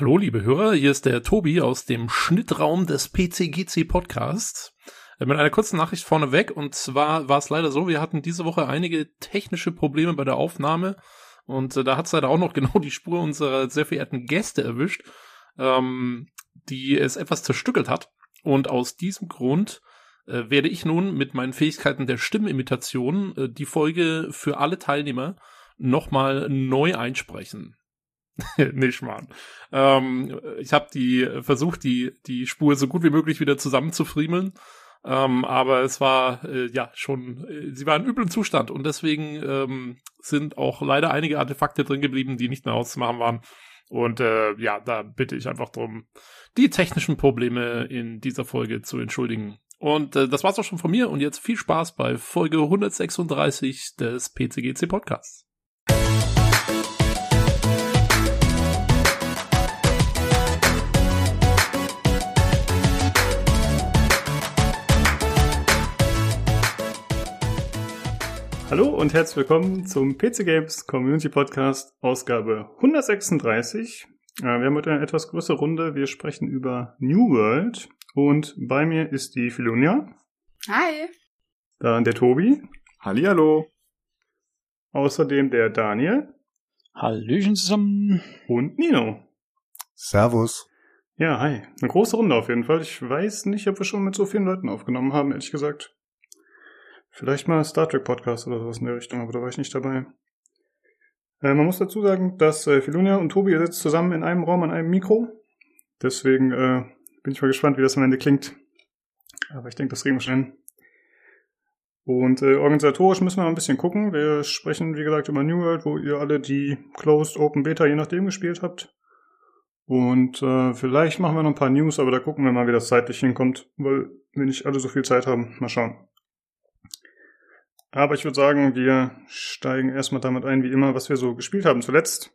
Hallo, liebe Hörer, hier ist der Tobi aus dem Schnittraum des PCGC Podcasts. Äh, mit einer kurzen Nachricht vorneweg. Und zwar war es leider so, wir hatten diese Woche einige technische Probleme bei der Aufnahme. Und äh, da hat es leider auch noch genau die Spur unserer sehr verehrten Gäste erwischt, ähm, die es etwas zerstückelt hat. Und aus diesem Grund äh, werde ich nun mit meinen Fähigkeiten der Stimmimitation äh, die Folge für alle Teilnehmer nochmal neu einsprechen. nicht mal. Ähm, ich habe die versucht, die die Spur so gut wie möglich wieder zusammenzufriemeln. Ähm, aber es war äh, ja schon, äh, sie war in üblem Zustand und deswegen ähm, sind auch leider einige Artefakte drin geblieben, die nicht mehr auszumachen waren. Und äh, ja, da bitte ich einfach drum, die technischen Probleme in dieser Folge zu entschuldigen. Und äh, das war's auch schon von mir und jetzt viel Spaß bei Folge 136 des PCGC Podcasts. Hallo und herzlich willkommen zum PC Games Community Podcast Ausgabe 136. Äh, wir haben heute eine etwas größere Runde. Wir sprechen über New World und bei mir ist die Filonia. Hi. Dann der Tobi. Hallihallo. Außerdem der Daniel. Hallöchen zusammen. Und Nino. Servus. Ja, hi. Eine große Runde auf jeden Fall. Ich weiß nicht, ob wir schon mit so vielen Leuten aufgenommen haben, ehrlich gesagt. Vielleicht mal Star Trek Podcast oder sowas in der Richtung, aber da war ich nicht dabei. Äh, man muss dazu sagen, dass äh, Filunia und Tobi sitzen zusammen in einem Raum an einem Mikro. Deswegen äh, bin ich mal gespannt, wie das am Ende klingt. Aber ich denke, das kriegen wir schon. Und äh, organisatorisch müssen wir mal ein bisschen gucken. Wir sprechen, wie gesagt, über New World, wo ihr alle die Closed Open Beta je nachdem gespielt habt. Und äh, vielleicht machen wir noch ein paar News, aber da gucken wir mal, wie das zeitlich hinkommt, weil wir nicht alle so viel Zeit haben. Mal schauen. Aber ich würde sagen, wir steigen erstmal damit ein, wie immer, was wir so gespielt haben zuletzt.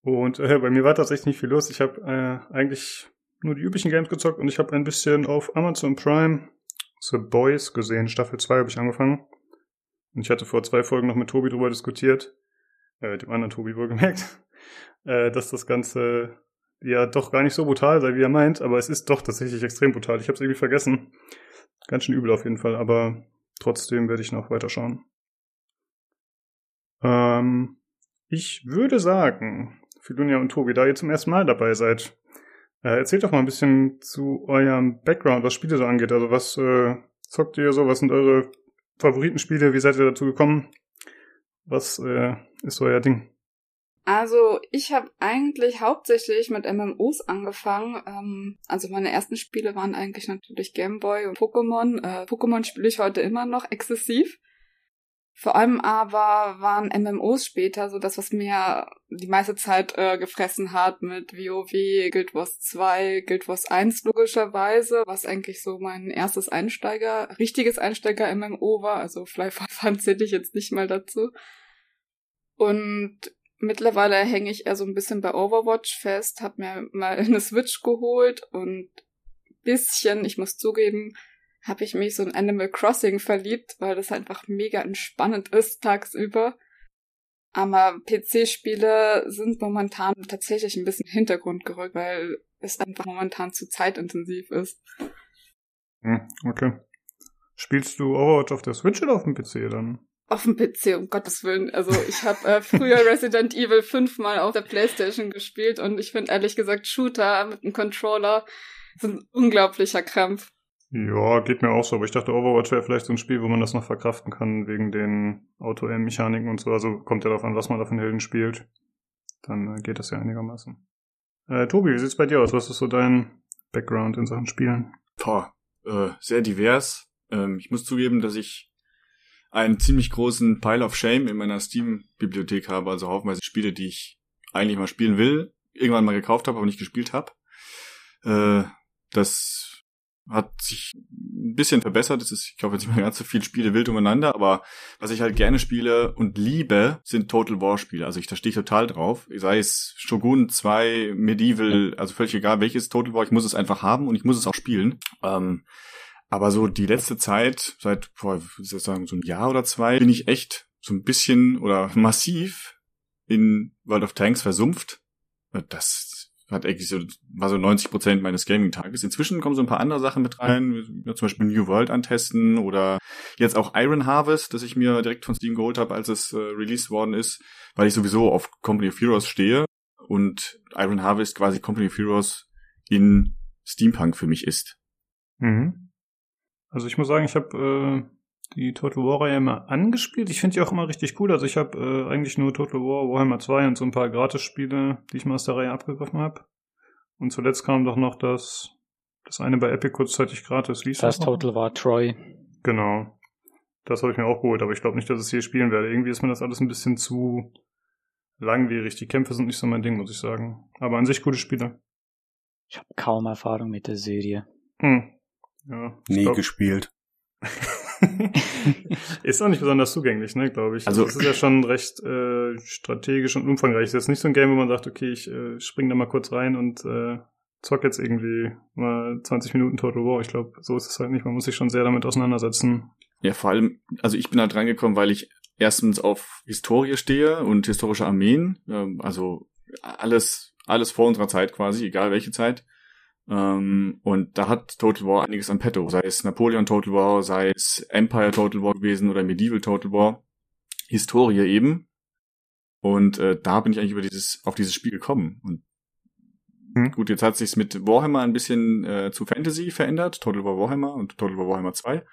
Und äh, bei mir war tatsächlich nicht viel los. Ich habe äh, eigentlich nur die üblichen Games gezockt und ich habe ein bisschen auf Amazon Prime The Boys gesehen. Staffel 2 habe ich angefangen. Und ich hatte vor zwei Folgen noch mit Tobi drüber diskutiert, äh, dem anderen Tobi wohlgemerkt, äh, dass das Ganze ja doch gar nicht so brutal sei, wie er meint, aber es ist doch tatsächlich extrem brutal. Ich habe es irgendwie vergessen. Ganz schön übel auf jeden Fall, aber Trotzdem werde ich noch weiterschauen. Ähm, ich würde sagen, Filunia und Tobi, da ihr zum ersten Mal dabei seid, äh, erzählt doch mal ein bisschen zu eurem Background, was Spiele so angeht. Also was äh, zockt ihr so? Was sind eure Favoritenspiele? Wie seid ihr dazu gekommen? Was äh, ist euer Ding? Also ich habe eigentlich hauptsächlich mit MMOs angefangen. Ähm, also meine ersten Spiele waren eigentlich natürlich Gameboy und Pokémon. Äh, Pokémon spiele ich heute immer noch exzessiv. Vor allem aber waren MMOs später so das, was mir die meiste Zeit äh, gefressen hat mit WoW, Guild Wars 2, Guild Wars 1 logischerweise, was eigentlich so mein erstes Einsteiger, richtiges Einsteiger-MMO war. Also Fly Fun zähle ich jetzt nicht mal dazu. Und Mittlerweile hänge ich eher so ein bisschen bei Overwatch fest, hab mir mal eine Switch geholt und bisschen, ich muss zugeben, habe ich mich so in Animal Crossing verliebt, weil das einfach mega entspannend ist tagsüber. Aber PC-Spiele sind momentan tatsächlich ein bisschen Hintergrund gerückt, weil es einfach momentan zu zeitintensiv ist. Hm, okay. Spielst du Overwatch auf der Switch oder auf dem PC dann? Auf dem PC, um Gottes Willen. Also ich habe äh, früher Resident Evil 5 mal auf der Playstation gespielt und ich finde ehrlich gesagt Shooter mit einem Controller sind ein unglaublicher Krampf. Ja, geht mir auch so, aber ich dachte, Overwatch wäre vielleicht so ein Spiel, wo man das noch verkraften kann, wegen den Auto-M-Mechaniken und so. Also kommt ja darauf an, was man da für einen Helden spielt. Dann äh, geht das ja einigermaßen. Äh, Tobi, wie sieht's bei dir aus? Was ist so dein Background in Sachen Spielen? Boah, äh, sehr divers. Ähm, ich muss zugeben, dass ich einen ziemlich großen Pile of Shame in meiner Steam-Bibliothek habe, also haufenweise Spiele, die ich eigentlich mal spielen will, irgendwann mal gekauft habe, aber nicht gespielt habe. Äh, das hat sich ein bisschen verbessert. Es ist, ich glaube, jetzt nicht mehr ganz so viele Spiele wild umeinander, aber was ich halt gerne spiele und liebe, sind Total War Spiele. Also ich, da stehe ich total drauf. Sei es Shogun 2, Medieval, also völlig egal welches Total War, ich muss es einfach haben und ich muss es auch spielen. Ähm, aber so die letzte Zeit, seit, boah, sagen, so ein Jahr oder zwei, bin ich echt so ein bisschen oder massiv in World of Tanks versumpft. Das hat eigentlich so, war so 90 Prozent meines Gaming-Tages. Inzwischen kommen so ein paar andere Sachen mit rein, zum Beispiel New World antesten oder jetzt auch Iron Harvest, das ich mir direkt von Steam geholt habe, als es äh, released worden ist, weil ich sowieso auf Company of Heroes stehe und Iron Harvest quasi Company of Heroes in Steampunk für mich ist. Mhm. Also ich muss sagen, ich habe äh, die Total War-Reihe immer angespielt. Ich finde die auch immer richtig cool. Also ich habe äh, eigentlich nur Total War, Warhammer 2 und so ein paar Gratis-Spiele, die ich mal aus der Reihe abgegriffen habe. Und zuletzt kam doch noch das, das eine bei Epic kurzzeitig gratis. Wie das, das Total War Troy. Genau. Das habe ich mir auch geholt, aber ich glaube nicht, dass ich es hier spielen werde. Irgendwie ist mir das alles ein bisschen zu langwierig. Die Kämpfe sind nicht so mein Ding, muss ich sagen. Aber an sich gute Spiele. Ich habe kaum Erfahrung mit der Serie. Hm. Ja, Nie glaub... gespielt. ist auch nicht besonders zugänglich, ne, glaube ich. Also es ist ja schon recht äh, strategisch und umfangreich. Es ist jetzt nicht so ein Game, wo man sagt, okay, ich äh, spring da mal kurz rein und äh, zock jetzt irgendwie mal 20 Minuten Total War. Ich glaube, so ist es halt nicht. Man muss sich schon sehr damit auseinandersetzen. Ja, vor allem, also ich bin halt reingekommen, weil ich erstens auf Historie stehe und historische Armeen, ähm, also alles, alles vor unserer Zeit quasi, egal welche Zeit. Ähm, und da hat Total War einiges an petto, sei es Napoleon Total War, sei es Empire Total War gewesen oder Medieval Total War. Historie eben. Und äh, da bin ich eigentlich über dieses, auf dieses Spiel gekommen. Und hm. gut, jetzt hat sich's mit Warhammer ein bisschen äh, zu Fantasy verändert, Total War Warhammer und Total War Warhammer 2.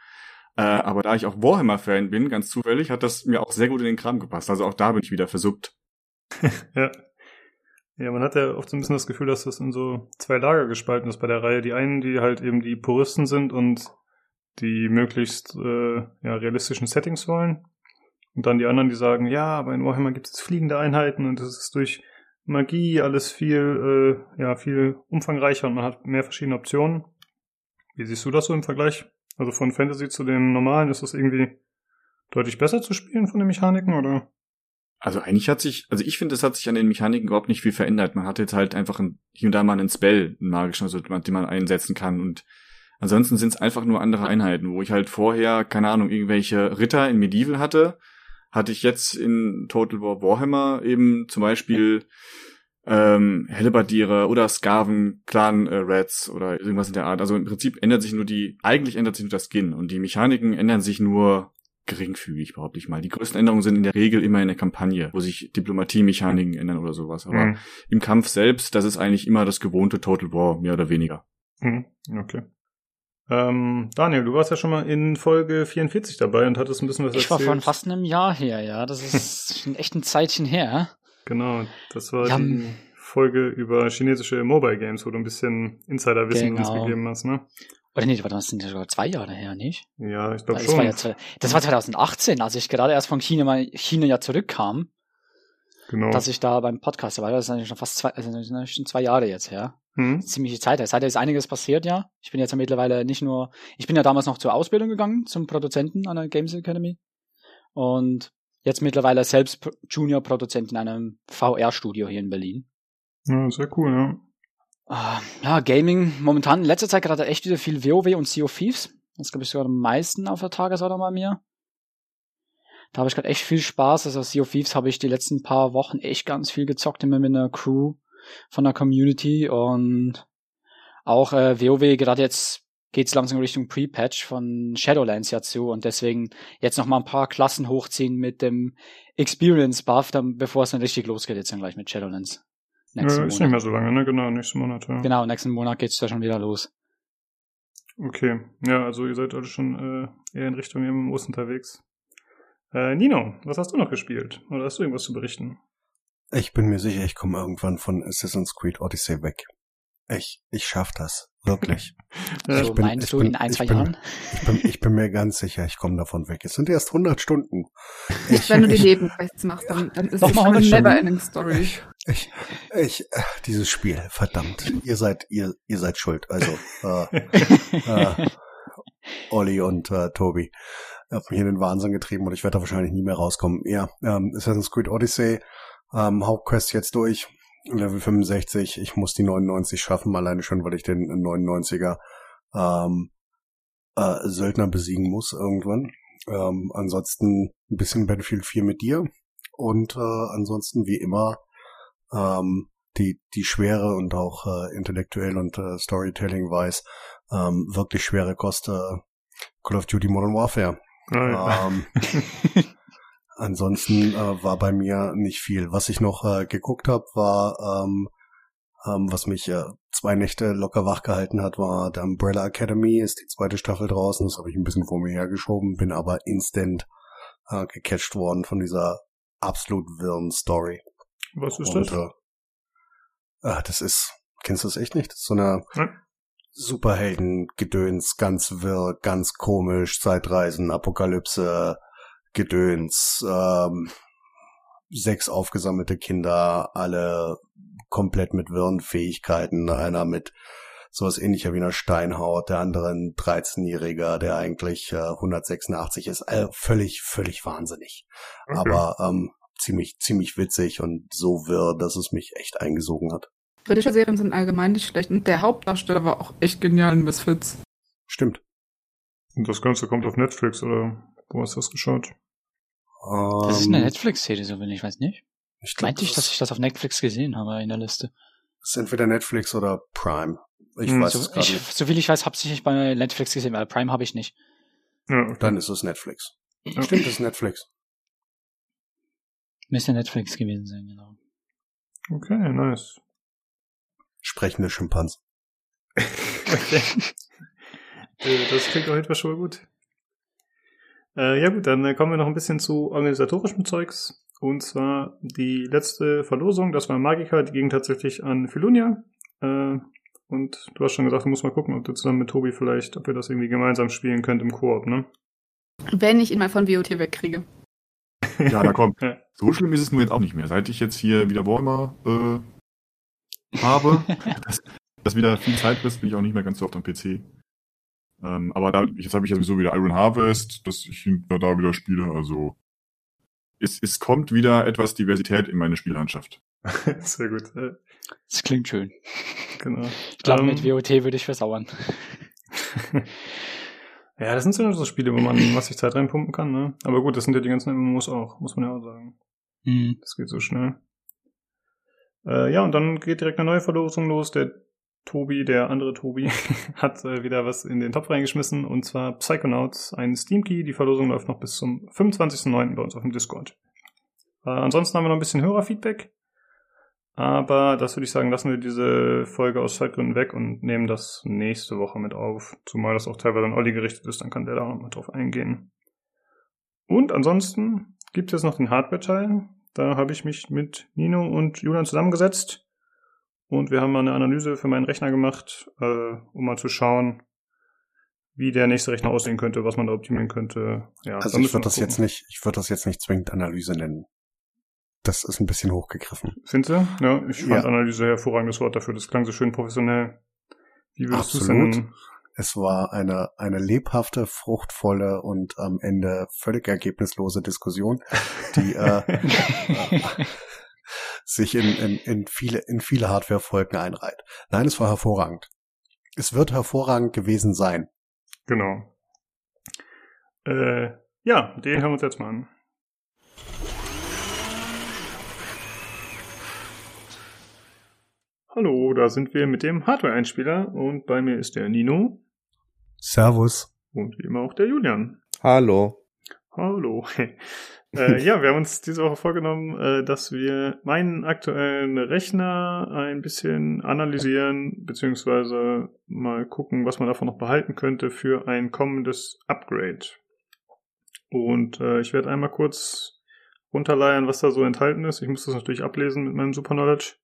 Äh, aber da ich auch Warhammer-Fan bin, ganz zufällig, hat das mir auch sehr gut in den Kram gepasst. Also auch da bin ich wieder versuppt. ja. Ja, man hat ja oft so ein bisschen das Gefühl, dass das in so zwei Lager gespalten ist bei der Reihe. Die einen, die halt eben die Puristen sind und die möglichst äh, ja, realistischen Settings wollen. Und dann die anderen, die sagen, ja, aber in Warhammer gibt es fliegende Einheiten und es ist durch Magie alles viel, äh, ja, viel umfangreicher und man hat mehr verschiedene Optionen. Wie siehst du das so im Vergleich? Also von Fantasy zu den normalen, ist das irgendwie deutlich besser zu spielen von den Mechaniken oder? Also eigentlich hat sich, also ich finde, es hat sich an den Mechaniken überhaupt nicht viel verändert. Man hat jetzt halt einfach ein, hier und da mal einen Spell, einen magischen, also den man einsetzen kann und ansonsten sind es einfach nur andere Einheiten, wo ich halt vorher, keine Ahnung, irgendwelche Ritter in Medieval hatte, hatte ich jetzt in Total War Warhammer eben zum Beispiel ähm, Hellebardiere oder Skaven, Clan äh, Rats oder irgendwas in der Art. Also im Prinzip ändert sich nur die, eigentlich ändert sich nur das Skin und die Mechaniken ändern sich nur geringfügig, behaupte ich mal. Die größten Änderungen sind in der Regel immer in der Kampagne, wo sich Diplomatie-Mechaniken mhm. ändern oder sowas. Aber mhm. im Kampf selbst, das ist eigentlich immer das gewohnte Total War, mehr oder weniger. Mhm. Okay. Ähm, Daniel, du warst ja schon mal in Folge 44 dabei und hattest ein bisschen was ich erzählt. Ich war von fast einem Jahr her, ja. Das ist schon echt ein Zeitchen her. Genau, das war ja, die Folge über chinesische Mobile Games, wo du ein bisschen Insiderwissen genau. uns gegeben hast, ne? Oder nee, das sind ja sogar zwei Jahre her, nicht? Ja, ich glaube schon. War ja, das war 2018, als ich gerade erst von China mal China ja zurückkam. Genau. Dass ich da beim Podcast war. Das ist eigentlich schon fast zwei, also schon zwei Jahre jetzt her. Hm. Ziemliche Zeit. Seitdem ist einiges passiert, ja. Ich bin jetzt ja mittlerweile nicht nur, ich bin ja damals noch zur Ausbildung gegangen, zum Produzenten an der Games Academy. Und jetzt mittlerweile selbst Junior-Produzent in einem VR-Studio hier in Berlin. Ja, sehr cool, ja. Uh, ja, Gaming momentan in letzter Zeit gerade echt wieder viel WoW und Sea of Thieves. Das glaube ich sogar am meisten auf der Tagesordnung bei mir. Da habe ich gerade echt viel Spaß. Also Sea of Thieves habe ich die letzten paar Wochen echt ganz viel gezockt, immer mit einer Crew von der Community und auch äh, WoW gerade jetzt geht's langsam Richtung Pre-Patch von Shadowlands ja zu und deswegen jetzt noch mal ein paar Klassen hochziehen mit dem Experience Buff, dann bevor es dann richtig losgeht jetzt dann gleich mit Shadowlands. Nächsten ja, ist Monat. nicht mehr so lange, ne? Genau, nächsten Monat, ja. Genau, nächsten Monat geht's da schon wieder los. Okay, ja, also ihr seid alle schon äh, eher in Richtung MMOs unterwegs. Äh, Nino, was hast du noch gespielt? Oder hast du irgendwas zu berichten? Ich bin mir sicher, ich komme irgendwann von Assassin's Creed Odyssey weg. Ich, ich schaff das. Wirklich. so bin, meinst du bin, in ein, zwei bin, Jahren? Ich bin, ich bin mir ganz sicher, ich komme davon weg. Es sind erst 100 Stunden. Ich, Wenn du die Nebenquests machst, dann, dann ist es eine never-ending Story. Ich, ich, äh, dieses Spiel, verdammt. Ihr seid, ihr, ihr seid schuld. Also, äh, äh, Olli und äh, Tobi. Habt mich in den Wahnsinn getrieben und ich werde da wahrscheinlich nie mehr rauskommen. Ja, ähm, Assassin's Creed Odyssey, ähm, Hauptquest jetzt durch. Level 65, ich muss die 99 schaffen, alleine schon, weil ich den 99er ähm, äh, Söldner besiegen muss irgendwann. Ähm, ansonsten ein bisschen Battlefield 4 mit dir und äh, ansonsten wie immer ähm, die, die schwere und auch äh, intellektuell und äh, Storytelling weiß, ähm, wirklich schwere Kost äh, Call of Duty Modern Warfare. Ah, ja. Ähm, ansonsten äh, war bei mir nicht viel. Was ich noch äh, geguckt habe, war, ähm, ähm, was mich äh, zwei Nächte locker wach gehalten hat, war The Umbrella Academy, ist die zweite Staffel draußen. Das habe ich ein bisschen vor mir hergeschoben, bin aber instant äh, gecatcht worden von dieser absolut wirren Story. Was ist Und, das? Äh, ah, das ist, kennst du das echt nicht? Das ist so eine Nein. Superhelden-Gedöns, ganz wirr, ganz komisch, Zeitreisen, Apokalypse, Gedöns, ähm, sechs aufgesammelte Kinder, alle komplett mit wirren Fähigkeiten, einer mit sowas ähnlicher wie einer Steinhaut, der andere ein 13-Jähriger, der eigentlich äh, 186 ist, äh, völlig, völlig wahnsinnig. Okay. Aber ähm, ziemlich, ziemlich witzig und so wirr, dass es mich echt eingesogen hat. Britische Serien sind allgemein nicht schlecht und der Hauptdarsteller war auch echt genial in Misfits. Stimmt. Und das Ganze kommt auf Netflix, oder wo hast du das geschaut? Das ist eine Ähm, Netflix-Serie, so will ich weiß nicht. Ich glaub, Meinte ich, dass ich das auf Netflix gesehen habe in der Liste. ist entweder Netflix oder Prime. Ich Hm, weiß So, es gerade ich, nicht. so viel ich weiß, hauptsächlich bei Netflix gesehen, weil Prime habe ich nicht. Ja, okay. Dann ist es Netflix. Ja. Stimmt, das ist Netflix. Müsste Netflix gewesen sein, genau. okay, nice. Sprechende Schimpansen. Okay. Äh, das klingt auf jeden Fall schon mal gut. Äh, ja gut, dann äh, kommen wir noch ein bisschen zu organisatorischem Zeugs. Und zwar die letzte Verlosung, das war Magica, die ging tatsächlich an Filunia. Äh, und du hast schon gesagt, du musst mal gucken, ob du zusammen mit Tobi vielleicht, ob ihr das irgendwie gemeinsam spielen könnt im Koop, ne? Wenn ich ihn mal von WOT wegkriege. Ja, da kommt. So schlimm ist es nur jetzt auch nicht mehr. Seit ich jetzt hier wieder Warhammer äh, habe, dass das wieder viel Zeit frisst, bin ich auch nicht mehr ganz so oft am PC. Ähm, aber da, jetzt habe ich ja sowieso wieder Iron Harvest, dass ich hinter da wieder spiele. Also es, es kommt wieder etwas Diversität in meine Spiellandschaft. Sehr gut. Das klingt schön. genau. Ich glaube, Ähm, mit WOT würde ich versauern. Ja, das sind so so Spiele, wo man massig Zeit reinpumpen kann, ne? Aber gut, das sind ja die ganzen MMOs auch, muss man ja auch sagen. Hm. Das geht so schnell. Äh, ja, und dann geht direkt eine neue Verlosung los. Der Tobi, der andere Tobi, hat äh, wieder was in den Topf reingeschmissen, und zwar Psychonauts, ein Steam Key. Die Verlosung läuft noch bis zum 25.09. bei uns auf dem Discord. Äh, ansonsten haben wir noch ein bisschen Hörerfeedback. Aber das würde ich sagen, lassen wir diese Folge aus Zeitgründen weg und nehmen das nächste Woche mit auf. Zumal das auch teilweise an Olli gerichtet ist, dann kann der da noch mal drauf eingehen. Und ansonsten gibt es jetzt noch den Hardware-Teil. Da habe ich mich mit Nino und Julian zusammengesetzt und wir haben mal eine Analyse für meinen Rechner gemacht, äh, um mal zu schauen, wie der nächste Rechner aussehen könnte, was man da optimieren könnte. Ja, Also ich würde das gucken. jetzt nicht, ich würde das jetzt nicht zwingend Analyse nennen. Das ist ein bisschen hochgegriffen. Findest du? Ja, ich fand Ja. Analyse hervorragendes Wort dafür. Das klang so schön professionell. Wie würdest du es nennen? Es war eine, eine lebhafte, fruchtvolle und am Ende völlig ergebnislose Diskussion, die äh, äh, sich in, in, in viele, in viele Hardware-Folgen einreiht. Nein, es war hervorragend. Es wird hervorragend gewesen sein. Genau. Äh, ja, den hören wir uns jetzt mal an. Hallo, da sind wir mit dem Hardware-Einspieler und bei mir ist der Nino Servus. und wie immer auch der Julian. Hallo. Hallo. äh, ja, wir haben uns diese Woche vorgenommen, äh, dass wir meinen aktuellen Rechner ein bisschen analysieren, beziehungsweise mal gucken, was man davon noch behalten könnte für ein kommendes Upgrade. Und äh, ich werde einmal kurz runterleiern, was da so enthalten ist. Ich muss das natürlich ablesen mit meinem Super Knowledge.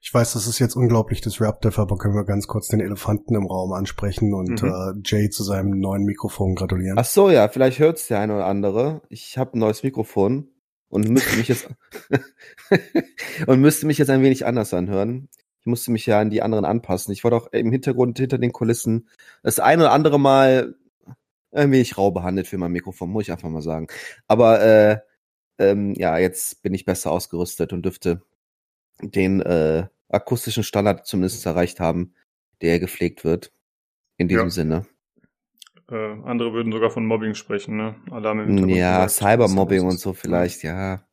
Ich weiß, das ist jetzt unglaublich disruptive, aber können wir ganz kurz den Elefanten im Raum ansprechen und Mhm. äh, Jay zu seinem neuen Mikrofon gratulieren. Ach so, ja, vielleicht hört's der eine oder andere. Ich habe ein neues Mikrofon und müsste mich jetzt und müsste mich jetzt ein wenig anders anhören. Ich musste mich ja an die anderen anpassen. Ich wurde auch im Hintergrund hinter den Kulissen das eine oder andere Mal ein wenig rau behandelt für mein Mikrofon, muss ich einfach mal sagen. Aber äh, ähm, ja, jetzt bin ich besser ausgerüstet und dürfte den äh, akustischen Standard zumindest erreicht haben, der gepflegt wird. In diesem Ja. Sinne. Äh, andere würden sogar von Mobbing sprechen, ne? Alarm Ja. Cybermobbing und so vielleicht, ja.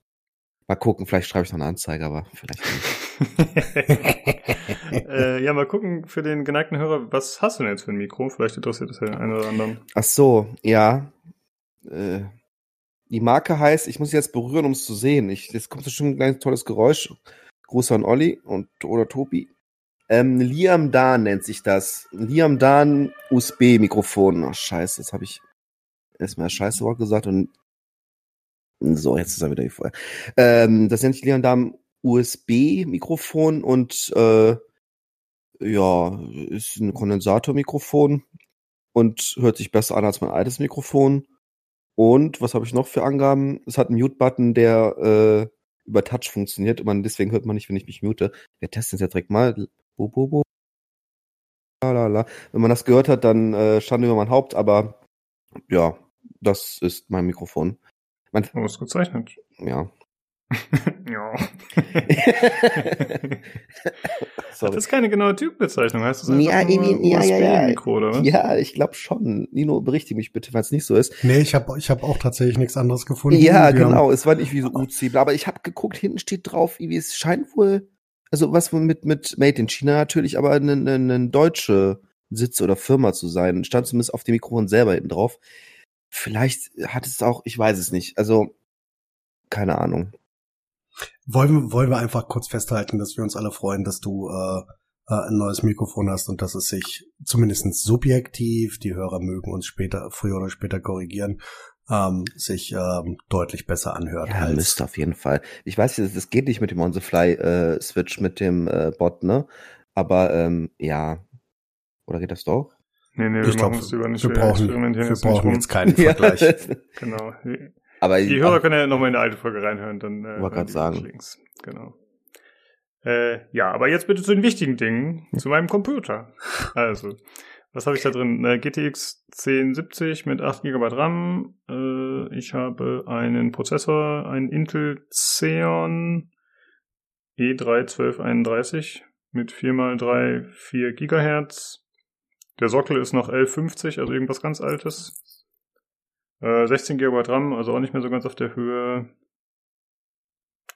Mal gucken, vielleicht schreibe ich noch eine Anzeige, aber vielleicht nicht. äh, ja, mal gucken für den geneigten Hörer, was hast du denn jetzt für ein Mikro? Vielleicht interessiert das ja den einen oder anderen. Ach so, ja. Äh, die Marke heißt, ich muss sie jetzt berühren, um es zu sehen. Ich, jetzt kommt bestimmt ein kleines tolles Geräusch. Gruß an Olli und oder Tobi. Ähm, Liam Dan nennt sich das. Liam Dan USB-Mikrofon. Ach, scheiße, jetzt habe ich erstmal scheiße Wort gesagt und so, jetzt ist er wieder voll. Ähm, das nennt sich Liam Dan USB-Mikrofon und äh, ja, ist ein Kondensatormikrofon und hört sich besser an als mein altes Mikrofon. Und was habe ich noch für Angaben? Es hat einen Mute-Button, der äh, über Touch funktioniert und man, deswegen hört man nicht, wenn ich mich mute. Wir testen es jetzt direkt mal. Bo, bo, bo. Lalala. Wenn man das gehört hat, dann äh, stand über mein Haupt, aber ja, das ist mein Mikrofon. Mein, Ausgezeichnet. ja. Ja. Sorry. Das ist keine genaue Typbezeichnung, heißt das einfach Ja, nur ja, ja, oder was? Ja, ich glaube schon. Nino, berichtige mich bitte, wenn es nicht so ist. Nee, ich habe ich hab auch tatsächlich nichts anderes gefunden. Ja, genau. Haben, Es war nicht wie so UC, aber ich habe geguckt, hinten steht drauf, wie es scheint wohl, also was mit mit Made in China natürlich, aber eine, eine, eine deutsche Sitz oder Firma zu sein. Stand zumindest auf dem Mikrofon selber hinten drauf. Vielleicht hat es auch, ich weiß es nicht. Also keine Ahnung. Wollen, wir- wollen wir einfach kurz festhalten, dass wir uns alle freuen, dass du äh, äh, ein neues Mikrofon hast und dass es sich zumindest subjektiv, die Hörer mögen uns später, früher oder später korrigieren, ähm, sich ähm, deutlich besser anhört. Ja, als- müsste auf jeden Fall. Ich weiß, das das geht nicht mit dem On the Fly äh, Switch mit dem äh, Bot, ne? Aber ähm, ja. Oder geht das doch? Nee, nee, wir ich glaube, machen es lieber nicht. wir brauchen, wir jetzt nicht brauchen jetzt keinen Vergleich. Genau. Die, aber die Hörer können ja nochmal in eine alte Folge reinhören, dann äh, Wollte die sagen. Links. Genau. Äh, ja, aber jetzt bitte zu den wichtigen Dingen, zu meinem Computer. Also, was habe ich da drin? Äh, GTX 1070 mit 8 GB RAM. Äh, ich habe einen Prozessor, einen Intel Xeon E E31231 mit 4x3 4 Gigahertz. Der Sockel ist noch 1150, also irgendwas ganz Altes. Äh, 16 GB RAM, also auch nicht mehr so ganz auf der Höhe.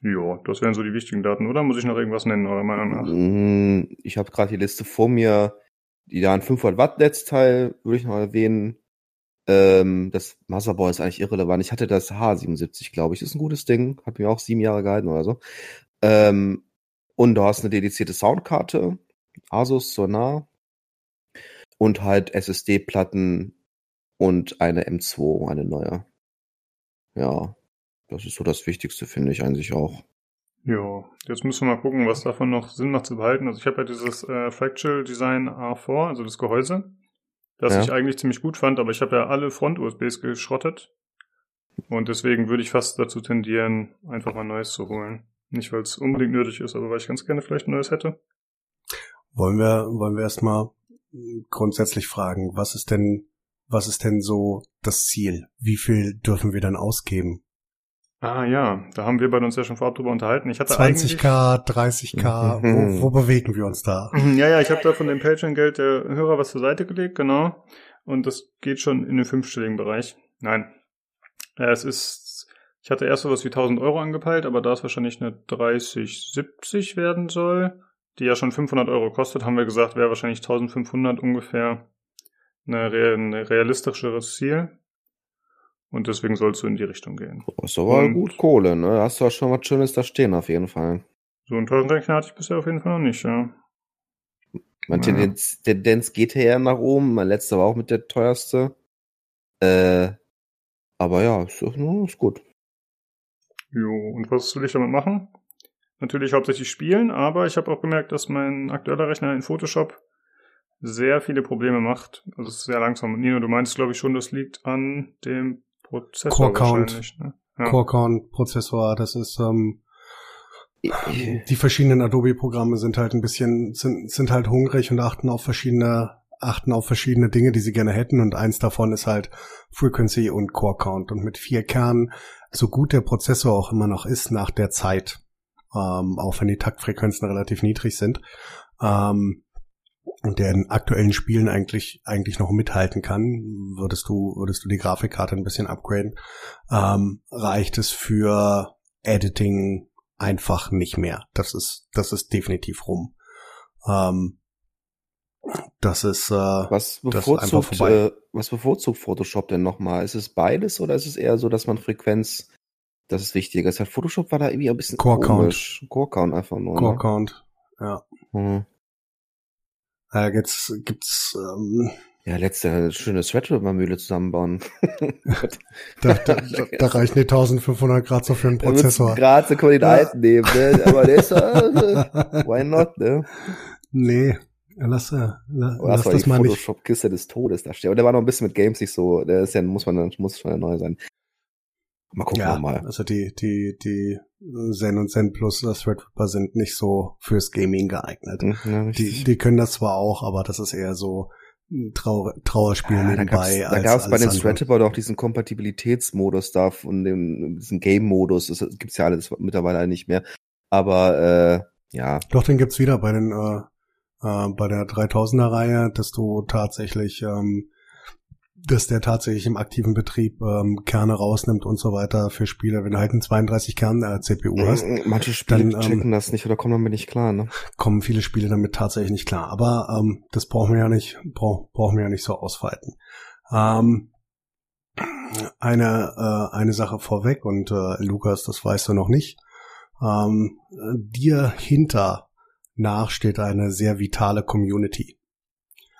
Ja, das wären so die wichtigen Daten, oder? Muss ich noch irgendwas nennen, eurer Meinung nach? Mm, Ich habe gerade die Liste vor mir. Die da ein 500 Watt Netzteil würde ich noch erwähnen. Ähm, das Motherboard ist eigentlich irrelevant. Ich hatte das H77, glaube ich. Ist ein gutes Ding. Hat mir auch sieben Jahre gehalten oder so. Ähm, und du hast eine dedizierte Soundkarte. Asus Sonar. Und halt SSD-Platten und eine M2, eine neue. Ja. Das ist so das Wichtigste, finde ich eigentlich auch. Ja, jetzt müssen wir mal gucken, was davon noch Sinn macht zu behalten. Also ich habe ja dieses äh, Fractal Design A4, also das Gehäuse, das Ja. ich eigentlich ziemlich gut fand, aber ich habe ja alle Front-USBs geschrottet. Und deswegen würde ich fast dazu tendieren, einfach mal ein neues zu holen. Nicht, weil es unbedingt nötig ist, aber weil ich ganz gerne vielleicht ein neues hätte. Wollen wir, wollen wir erstmal grundsätzlich fragen, was ist denn, was ist denn so das Ziel? Wie viel dürfen wir dann ausgeben? Ah ja, da haben wir bei uns ja schon vorab drüber unterhalten. Ich hatte eigentlich 20k, 30k, Mhm. wo, wo bewegen wir uns da? Ja, ja, ich habe da von dem Patreon-Geld der Hörer was zur Seite gelegt, genau. Und das geht schon in den fünfstelligen Bereich. Nein. Äh, Es ist, ich hatte erst sowas wie 1000 Euro angepeilt, aber da es wahrscheinlich eine 3070 werden soll, die ja schon 500 Euro kostet, haben wir gesagt, wäre wahrscheinlich 1500 ungefähr ein realistischeres Ziel. Und deswegen soll es so in die Richtung gehen. Das ist aber gut Kohle, ne? Hast du auch schon was Schönes da stehen, auf jeden Fall. So einen teuren Rechner hatte ich bisher auf jeden Fall noch nicht, ja. Meine Ja. Tendenz, Tendenz geht ja nach oben. Mein letzter war auch mit der teuerste. Äh, aber ja, ist, ist ist gut. Jo, und was will ich damit machen? Natürlich hauptsächlich spielen, aber ich habe auch gemerkt, dass mein aktueller Rechner in Photoshop sehr viele Probleme macht. Also es ist sehr langsam. Und Nino, du meinst, glaube ich, schon, das liegt an dem Prozessor Core Count. Ne? Ja. Core Count Prozessor, das ist ähm, die verschiedenen Adobe-Programme sind halt ein bisschen, sind, sind halt hungrig und achten auf verschiedene, achten auf verschiedene Dinge, die sie gerne hätten. Und eins davon ist halt Frequency und Core Count. Und mit vier Kernen, so gut der Prozessor auch immer noch ist nach der Zeit, ähm, auch wenn die Taktfrequenzen relativ niedrig sind, ähm, und der in aktuellen Spielen eigentlich eigentlich noch mithalten kann, würdest du würdest du die Grafikkarte ein bisschen upgraden, ähm, reicht es für Editing einfach nicht mehr. Das ist, das ist definitiv rum. Ähm, das ist, äh, Was ist bevorzugt, vorbei. äh, was bevorzugt Photoshop denn nochmal? Ist es beides oder ist es eher so, dass man Frequenz, das ist wichtiger ist? Halt Photoshop war da irgendwie ein bisschen Core Count. komisch. Core Count einfach nur. Core Ne? Count. Ja. Hm. Äh, gibt's, gibt's, ähm, Ja, letzte schöne Threadripper-Mühle zusammenbauen. da, da, da, da reichen die 1500 Grad so für einen Prozessor. Gerade so können wir den alten nehmen, ne? Aber der ist äh, why not, ne? Nee, lass, äh, la- Oh, lass das das die mal nicht. Photoshop-Kiste des Todes da steht. Und der war noch ein bisschen mit Games nicht so, der ist ja, muss man, muss schon neu sein. Mal gucken Ja, wir mal. also die, die, die Zen und Zen Plus äh, Threadripper sind nicht so fürs Gaming geeignet. Hm, Ja, Die, die können das zwar auch, aber das ist eher so ein Trauer, Trauerspiel Ja, da nebenbei. da gab's bei den andere. Threadripper doch diesen Kompatibilitätsmodus da und dem, diesen Game-Modus. Das gibt's ja alles mittlerweile nicht mehr. Aber, äh, ja. Doch, den gibt's wieder bei den, äh, äh, bei der 3000er Reihe, dass du tatsächlich, ähm, dass der tatsächlich im aktiven Betrieb ähm, Kerne rausnimmt und so weiter für Spiele. Wenn du halt einen 32 Kern äh, CPU hast, Manche Spiele dann, ähm, checken das nicht oder kommen damit nicht klar, ne? kommen viele Spiele damit tatsächlich nicht klar. Aber ähm, das brauchen wir ja nicht, brauch, brauchen wir ja nicht so ausweiten. Ähm, eine, äh, eine Sache vorweg und äh, Lukas, das weißt du noch nicht. Ähm, dir hinter nach steht eine sehr vitale Community,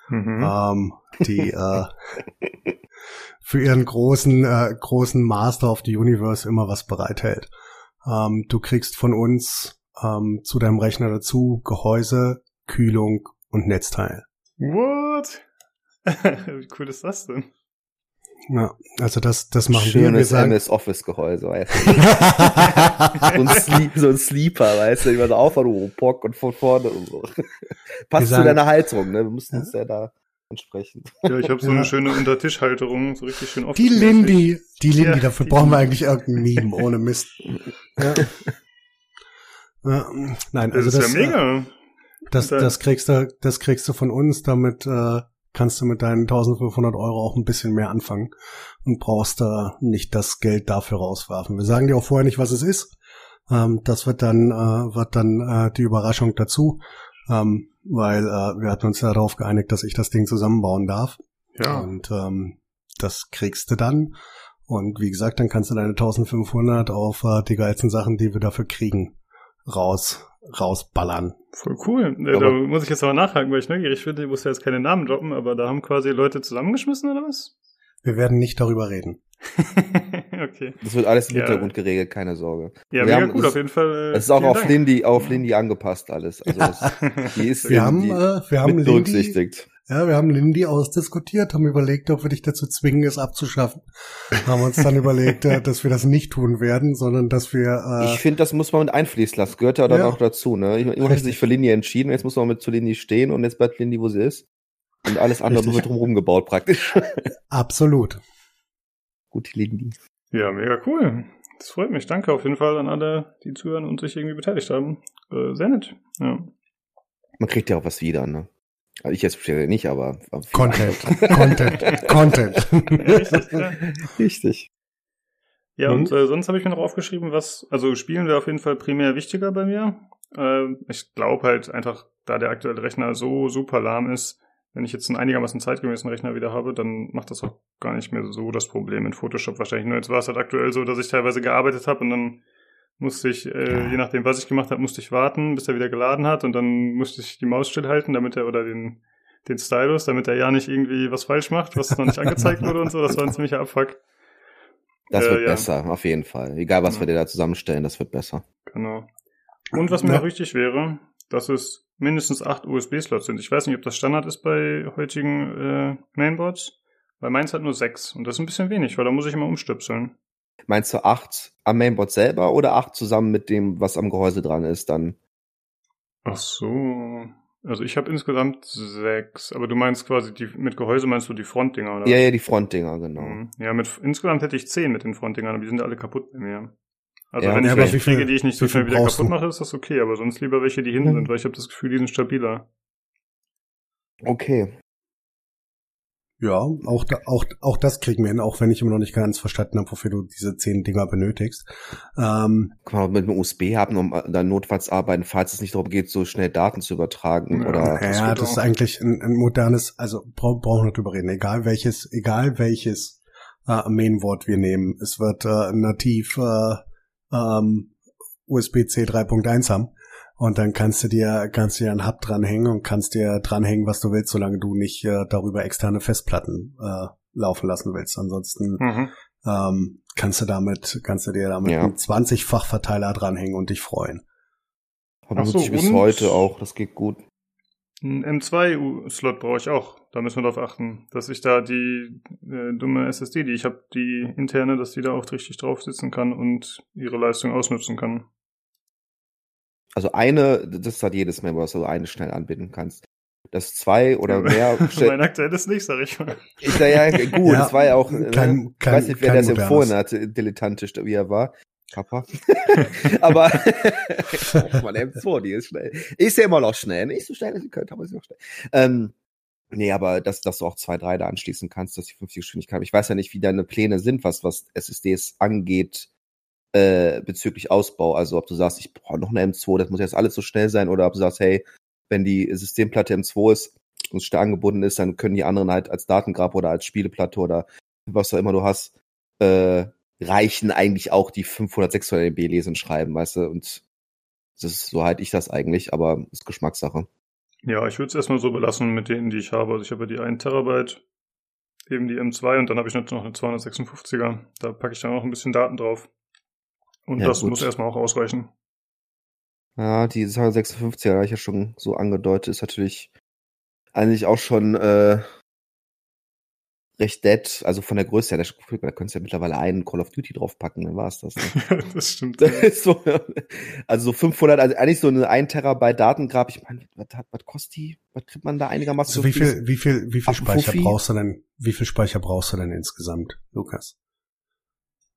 Mhm. ähm, die äh, für ihren großen äh, großen Master of the Universe immer was bereithält. Ähm, du kriegst von uns ähm, zu deinem Rechner dazu Gehäuse, Kühlung und Netzteil. What? Wie cool ist das denn? Ja, also das das machen wir. Wir Schönes sagen, MS Office Gehäuse, weißt du? so, ein Sleep, so ein Sleeper, weißt du, immer so auf und oh, Pock und von vorne und so. Passt sagen- zu deiner Haltung, ne? Wir müssen uns ja da ansprechen. Ja, ich habe so Ja. eine schöne Untertischhalterung, so richtig schön offen. die Lindy, die Lindy, Ja, dafür die brauchen wir eigentlich irgendein Meme ohne Mist. Ja. Ja, nein, Das also ist das, ja mega. Das, Da- das kriegst du, das kriegst du von uns, damit äh, kannst du mit deinen 1500 Euro auch ein bisschen mehr anfangen und brauchst da nicht das Geld dafür rauswerfen. Wir sagen dir auch vorher nicht, was es ist. Ähm, das wird dann, äh, wird dann äh, die Überraschung dazu, ähm, weil äh, wir hatten uns ja darauf geeinigt, dass ich das Ding zusammenbauen darf. Ja. Und ähm, das kriegst du dann. Und wie gesagt, dann kannst du deine 1500 auf äh, die geilsten Sachen, die wir dafür kriegen, raus, rausballern. Voll cool. Äh, da Aber- muss ich jetzt aber nachhaken, weil ich neugierig finde. Ich muss ja jetzt keine Namen droppen, aber da haben quasi Leute zusammengeschmissen oder was? Wir werden nicht darüber reden. okay. Das wird alles im Ja. Hintergrund geregelt, keine Sorge. Ja, Wir mega haben- cool, das- auf jeden Fall. Äh, Es ist auch auf Dank. Lindy, auf Lindy angepasst alles. Also das, die ist Wir haben, die äh, wir haben mit Lindy, berücksichtigt. Ja, wir haben Lindy ausdiskutiert, haben überlegt, ob wir dich dazu zwingen, es abzuschaffen. haben uns dann überlegt, äh, dass wir das nicht tun werden, sondern dass wir, äh, Ich finde, das muss man mit einfließen lassen. Gehört ja dann Ja. auch dazu. Ne? Ich, ich habe sich für Lindy entschieden, jetzt muss man mit zu Lindy stehen und jetzt bleibt Lindy, wo sie ist. Und alles andere Richtig. wird drumherum gebaut praktisch. absolut. Gut, Lindy. Ja, mega cool. Das freut mich. Danke auf jeden Fall an alle, die zuhören und sich irgendwie beteiligt haben. Äh, sehr nett. Ja. Man kriegt ja auch was wieder, ne? Also ich jetzt speziell nicht, aber. Content, Content, Content. Richtig, ja. Richtig. Ja, Mhm. und äh, sonst habe ich mir noch aufgeschrieben, was, also Spielen wäre auf jeden Fall primär wichtiger bei mir. Äh, ich glaube halt einfach, da der aktuelle Rechner so super lahm ist, wenn ich jetzt einen einigermaßen zeitgemäßen Rechner wieder habe, dann macht das auch gar nicht mehr so das Problem in Photoshop wahrscheinlich. Nur jetzt war es halt aktuell so, dass ich teilweise gearbeitet habe und dann musste ich, äh, Ja. je nachdem, was ich gemacht habe, musste ich warten, bis er wieder geladen hat und dann musste ich die Maus stillhalten, damit er oder den den Stylus, damit er ja nicht irgendwie was falsch macht, was noch nicht angezeigt wurde und so. Das war ein ziemlicher Abfuck. Das Äh, wird ja. besser, auf jeden Fall. Egal, was Ja. wir dir da zusammenstellen, das wird besser. Genau. Und was mir noch wichtig wäre, dass es mindestens acht USB-Slots sind. Ich weiß nicht, ob das Standard ist bei heutigen äh, Mainboards. Bei meins hat nur sechs. Und das ist ein bisschen wenig, weil da muss ich immer umstöpseln. Meinst du acht am Mainboard selber oder acht zusammen mit dem, was am Gehäuse dran ist, dann? Ach so. Also ich habe insgesamt sechs. Aber du meinst quasi die mit Gehäuse meinst du die Frontdinger, oder? Ja, ja, die Frontdinger, genau. Mhm. Ja, mit insgesamt hätte ich zehn mit den Frontdingern, aber die sind alle kaputt bei mir. Also Ja, wenn ja, ich aber welche kriege, die ich nicht so schnell wieder kaputt du? mache, ist das okay. Aber sonst lieber welche, die hinten Mhm. sind, weil ich habe das Gefühl, die sind stabiler. Okay. Ja, auch, da, auch, auch das kriegen wir hin, auch wenn ich immer noch nicht ganz verstanden habe, wofür du diese zehn Dinger benötigst. Ähm, Kann man mit einem USB haben, um dann notfalls arbeiten, falls es nicht darum geht, so schnell Daten zu übertragen Ja, oder. das ja, wird das ist auch- eigentlich ein, ein modernes, also bra brauchen wir nicht drüber reden, egal welches, egal welches äh, Mainwort wir nehmen, es wird äh, nativ äh, ähm, USB-C 3.1 haben. Und dann kannst du dir, kannst du dir einen Hub dranhängen und kannst dir dranhängen, was du willst, solange du nicht äh, darüber externe Festplatten äh, laufen lassen willst. Ansonsten Mhm. ähm, kannst du damit, kannst du dir damit Ja. einen 20-fach Verteiler dranhängen und dich freuen. Ach so, benutze ich bis und- heute auch, das geht gut. Ein M2-Slot brauche ich auch. Da müssen wir darauf achten, dass ich da die äh, dumme SSD, die ich habe, die interne, dass die da auch richtig drauf sitzen kann und ihre Leistung ausnutzen kann. Also eine, das hat jedes Mal, was du eine schnell anbinden kannst. Das zwei oder mehr. mein aktuelles nicht, sag ich mal. Ich sag ja, gut, Ja, das war ja auch, kein- ich kein- weiß nicht, wer kein das empfohlen hat, dilettantisch, wie er war. Papa. aber, oh, man, M2, die ist schnell. Ist ja immer noch schnell, nicht so schnell, wie sie könnte, aber ist noch schnell. Ähm, nee, aber dass, dass du auch zwei, drei da anschließen kannst, dass die 50 Geschwindigkeit. Ich weiß ja nicht, wie deine Pläne sind, was, was SSDs angeht, äh, bezüglich Ausbau. Also, ob du sagst, ich brauche noch eine M2, das muss jetzt alles so schnell sein, oder ob du sagst, hey, wenn die Systemplatte M2 ist und stark angebunden ist, dann können die anderen halt als Datengrab oder als Spieleplatte oder was auch immer du hast, äh, reichen eigentlich auch die 500, 600 MB lesen und schreiben, weißt du, und das ist, so halte ich das eigentlich, aber ist Geschmackssache. Ja, ich würde es erstmal so belassen mit denen, die ich habe. Also ich habe die 1 Terabyte, eben die M2 und dann habe ich noch eine 256er. Da packe ich dann auch ein bisschen Daten drauf. Und Ja, das gut. muss erstmal auch ausreichen. Ja, die 256er, habe ich ja schon so angedeutet, ist natürlich eigentlich auch schon äh, recht dead, also von der Größe her, da, da könntest du ja mittlerweile einen Call of Duty draufpacken, dann war's das. Ne? das stimmt. So, also so 500, also eigentlich so eine 1 Terabyte Datengrab. Ich meine, was, hat- was kostet die? Was kriegt man da einigermaßen? Also wie so viel? viel, wie viel, wie viel Speicher brauchst du denn, wie viel Speicher brauchst du denn insgesamt, Lukas?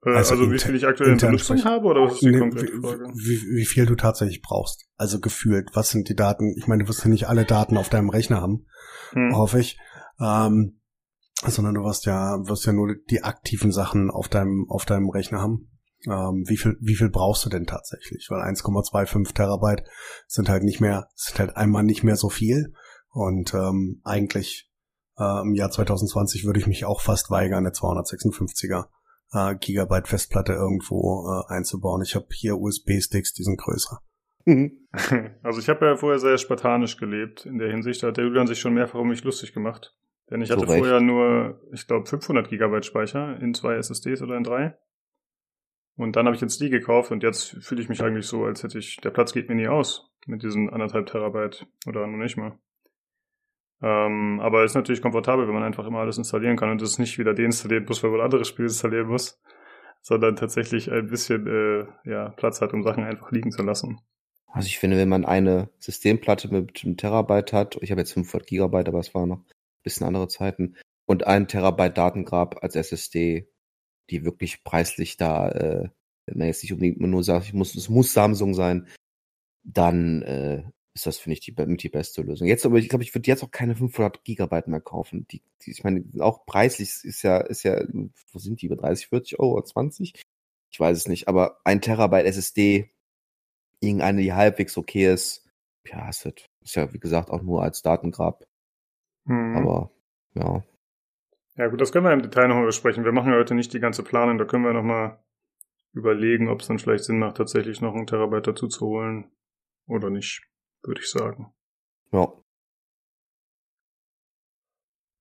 Äh, Also also, wie viel ich aktuell in Benutzung habe oder was ist die komplette wie, Frage? wie, wie viel du tatsächlich brauchst. Also gefühlt, was sind die Daten? Ich meine, du wirst ja nicht alle Daten auf deinem Rechner haben, Hm. hoffe ich. Ähm, sondern du wirst ja, wirst ja nur die aktiven Sachen auf deinem, auf deinem Rechner haben. Ähm, wie viel, wie viel brauchst du denn tatsächlich? Weil 1,25 Terabyte sind halt nicht mehr, sind halt einmal nicht mehr so viel. Und ähm, eigentlich äh, im Jahr 2020 würde ich mich auch fast weigern, eine 256er äh, Gigabyte Festplatte irgendwo äh, einzubauen. Ich habe hier USB-Sticks, die sind größer. Mhm. Also ich habe ja vorher sehr spartanisch gelebt. In der Hinsicht da hat der Julian sich schon mehrfach um mich lustig gemacht. Denn ich hatte Recht. vorher nur, ich glaube, 500 Gigabyte Speicher in zwei SSDs oder in drei. Und dann habe ich jetzt die gekauft und jetzt fühle ich mich eigentlich so, als hätte ich, der Platz geht mir nie aus mit diesen anderthalb Terabyte oder noch nicht mal. Ähm, aber ist natürlich komfortabel, wenn man einfach immer alles installieren kann und es nicht wieder deinstallieren muss, weil man andere Spiele installieren muss, sondern tatsächlich ein bisschen äh, ja, Platz hat, um Sachen einfach liegen zu lassen. Also ich finde, wenn man eine Systemplatte mit einem Terabyte hat, ich habe jetzt 500 Gigabyte, aber es waren noch ein bisschen andere Zeiten, und ein Terabyte Datengrab als SSD, die wirklich preislich da, äh, wenn man jetzt nicht unbedingt nur sagt, ich muss, es muss Samsung sein, dann äh, ist das, finde ich, die, mit die beste Lösung. Jetzt aber, ich glaube, ich würde jetzt auch keine 500 Gigabyte mehr kaufen. Die, die, ich meine, auch preislich ist ja, ist ja, wo sind die, über 30, 40 Euro, 20? Ich weiß es nicht, aber ein Terabyte SSD, irgendeine, die halbwegs okay ist, ja, es wird, ist ja, wie gesagt, auch nur als Datengrab, Mhm. aber, ja. Ja gut, das können wir im Detail nochmal besprechen. Wir machen ja heute nicht die ganze Planung, da können wir nochmal überlegen, ob es dann vielleicht Sinn macht, tatsächlich noch einen Terabyte dazu zu holen oder nicht, würde ich sagen. Ja.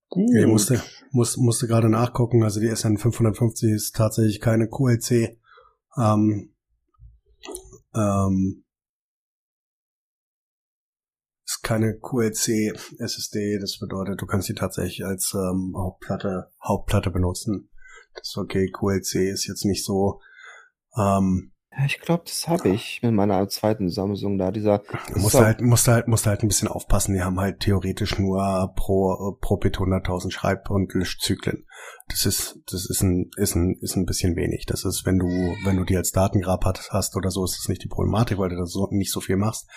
Gut. Ich musste, muss, musste gerade nachgucken, also die SN 550 ist tatsächlich keine QLC. Ähm, ähm, ist keine QLC SSD, das bedeutet, du kannst sie tatsächlich als ähm, Hauptplatte, Hauptplatte benutzen. Das ist okay, QLC ist jetzt nicht so, ähm, ich glaube, das habe ich mit meiner zweiten Samsung da, dieser, musst du halt, musst halt, musst halt ein bisschen aufpassen. Die haben halt theoretisch nur pro, pro Bit 100.000 Schreib- und Löschzyklen. Das ist, das ist ein, ist ein, ist ein bisschen wenig. Das ist, wenn du, wenn du die als Datengrab hast oder so, ist das nicht die Problematik, weil du da so, nicht so viel machst.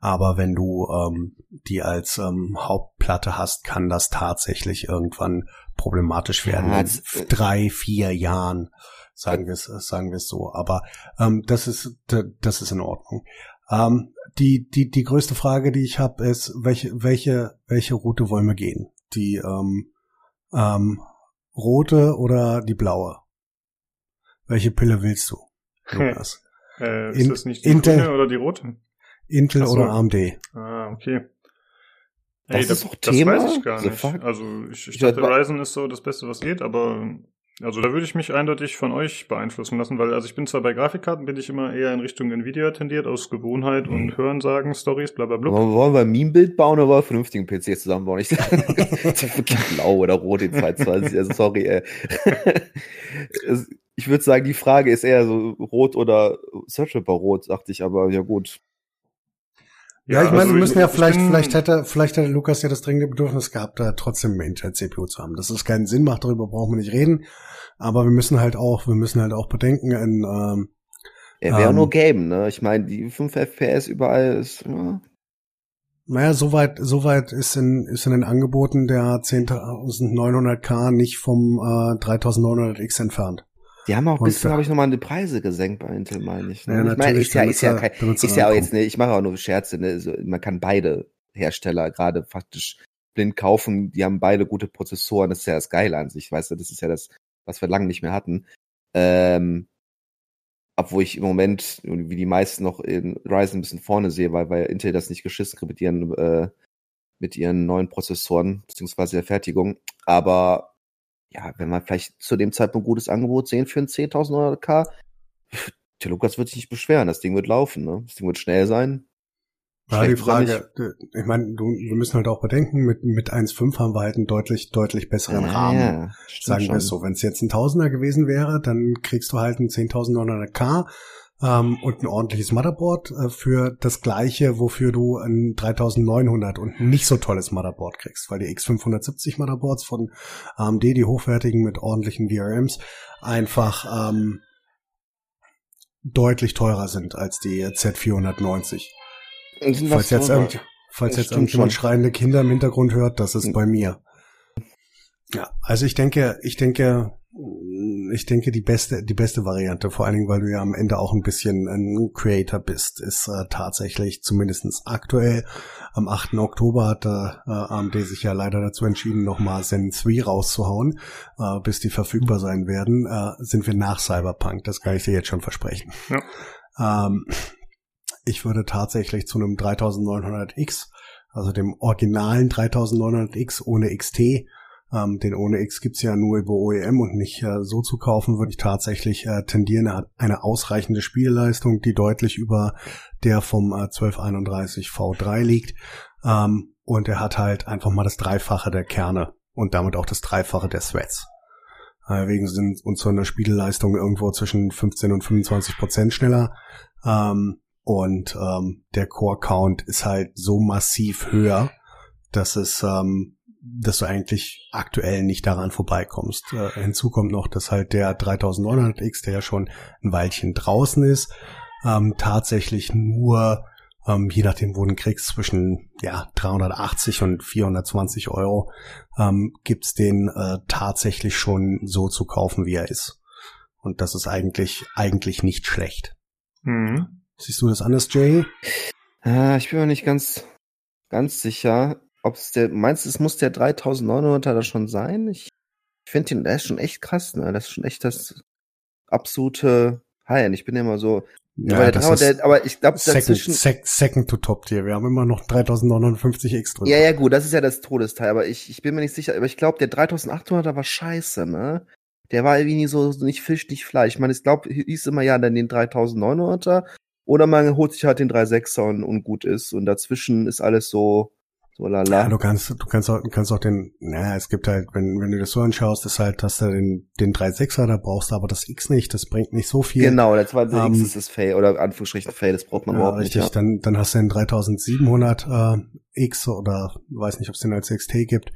Aber wenn du, ähm, die als, ähm, Haupt, Platte hast, kann das tatsächlich irgendwann problematisch werden. Ja, in das- drei, vier Jahren, sagen wir es, sagen wir es so. Aber ähm, das ist das ist in Ordnung. Ähm, die die die größte Frage, die ich habe, ist welche welche welche Route wollen wir gehen? Die ähm, ähm, rote oder die blaue? Welche Pille willst du? Lukas? Äh, ist In- das nicht die Intel- grüne oder die rote? Intel so. oder AMD? Ah, okay. Das ist das Thema? weiß ich gar The nicht. Also ich, ich Ich dachte, Ryzen ist so das Beste, was geht, aber also da würde ich mich eindeutig von euch beeinflussen lassen, weil also ich bin zwar bei Grafikkarten, bin ich immer eher in Richtung Nvidia tendiert, aus Gewohnheit Mhm. und Hörensagen, Stories, bla bla bla. Wollen wollen wir ein Meme-Bild bauen oder wollen wir vernünftigen PC zusammenbauen? Ich wirklich blau oder rot in 22. Also sorry, ey. Ich würde sagen, die Frage ist eher so rot oder Searchable rot, dachte ich, aber ja gut. Ja, ich meine, also wir müssen ja ich vielleicht, vielleicht hätte, vielleicht hätte Lukas ja das dringende Bedürfnis gehabt, da trotzdem eine Intel-CPU zu haben. Dass es keinen Sinn macht, darüber brauchen wir nicht reden. Aber wir müssen halt auch, wir müssen halt auch bedenken, in, ähm, Er wäre Ähm. nur Game, ne? Ich meine, die 5 FPS überall ist, ja. naja, soweit, soweit ist in, ist in den Angeboten der 10.900K nicht vom äh, 3900X entfernt. Die haben auch ein bisschen, habe ich nochmal die Preise gesenkt bei Intel, meine ich. Ne? Ja, ich meine, ist ja, ist ja, kein, ist ja auch jetzt, ne, ich mache auch nur Scherze, ne? Also, man kann beide Hersteller gerade faktisch blind kaufen, die haben beide gute Prozessoren, das ist ja das Geile an sich, weißt du, das ist ja das, was wir lange nicht mehr hatten. Ähm, obwohl ich im Moment, wie die meisten noch in Ryzen ein bisschen vorne sehe, weil, weil Intel das nicht geschissen kriegt mit ihren, äh, mit ihren neuen Prozessoren, beziehungsweise der Fertigung. Aber ja, wenn wir vielleicht zu dem Zeitpunkt ein gutes Angebot sehen für ein 10.000 K, der Lukas wird sich nicht beschweren, das Ding wird laufen, ne? Das Ding wird schnell sein. Ja, die Schlecht Frage, äh, ich meine, du, wir müssen halt auch bedenken, mit, mit 1.5 haben wir halt einen deutlich, deutlich besseren Rahmen. Ja, Sagen wir es so. Wenn es jetzt ein Tausender gewesen wäre, dann kriegst du halt ein 10.900K ähm, und ein ordentliches Motherboard äh, für das gleiche, wofür du ein 3900 und nicht so tolles Motherboard kriegst, weil die X570 Motherboards von AMD, die hochwertigen mit ordentlichen VRMs, einfach ähm, deutlich teurer sind als die Z490. Sind Falls jetzt, irgend, falls jetzt irgendjemand schon. schreiende Kinder im Hintergrund hört, das ist Mhm. bei mir. Ja, also ich denke, ich denke, ich denke, die beste, die beste Variante, vor allen Dingen, weil du ja am Ende auch ein bisschen ein Creator bist, ist äh, tatsächlich zumindestens aktuell. Am 8. Oktober hat äh, AMD sich ja leider dazu entschieden, nochmal Zen 3 rauszuhauen, äh, bis die verfügbar sein werden, äh, sind wir nach Cyberpunk. Das kann ich dir jetzt schon versprechen. Ähm, ich würde tatsächlich zu einem 3900X, also dem originalen 3900X ohne XT, ähm, den ohne X gibt's ja nur über OEM und nicht äh, so zu kaufen, würde ich tatsächlich äh, tendieren. Er hat eine ausreichende Spielleistung, die deutlich über der vom äh, 1231 V3 liegt. Ähm, und er hat halt einfach mal das Dreifache der Kerne und damit auch das Dreifache der. Äh, wegen sind uns so eine Spielleistung irgendwo zwischen 15 und 25 Prozent schneller. Ähm, und ähm, der Core Count ist halt so massiv höher, dass es, ähm, dass du eigentlich aktuell nicht daran vorbeikommst. Äh, hinzu kommt noch, dass halt der 3900X, der ja schon ein Weilchen draußen ist, ähm, tatsächlich nur, ähm, je nachdem, wo du ihn kriegst, zwischen ja 380 und 420 Euro, ähm, gibt's den äh, tatsächlich schon so zu kaufen, wie er ist. Und das ist eigentlich eigentlich nicht schlecht. Mhm. Siehst du das anders, Jay? Ah, ich bin mir nicht ganz, ganz sicher, ob es der, meinst du, es muss der 3900er da schon sein? Ich finde den, der ist schon echt krass, ne? Das ist schon echt das absolute High-End. Ich bin ja immer so, ja, aber, das aber, ist der, aber ich glaube, second, dazwischen, sec, second to top tier. Wir haben immer noch 3950X drin. ja, ja, gut, das ist ja das Todesteil, aber ich, ich bin mir nicht sicher, aber ich glaube, der 3800er war scheiße, ne? Der war irgendwie nie so, nicht Fisch, nicht Fleisch. Ich meine, ich glaube, hieß immer ja dann den 3900er oder man holt sich halt den 3.6er und, und gut ist und dazwischen ist alles so, so lala. Ja, du kannst, du kannst auch, du kannst auch den, naja, es gibt halt, wenn, wenn du das so anschaust, ist halt, dass du den, den 3.6er, da brauchst du aber das X nicht, das bringt nicht so viel. Genau, der zweite Ähm, X ist das Fail oder Anführungsstrichen Fail, das braucht man Ja, überhaupt richtig, nicht. dann, dann hast du den 3700 äh, X oder weiß nicht, ob es den als XT gibt,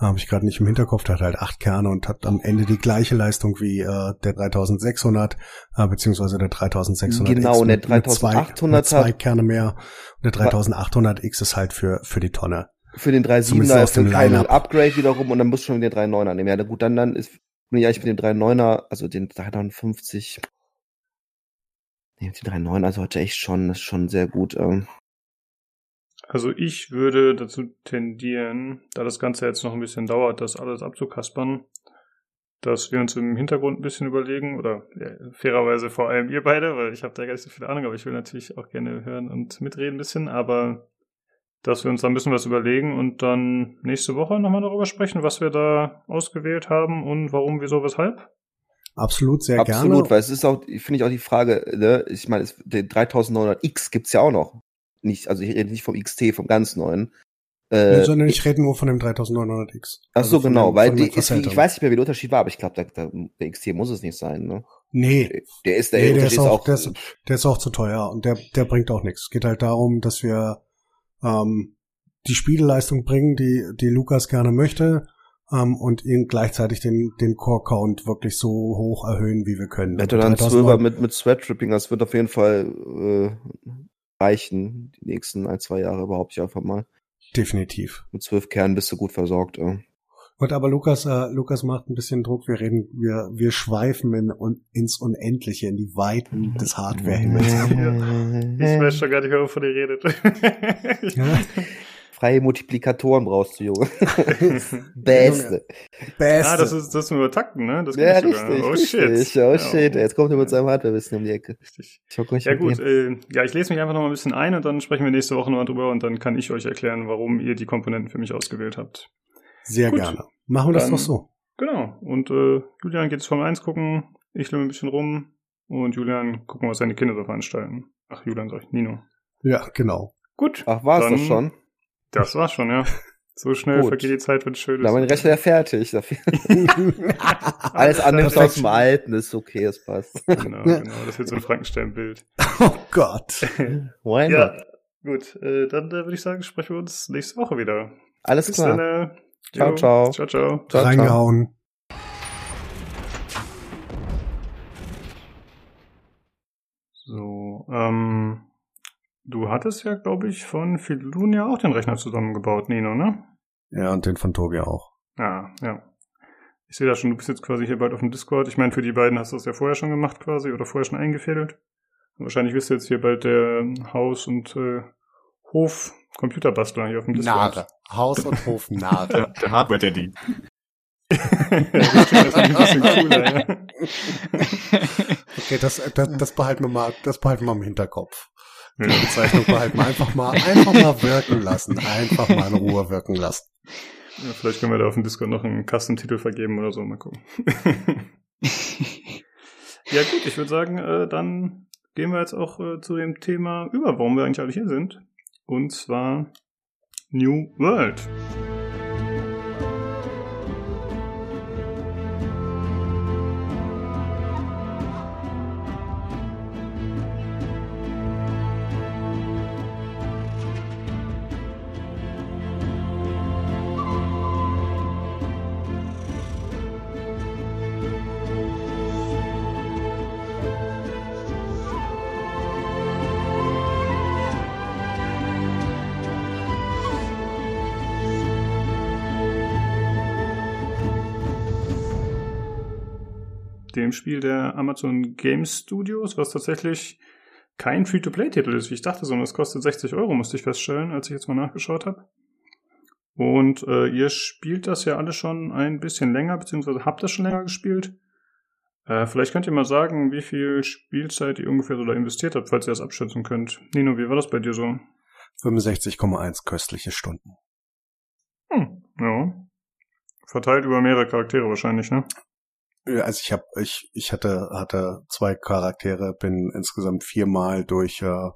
habe ich gerade nicht im Hinterkopf, der hat halt acht Kerne und hat am Ende die gleiche Leistung wie äh, der 3600 äh, beziehungsweise der 3600 Genau, X und der mit, mit zwei, 3800er mit zwei Kerne mehr. Und der 3800 X ist halt für für die Tonne. Für den 3.7er Zumindest aus ist ein dem kleines Line-Up. Upgrade wiederum und dann musst du schon den 3.9er nehmen. Ja, na gut, dann, dann ist, bin ich mit dem 3.9er, also den 350. Nee, mit dem 3.9er sollte echt schon, das ist schon sehr gut. Ähm. Also ich würde dazu tendieren, da das Ganze jetzt noch ein bisschen dauert, das alles abzukaspern, dass wir uns im Hintergrund ein bisschen überlegen, oder ja, fairerweise vor allem ihr beide, weil ich habe da gar nicht so viel Ahnung, aber ich will natürlich auch gerne hören und mitreden ein bisschen, aber dass wir uns da ein bisschen was überlegen und dann nächste Woche nochmal darüber sprechen, was wir da ausgewählt haben und warum, wieso, weshalb. Absolut, sehr Absolut, gerne. weil es ist auch, finde ich auch die Frage, ne, ich meine, es- den 3900X gibt's ja auch noch. Nicht, also ich rede nicht vom XT, vom ganz neuen. Nee, Äh, sondern ich rede nur von dem 3900X. ach Also so, genau, dem- weil die ist, ich weiß nicht mehr, wie der Unterschied war, aber ich glaube, der, der, der XT muss es nicht sein, ne? Nee, Der ist, der, Nee, der ist auch- der ist- der ist auch zu teuer und der, der bringt auch nichts. Es geht halt darum, dass wir ähm, die Spieleleistung bringen, die, die Lukas gerne möchte ähm, und ihn gleichzeitig den, den Core-Count wirklich so hoch erhöhen, wie wir können. Hätte dann 12er mit, mit Sweat-Tripping, das wird auf jeden Fall äh, reichen, die nächsten ein, zwei Jahre überhaupt ich einfach mal. Definitiv. Mit zwölf Kernen bist du gut versorgt. Äh. Und aber Lukas, äh, Lukas macht ein bisschen Druck. Wir reden, wir, wir schweifen in, un, ins Unendliche, in die Weiten des Hardware-Himmels. Ich weiß schon gar nicht, mehr, wovon ihr redet. Ja? Freie Multiplikatoren brauchst du, Junge. Beste. Beste. ah, das ist das ist nur Takten, ne? Das Ja, ich sogar. richtig, Oh shit. richtig. Oh shit, jetzt kommt er mit seinem Hardwarewissen um die Ecke. Richtig. Ich Ja gut, äh, ja, ich lese mich einfach noch mal ein bisschen ein und dann sprechen wir nächste Woche nochmal drüber und dann kann ich euch erklären, warum ihr die Komponenten für mich ausgewählt habt. Sehr Gut. gerne. Machen wir das Dann- doch so. Genau. Und äh, Julian geht jetzt Formel 1 gucken, ich lümmel ein bisschen rum und Julian gucken, was seine Kinder so veranstalten. Ach, Julian sag ich, Nino. Ja, genau. Gut, Ach, war's dann- das schon? Das war's schon, ja. So schnell Gut. vergeht die Zeit, wenn es schön ist. Da mein Rechner fertig. Dafür. Alles andere ist aus dem Alten, ist okay, es passt. Genau, genau. Das wird so ein Frankenstein-Bild. oh Gott. Why not? Ja, gut. Äh, dann äh, würde ich sagen, sprechen wir uns nächste Woche wieder. Alles Bis klar. dann. Äh, ciao. Ciao, ciao. Ciao, ciao. Reingehauen. So, ähm, du hattest ja, glaube ich, von Filun ja auch den Rechner zusammengebaut, Nino, ne? Ja, und den von Tobi auch. Ja, ja. Ich sehe da schon, du bist jetzt quasi hier bald auf dem Discord. Ich meine, für die beiden hast du das ja vorher schon gemacht quasi oder vorher schon eingefädelt. Und wahrscheinlich bist du jetzt hier bald der Haus- und äh, Hof-Computerbastler hier auf dem Discord. Nare. Haus und Hof Der, Nare. der Hardware-Daddy. das cooler, ja. Okay, das, das, das behalten wir mal, das behalten wir im Hinterkopf. Ja. Die Bezeichnung behalten einfach mal, einfach mal wirken lassen. Einfach mal in Ruhe wirken lassen. Ja, vielleicht können wir da auf dem Discord noch einen Custom-Titel vergeben oder so, mal gucken. ja gut, ich würde sagen, äh, dann gehen wir jetzt auch äh, zu dem Thema über, warum wir eigentlich alle hier sind. Und zwar New World. Dem Spiel der Amazon Game Studios, was tatsächlich kein Free-to-Play-Titel ist, wie ich dachte, sondern es kostet 60 Euro, musste ich feststellen, als ich jetzt mal nachgeschaut habe. Und äh, ihr spielt das ja alle schon ein bisschen länger, beziehungsweise habt das schon länger gespielt. Äh, vielleicht könnt ihr mal sagen, wie viel Spielzeit ihr ungefähr so da investiert habt, falls ihr das abschätzen könnt. Nino, wie war das bei dir so? 65,1 köstliche Stunden. Hm, ja. Verteilt über mehrere Charaktere wahrscheinlich, ne? Ja, Also ich habe, ich, ich hatte, hatte zwei Charaktere, bin insgesamt viermal durch äh,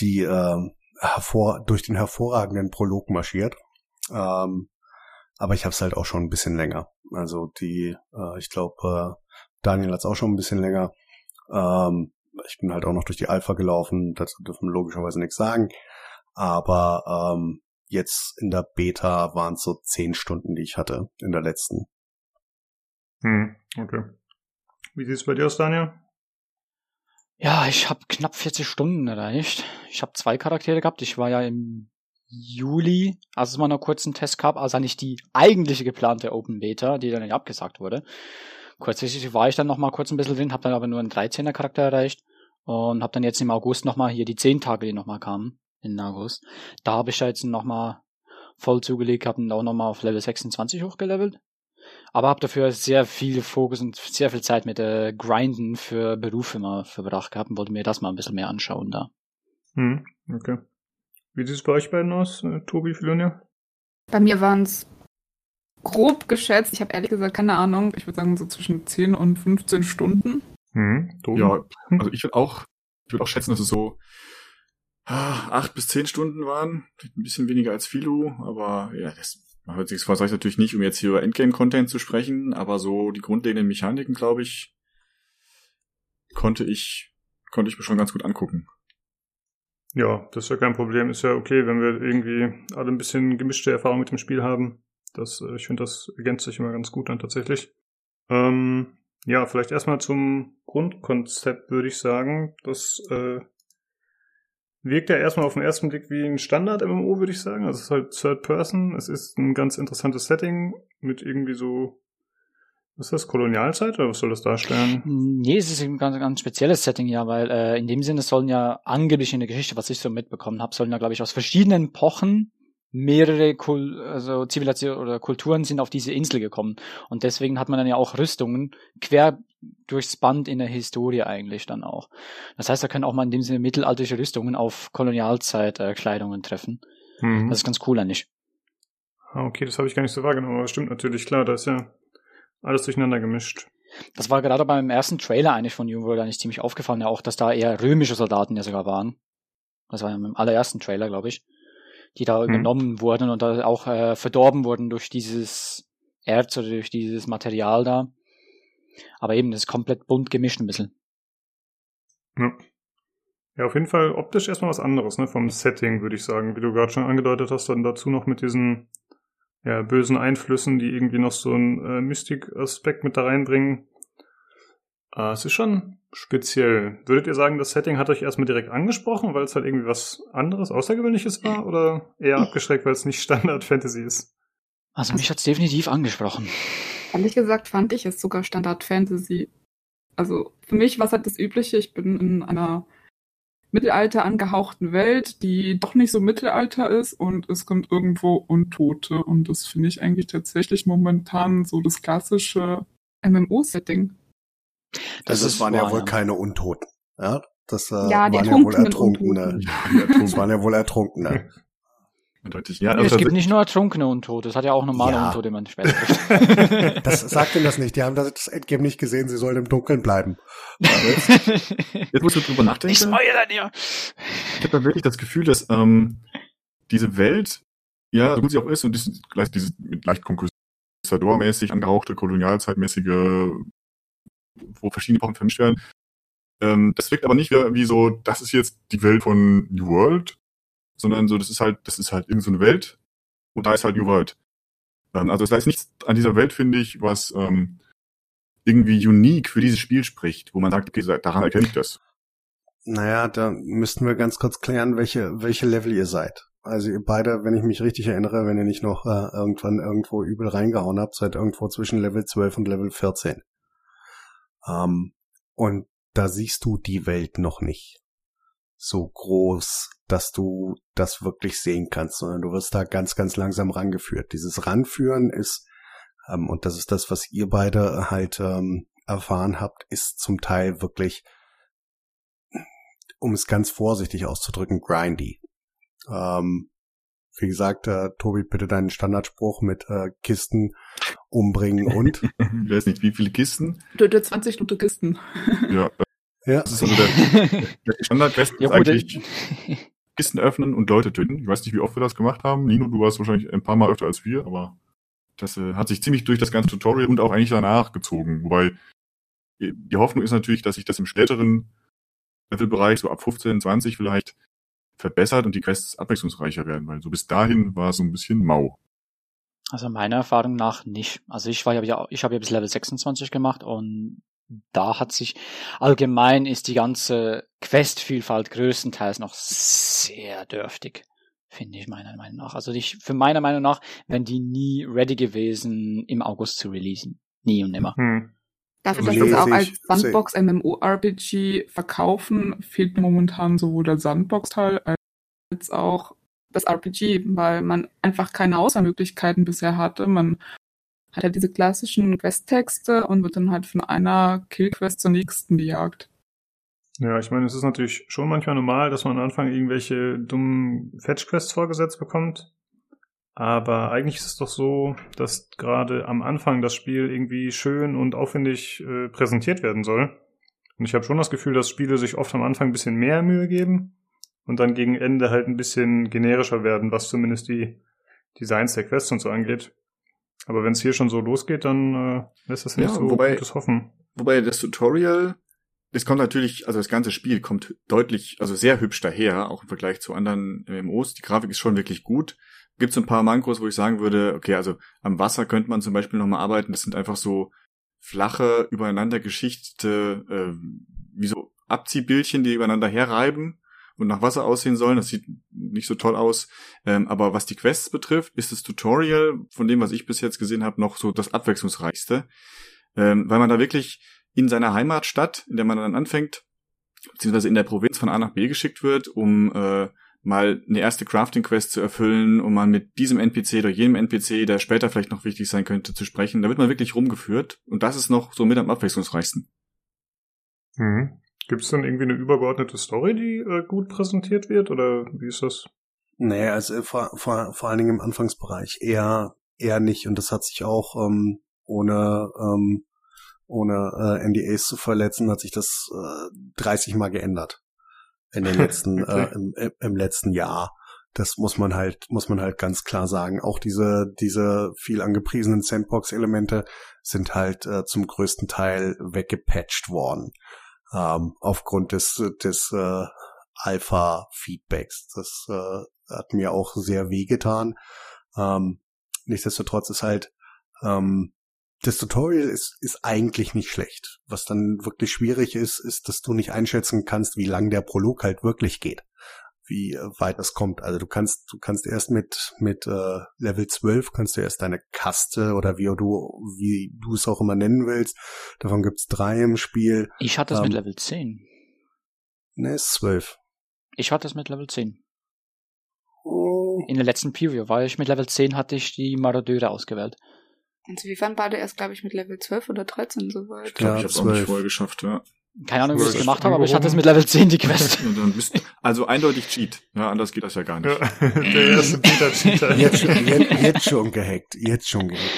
die äh, hervor, durch den hervorragenden Prolog marschiert. Ähm, aber ich habe es halt auch schon ein bisschen länger. Also die, äh, ich glaube, äh, Daniel hat es auch schon ein bisschen länger. Ähm, ich bin halt auch noch durch die Alpha gelaufen, dazu dürfen wir logischerweise nichts sagen. Aber ähm, jetzt in der Beta waren es so zehn Stunden, die ich hatte, in der letzten. Hm, okay. Wie sieht's bei dir aus, Daniel? Ja, ich habe knapp 40 Stunden erreicht. Ich habe zwei Charaktere gehabt. Ich war ja im Juli, als es mal einen Test gab, also eigentlich die eigentliche geplante Open Beta, die dann nicht abgesagt wurde. Kurzfristig war ich dann noch mal kurz ein bisschen drin, habe dann aber nur einen 13er Charakter erreicht und habe dann jetzt im August noch mal hier die 10 Tage, die noch mal kamen, in August. Da habe ich jetzt noch mal voll zugelegt, habe dann auch noch mal auf Level 26 hochgelevelt. Aber habe dafür sehr viel Fokus und sehr viel Zeit mit äh, Grinden für Berufe mal verbracht gehabt und wollte mir das mal ein bisschen mehr anschauen da. Hm, okay. Wie sieht es bei euch beiden aus, äh, Tobi, Filonia? Bei mir waren es grob geschätzt, ich habe ehrlich gesagt keine Ahnung, ich würde sagen so zwischen 10 und 15 Stunden. Hm, Tobi? Ja, also ich würde auch, ich würde auch schätzen, dass es so ah, acht bis zehn Stunden waren. Ein bisschen weniger als Filu, aber ja, das hört sich das ich natürlich nicht, um jetzt hier über Endgame-Content zu sprechen, aber so die grundlegenden Mechaniken, glaube ich, konnte ich, konnte ich mir schon ganz gut angucken. Ja, das ist ja kein Problem. Ist ja okay, wenn wir irgendwie alle ein bisschen gemischte Erfahrung mit dem Spiel haben. Das, äh, ich finde, das ergänzt sich immer ganz gut dann tatsächlich. Ähm, ja, vielleicht erstmal zum Grundkonzept würde ich sagen. Das äh, wirkt ja erstmal auf den ersten Blick wie ein Standard-MMO, würde ich sagen. Also es ist halt Third Person. Es ist ein ganz interessantes Setting mit irgendwie so ist das Kolonialzeit oder was soll das darstellen? Nee, es ist ein ganz, ganz spezielles Setting, ja, weil äh, in dem Sinne sollen ja angeblich in der Geschichte, was ich so mitbekommen habe, sollen ja, glaube ich, aus verschiedenen Epochen mehrere Kul also Zivilisationen oder Kulturen sind auf diese Insel gekommen. Und deswegen hat man dann ja auch Rüstungen quer durchs Band in der Historie eigentlich dann auch. Das heißt, da können auch mal in dem Sinne mittelalterliche Rüstungen auf Kolonialzeit-Kleidungen äh, treffen. Mhm. Das ist ganz cool eigentlich. Ah, okay, das habe ich gar nicht so wahrgenommen, aber stimmt natürlich, klar, da ist ja alles durcheinander gemischt. Das war gerade beim ersten Trailer eigentlich von New World eigentlich ziemlich aufgefallen, ja auch, dass da eher römische Soldaten ja sogar waren. Das war ja im allerersten Trailer, glaube ich, die da hm. übernommen wurden und da auch äh, verdorben wurden durch dieses Erz oder durch dieses Material da. Aber eben, das ist komplett bunt gemischt ein bisschen. Ja. Ja, auf jeden Fall optisch erstmal was anderes, ne, vom Setting, würde ich sagen. Wie du gerade schon angedeutet hast, dann dazu noch mit diesen ja, bösen Einflüssen, die irgendwie noch so einen äh, Mystik-Aspekt mit da reinbringen. Äh, es ist schon speziell. Würdet ihr sagen, das Setting hat euch erstmal direkt angesprochen, weil es halt irgendwie was anderes, Außergewöhnliches war? Oder eher abgeschreckt, weil es nicht Standard-Fantasy ist? Also mich hat es definitiv angesprochen. Ehrlich gesagt fand ich es sogar Standard-Fantasy. Also für mich war es halt das Übliche. Ich bin in einer Mittelalter angehauchten Welt, die doch nicht so Mittelalter ist und es kommt irgendwo Untote. Und das finde ich eigentlich tatsächlich momentan so das klassische MMO-Setting. Das, das waren ja wohl ja. keine Untoten. Ja, das äh, ja, waren ja wohl Ertrunkene. Das waren ja wohl Ertrunkene. Eindeutig. Ja, also es gibt nicht nur Ertrunkene Untote, es hat ja auch normale ja. Untote, die man später das sagt denn das nicht. Die haben das Endgame nicht gesehen, sie sollen im Dunkeln bleiben. Jetzt, jetzt musst du drüber nachdenken. Ich spoilere dir. Ich habe da wirklich das Gefühl, dass ähm, diese Welt, ja, so gut sie auch ist, und diese, diese mit leicht Konquistador-mäßig angehauchte, kolonialzeitmäßige, wo verschiedene Epochen vermischt werden, ähm, das wirkt aber nicht wie, so, das ist jetzt die Welt von New World, sondern so, das ist halt, das ist halt irgendeine so Welt und da ist halt New World. Ähm, also da ist nichts an dieser Welt, finde ich, was ähm, irgendwie unique für dieses Spiel spricht, wo man sagt, okay, daran erkenne ich das. Naja, da müssten wir ganz kurz klären, welche, welche Level ihr seid. Also ihr beide, wenn ich mich richtig erinnere, wenn ihr nicht noch äh, irgendwann irgendwo übel reingehauen habt, seid irgendwo zwischen Level 12 und Level 14. Ähm, und da siehst du die Welt noch nicht so groß, dass du das wirklich sehen kannst, sondern du wirst da ganz, ganz langsam rangeführt. Dieses Ranführen ist, ähm, und das ist das, was ihr beide halt ähm, erfahren habt, ist zum Teil wirklich, um es ganz vorsichtig auszudrücken, grindy. Ähm, wie gesagt, äh, Tobi, bitte deinen Standardspruch mit äh, Kisten umbringen und. ich weiß nicht, wie viele Kisten? Töte 20 tote Kisten. ja, ja. Das ist also der, der Standard-Quest ja, ist eigentlich Kisten öffnen und Leute töten. Ich weiß nicht, wie oft wir das gemacht haben. Nino, du warst wahrscheinlich ein paar Mal öfter als wir, aber das äh, hat sich ziemlich durch das ganze Tutorial und auch eigentlich danach gezogen. Wobei die Hoffnung ist natürlich, dass sich das im späteren Levelbereich, so ab 15, 20 vielleicht, verbessert und die Quests abwechslungsreicher werden, weil so bis dahin war es so ein bisschen mau. Also meiner Erfahrung nach nicht. Also ich war ja, ich habe ja bis Level 26 gemacht und da hat sich allgemein ist die ganze Questvielfalt größtenteils noch sehr dürftig, Finde ich meiner Meinung nach. Also ich, für meiner Meinung nach wären die nie ready gewesen, im August zu releasen. Nie und nimmer. Hm. Dafür, dass Nee, das auch als Sandbox MMORPG verkaufen, fehlt mir momentan sowohl der Sandbox-Teil als auch das RPG, weil man einfach keine Auswahlmöglichkeiten bisher hatte. Man hat ja diese klassischen Quest-Texte und wird dann halt von einer Kill-Quest zur nächsten gejagt. Ja, ich meine, es ist natürlich schon manchmal normal, dass man am Anfang irgendwelche dummen Fetch-Quests vorgesetzt bekommt. Aber eigentlich ist es doch so, dass gerade am Anfang das Spiel irgendwie schön und aufwendig äh, präsentiert werden soll. Und ich habe schon das Gefühl, dass Spiele sich oft am Anfang ein bisschen mehr Mühe geben und dann gegen Ende halt ein bisschen generischer werden, was zumindest die Designs der Quests und so angeht. Aber wenn es hier schon so losgeht, dann äh, lässt das nicht Ja, so wobei- gutes hoffen. Wobei das Tutorial, das kommt natürlich, also das ganze Spiel kommt deutlich, also sehr hübsch daher, auch im Vergleich zu anderen MMOs. Die Grafik ist schon wirklich gut. Gibt so ein paar Mankos, wo ich sagen würde, okay, also am Wasser könnte man zum Beispiel nochmal arbeiten. Das sind einfach so flache, übereinander geschichtete, äh, wie so Abziehbildchen, die übereinander herreiben und nach Wasser aussehen sollen. Das sieht nicht so toll aus. Ähm, aber was die Quests betrifft, ist das Tutorial von dem, was ich bis jetzt gesehen habe, noch so das abwechslungsreichste. Ähm, weil man da wirklich in seiner Heimatstadt, in der man dann anfängt, beziehungsweise in der Provinz von A nach B geschickt wird, um äh, mal eine erste Crafting-Quest zu erfüllen, um mal mit diesem NPC oder jenem NPC, der später vielleicht noch wichtig sein könnte, zu sprechen. Da wird man wirklich rumgeführt und das ist noch so mit am abwechslungsreichsten. Mhm. Gibt es dann irgendwie eine übergeordnete Story, die äh, gut präsentiert wird? Oder wie ist das? Nee, also vor, vor, vor allen Dingen im Anfangsbereich eher, eher nicht. Und das hat sich auch ähm, ohne, ähm, ohne äh, NDAs zu verletzen, hat sich das äh, 30 Mal geändert. In den letzten, Okay. äh, im, im, letzten Jahr. Das muss man halt, muss man halt ganz klar sagen. Auch diese, diese viel angepriesenen Sandbox-Elemente sind halt äh, zum größten Teil weggepatcht worden. Ähm, aufgrund des, des äh, Alpha-Feedbacks. Das äh, hat mir auch sehr wehgetan. Ähm, nichtsdestotrotz ist halt, ähm, das Tutorial ist, ist eigentlich nicht schlecht. Was dann wirklich schwierig ist, ist, dass du nicht einschätzen kannst, wie lang der Prolog halt wirklich geht. Wie äh, weit das kommt. Also du kannst, du kannst erst mit, mit äh, Level 12 kannst du erst deine Kaste oder wie du, wie du es auch immer nennen willst. Davon gibt's drei im Spiel. Ich hatte es mit Ähm, Level 10. Ne, ist 12. Ich hatte es mit Level 10. Oh. In der letzten Preview war ich mit Level 10 hatte ich die Marodeure ausgewählt. Und wir waren beide erst, glaube ich, mit Level 12 oder 13 soweit. Ich glaube, Ja, ich habe es auch nicht 12. vorher geschafft, ja. Keine Ahnung, wie ich es gemacht habe, aber ich hatte es mit Level 10 die Quest. Bist, also eindeutig Cheat. Ja, anders geht das ja gar nicht. Ja, der erste Beta-Cheater. Jetzt schon, jetzt, jetzt schon gehackt. Jetzt schon gehackt.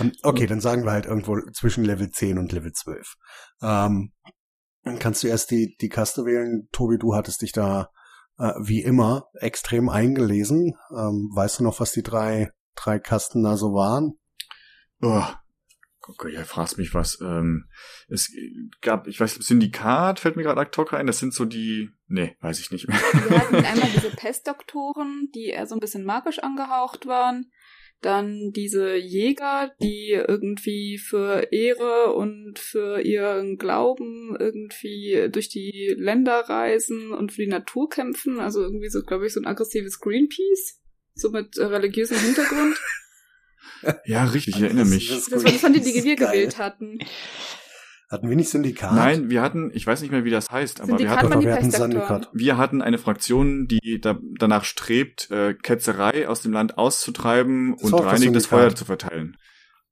Ähm, Okay, dann sagen wir halt irgendwo zwischen Level 10 und Level 12. Ähm, dann kannst du erst die, die Kaste wählen. Tobi, du hattest dich da äh, wie immer extrem eingelesen. Ähm, weißt du noch, was die drei, drei Kasten da so waren? Oh. Okay, ja, fragst mich was. Ähm, es gab, ich weiß, Syndikat fällt mir gerade ad ein. Das sind so die, nee, weiß ich nicht mehr. Wir hatten einmal diese Pestdoktoren, die eher so ein bisschen magisch angehaucht waren. Dann diese Jäger, die irgendwie für Ehre und für ihren Glauben irgendwie durch die Länder reisen und für die Natur kämpfen. Also irgendwie so, glaube ich, so ein aggressives Greenpeace. So mit äh, religiösem Hintergrund. Ja, richtig, ich erinnere mich. Das war, das waren die, die wir gewählt hatten. Hatten wir nicht Syndikat? Nein, wir hatten, ich weiß nicht mehr, wie das heißt, aber wir Syndikat hatten, wir hatten Pestdoktoren. Syndikat. wir hatten eine Fraktion, die da, danach strebt, äh, Ketzerei aus dem Land auszutreiben Das und das reinigendes. Feuer zu verteilen.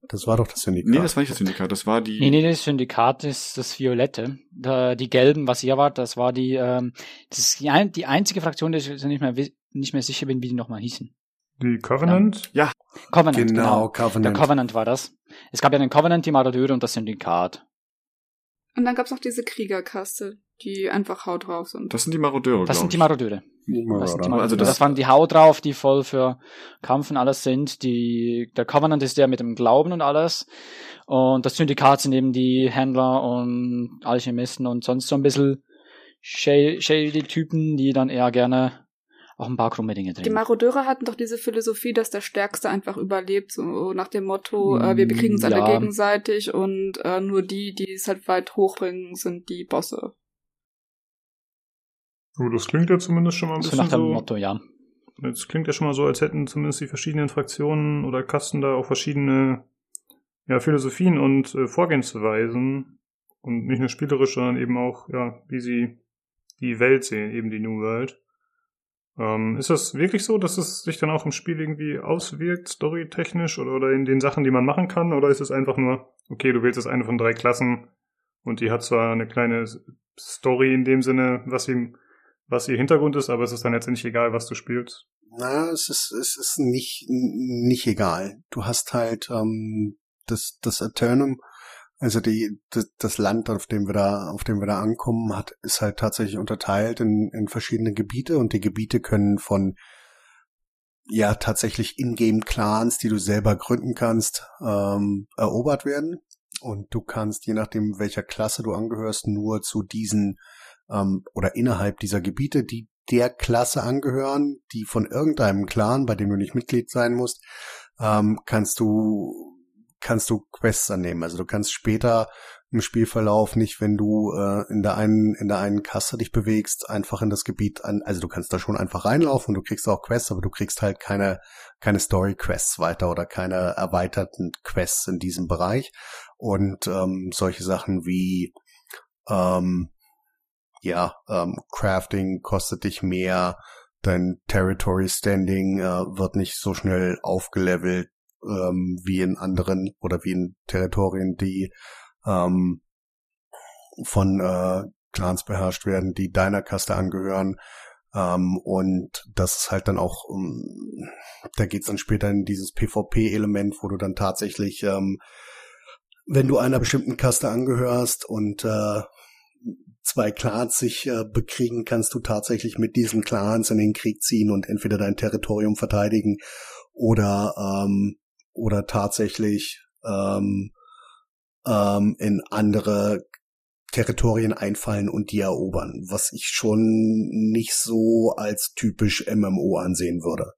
Das war doch das Syndikat. Nee, das war nicht das Syndikat, das war die. Nee, nee, das Syndikat ist das Violette. Da, die Gelben, was ihr wart, das war die, ähm, das ist die, ein, die einzige Fraktion, die ich nicht mehr, nicht mehr sicher bin, wie die nochmal hießen. Die Covenant? Covenant, Genau, genau. Der Covenant. Covenant war das. Es gab ja den Covenant, die Marodeure und das Syndikat. Und dann gab's noch diese Kriegerkaste, die einfach Haut drauf sind. Das sind die Marodeure, Das sind die. Marodeure. Das, sind die Marodeure. Also das, das- waren die Haut drauf, die voll für Kampf und alles sind. Die, der Covenant ist der mit dem Glauben und alles. Und das Syndikat sind eben die Händler und Alchemisten und sonst so ein bisschen shady Typen, die dann eher gerne auch ein paar krumme Dinge Die trinken. Marodeure hatten doch diese Philosophie, dass der Stärkste einfach überlebt, so nach dem Motto, äh, wir bekriegen uns alle Ja. gegenseitig und äh, nur die, die es halt weit hochbringen, sind die Bosse. Oh, das klingt ja zumindest schon mal ein so bisschen nach dem so, Motto, ja. es klingt ja schon mal so, als hätten zumindest die verschiedenen Fraktionen oder Kasten da auch verschiedene ja, Philosophien und äh, Vorgehensweisen und nicht nur spielerisch, sondern eben auch, ja, wie sie die Welt sehen, eben die New World. Ähm, ist das wirklich so, dass es sich dann auch im Spiel irgendwie auswirkt, storytechnisch oder, oder in den Sachen, die man machen kann? Oder ist es einfach nur, okay, du wählst jetzt eine von drei Klassen und die hat zwar eine kleine Story in dem Sinne, was ihm, was ihr Hintergrund ist, aber es ist dann letztendlich egal, was du spielst. Na, es ist, es ist nicht, nicht egal. Du hast halt ähm, das, das Eternum, also die, das, Land, auf dem wir da, auf dem wir da ankommen, hat, ist halt tatsächlich unterteilt in, in verschiedene Gebiete und die Gebiete können von ja tatsächlich Ingame-Clans, die du selber gründen kannst, ähm, erobert werden. Und du kannst, je nachdem, welcher Klasse du angehörst, nur zu diesen ähm, oder innerhalb dieser Gebiete, die der Klasse angehören, die von irgendeinem Clan, bei dem du nicht Mitglied sein musst, ähm, kannst du kannst du Quests annehmen. Also du kannst später im Spielverlauf nicht, wenn du äh, in der einen in der einen Kasse dich bewegst, einfach in das Gebiet an. Also du kannst da schon einfach reinlaufen und du kriegst auch Quests, aber du kriegst halt keine keine Story Quests weiter oder keine erweiterten Quests in diesem Bereich und ähm, solche Sachen wie ähm, ja ähm, Crafting kostet dich mehr, dein Territory Standing äh, wird nicht so schnell aufgelevelt ähm, wie in anderen oder wie in Territorien, die ähm, von äh, Clans beherrscht werden, die deiner Kaste angehören. Ähm, und das ist halt dann auch, ähm, da geht's dann später in dieses PvP-Element, wo du dann tatsächlich, ähm, wenn du einer bestimmten Kaste angehörst und äh, zwei Clans sich äh, bekriegen, kannst du tatsächlich mit diesen Clans in den Krieg ziehen und entweder dein Territorium verteidigen oder ähm, oder tatsächlich ähm, ähm, in andere Territorien einfallen und die erobern, was ich schon nicht so als typisch MMO ansehen würde.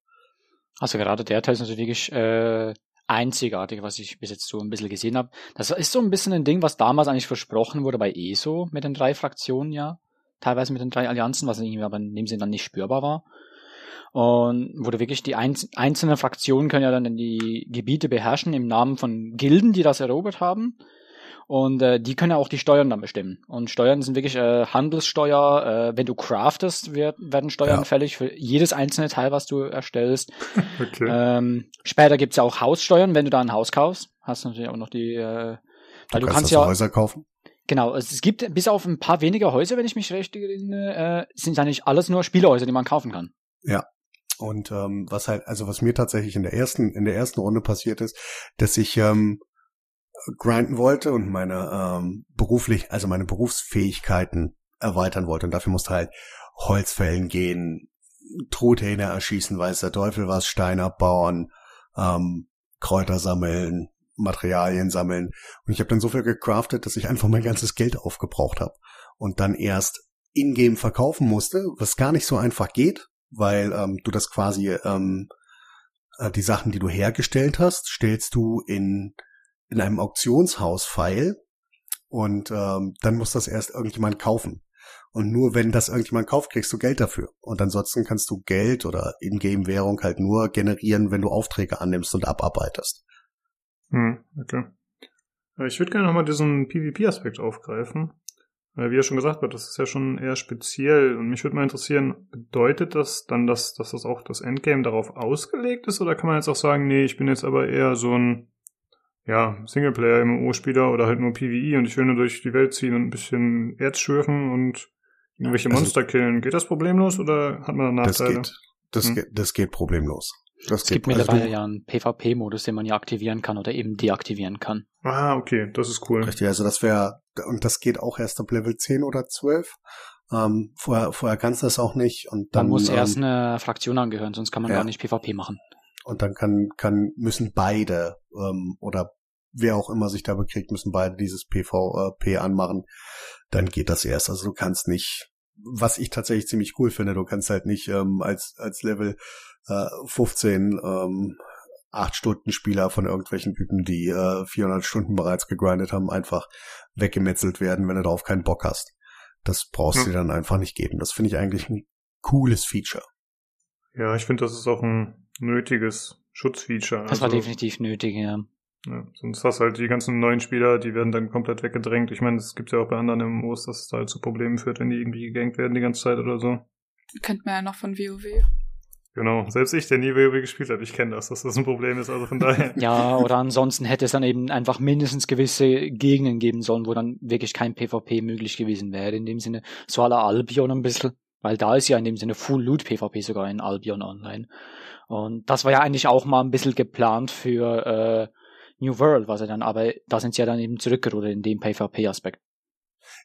Also gerade der Teil ist natürlich wirklich äh, einzigartig, was ich bis jetzt so ein bisschen gesehen habe. Das ist so ein bisschen ein Ding, was damals eigentlich versprochen wurde bei ESO mit den drei Fraktionen, ja. Teilweise mit den drei Allianzen, was irgendwie aber in dem Sinne dann nicht spürbar war. Und wo du wirklich die einz einzelnen Fraktionen können ja dann die Gebiete beherrschen im Namen von Gilden, die das erobert haben. Und äh, die können ja auch die Steuern dann bestimmen. Und Steuern sind wirklich äh, Handelssteuer. Äh, wenn du craftest, wird, werden Steuern ja. fällig für jedes einzelne Teil, was du erstellst. Okay. Ähm, später gibt's ja auch Haussteuern, wenn du da ein Haus kaufst. Hast du natürlich auch noch die. Äh, weil du, du kannst ja Häuser kaufen. Genau, es gibt bis auf ein paar wenige Häuser, wenn ich mich recht erinnere, äh, sind eigentlich alles nur Spielehäuser, die man kaufen kann. Ja, und ähm, was halt, also was mir tatsächlich in der ersten, in der ersten Runde passiert ist, dass ich ähm, grinden wollte und meine ähm, beruflich, also meine Berufsfähigkeiten erweitern wollte. Und dafür musste halt Holzfällen gehen, Truthähne erschießen, weiß der Teufel was, Steine abbauen, ähm, Kräuter sammeln, Materialien sammeln. Und ich habe dann so viel gecraftet, dass ich einfach mein ganzes Geld aufgebraucht habe. Und dann erst in-game verkaufen musste, was gar nicht so einfach geht, weil ähm, du das quasi ähm, äh, die Sachen, die du hergestellt hast, stellst du in in einem Auktionshaus-File und ähm, dann muss das erst irgendjemand kaufen. Und nur wenn das irgendjemand kauft, kriegst du Geld dafür. Und ansonsten kannst du Geld oder Ingame-Währung halt nur generieren, wenn du Aufträge annimmst und abarbeitest. Hm, okay. Ich würde gerne nochmal diesen PvP-Aspekt aufgreifen. Wie er schon gesagt hat, das ist ja schon eher speziell. Und mich würde mal interessieren, bedeutet das dann, dass, dass das auch das Endgame darauf ausgelegt ist? Oder kann man jetzt auch sagen, nee, ich bin jetzt aber eher so ein ja, Singleplayer-MMO-Spieler oder halt nur PvE und ich will nur durch die Welt ziehen und ein bisschen Erz schürfen und irgendwelche also Monster killen. Geht das problemlos oder hat man Nachteile? Das geht, das, hm? geht, das geht problemlos. Das es gibt mittlerweile also ja einen PvP-Modus, den man ja aktivieren kann oder eben deaktivieren kann. Ah, okay, das ist cool. Richtig, also das wäre, und das geht auch erst ab Level 10 oder 12. Ähm, vorher, vorher kannst du das auch nicht. Und dann, man muss erst ähm, eine Fraktion angehören, sonst kann man ja. gar nicht PvP machen. Und dann kann, kann, müssen beide ähm, oder wer auch immer sich da bekriegt, müssen beide dieses PvP anmachen. Dann geht das erst. Also du kannst nicht, was ich tatsächlich ziemlich cool finde, du kannst halt nicht ähm, als, als Level äh, 15 ähm, acht Stunden Spieler von irgendwelchen Typen, die äh, 400 Stunden bereits gegrindet haben, einfach weggemetzelt werden, wenn du darauf keinen Bock hast. Das brauchst du hm. dir dann einfach nicht geben. Das finde ich eigentlich ein cooles Feature. Ja, ich finde, das ist auch ein nötiges Schutzfeature. Das war Also, definitiv nötig, ja. Ja, sonst hast du halt die ganzen neuen Spieler, die werden dann komplett weggedrängt. Ich meine, es gibt ja auch bei anderen MMOs, dass es da halt zu Problemen führt, wenn die irgendwie gegankt werden die ganze Zeit oder so. Kennt man ja noch von WoW. Genau, selbst ich, der nie WoW gespielt hat, ich kenne das, dass das ein Problem ist, also von daher. Ja, oder ansonsten hätte es dann eben einfach mindestens gewisse Gegenden geben sollen, wo dann wirklich kein PvP möglich gewesen wäre. In dem Sinne, so la Albion ein bisschen, weil da ist ja in dem Sinne Full Loot PvP sogar in Albion Online. Und das war ja eigentlich auch mal ein bisschen geplant für äh, New World, was er dann, aber da sind sie ja dann eben zurückgerudert in dem PvP-Aspekt.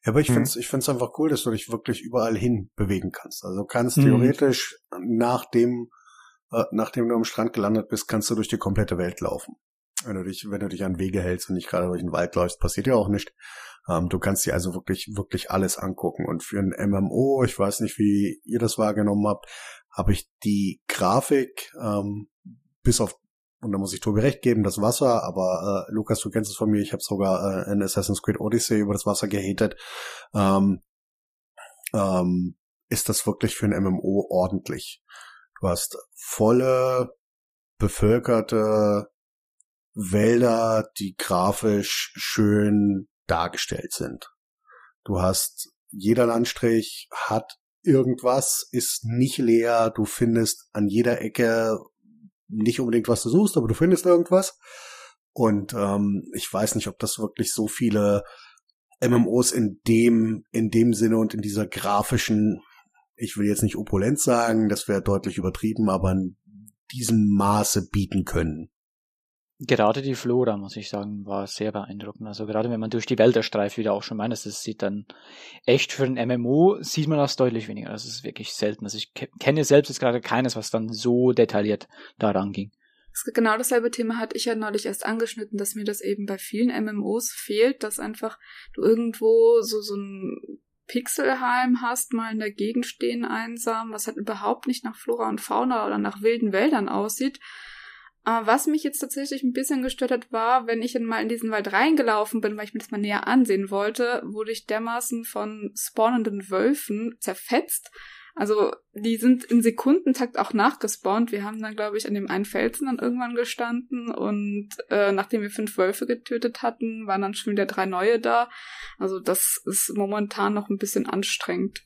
Ja, aber ich Mhm. find's, ich find's einfach cool, dass du dich wirklich überall hin bewegen kannst. Also du kannst Mhm. theoretisch nachdem, äh, nachdem du am Strand gelandet bist, kannst du durch die komplette Welt laufen. Wenn du dich, wenn du dich an Wege hältst und nicht gerade durch den Wald läufst, passiert ja auch nicht. Ähm, du kannst dir also wirklich, wirklich alles angucken. Und für ein MMO, ich weiß nicht, wie ihr das wahrgenommen habt, habe ich die Grafik, ähm, bis auf und da muss ich Tobi recht geben, das Wasser, aber äh, Lukas, du kennst es von mir, ich habe sogar äh, in Assassin's Creed Odyssey über das Wasser gehatet. Ähm, ähm, ist das wirklich für ein MMO ordentlich? Du hast volle, bevölkerte Wälder, die grafisch schön dargestellt sind. Du hast, jeder Landstrich hat irgendwas, ist nicht leer, du findest an jeder Ecke nicht unbedingt, was du suchst, aber du findest irgendwas. Und ähm, ich weiß nicht, ob das wirklich so viele MMOs in dem, in dem Sinne und in dieser grafischen, ich will jetzt nicht opulent sagen, das wäre deutlich übertrieben, aber in diesem Maße bieten können. Gerade die Flora, muss ich sagen, war sehr beeindruckend. Also gerade wenn man durch die Wälder streift, wie du auch schon meinst, das sieht dann echt für ein MMO sieht man das deutlich weniger. Das ist wirklich selten. Also ich ke- kenne selbst jetzt gerade keines, was dann so detailliert daran ging. Genau dasselbe Thema hatte ich ja neulich erst angeschnitten, dass mir das eben bei vielen MMOs fehlt, dass einfach du irgendwo so, so ein Pixelheim hast, mal in der Gegend stehen einsam, was halt überhaupt nicht nach Flora und Fauna oder nach wilden Wäldern aussieht. Aber was mich jetzt tatsächlich ein bisschen gestört hat, war, wenn ich mal in diesen Wald reingelaufen bin, weil ich mir das mal näher ansehen wollte, wurde ich dermaßen von spawnenden Wölfen zerfetzt. Also die sind in Sekundentakt auch nachgespawnt. Wir haben dann, glaube ich, an dem einen Felsen dann irgendwann gestanden und äh, nachdem wir fünf Wölfe getötet hatten, waren dann schon wieder drei neue da. Also das ist momentan noch ein bisschen anstrengend.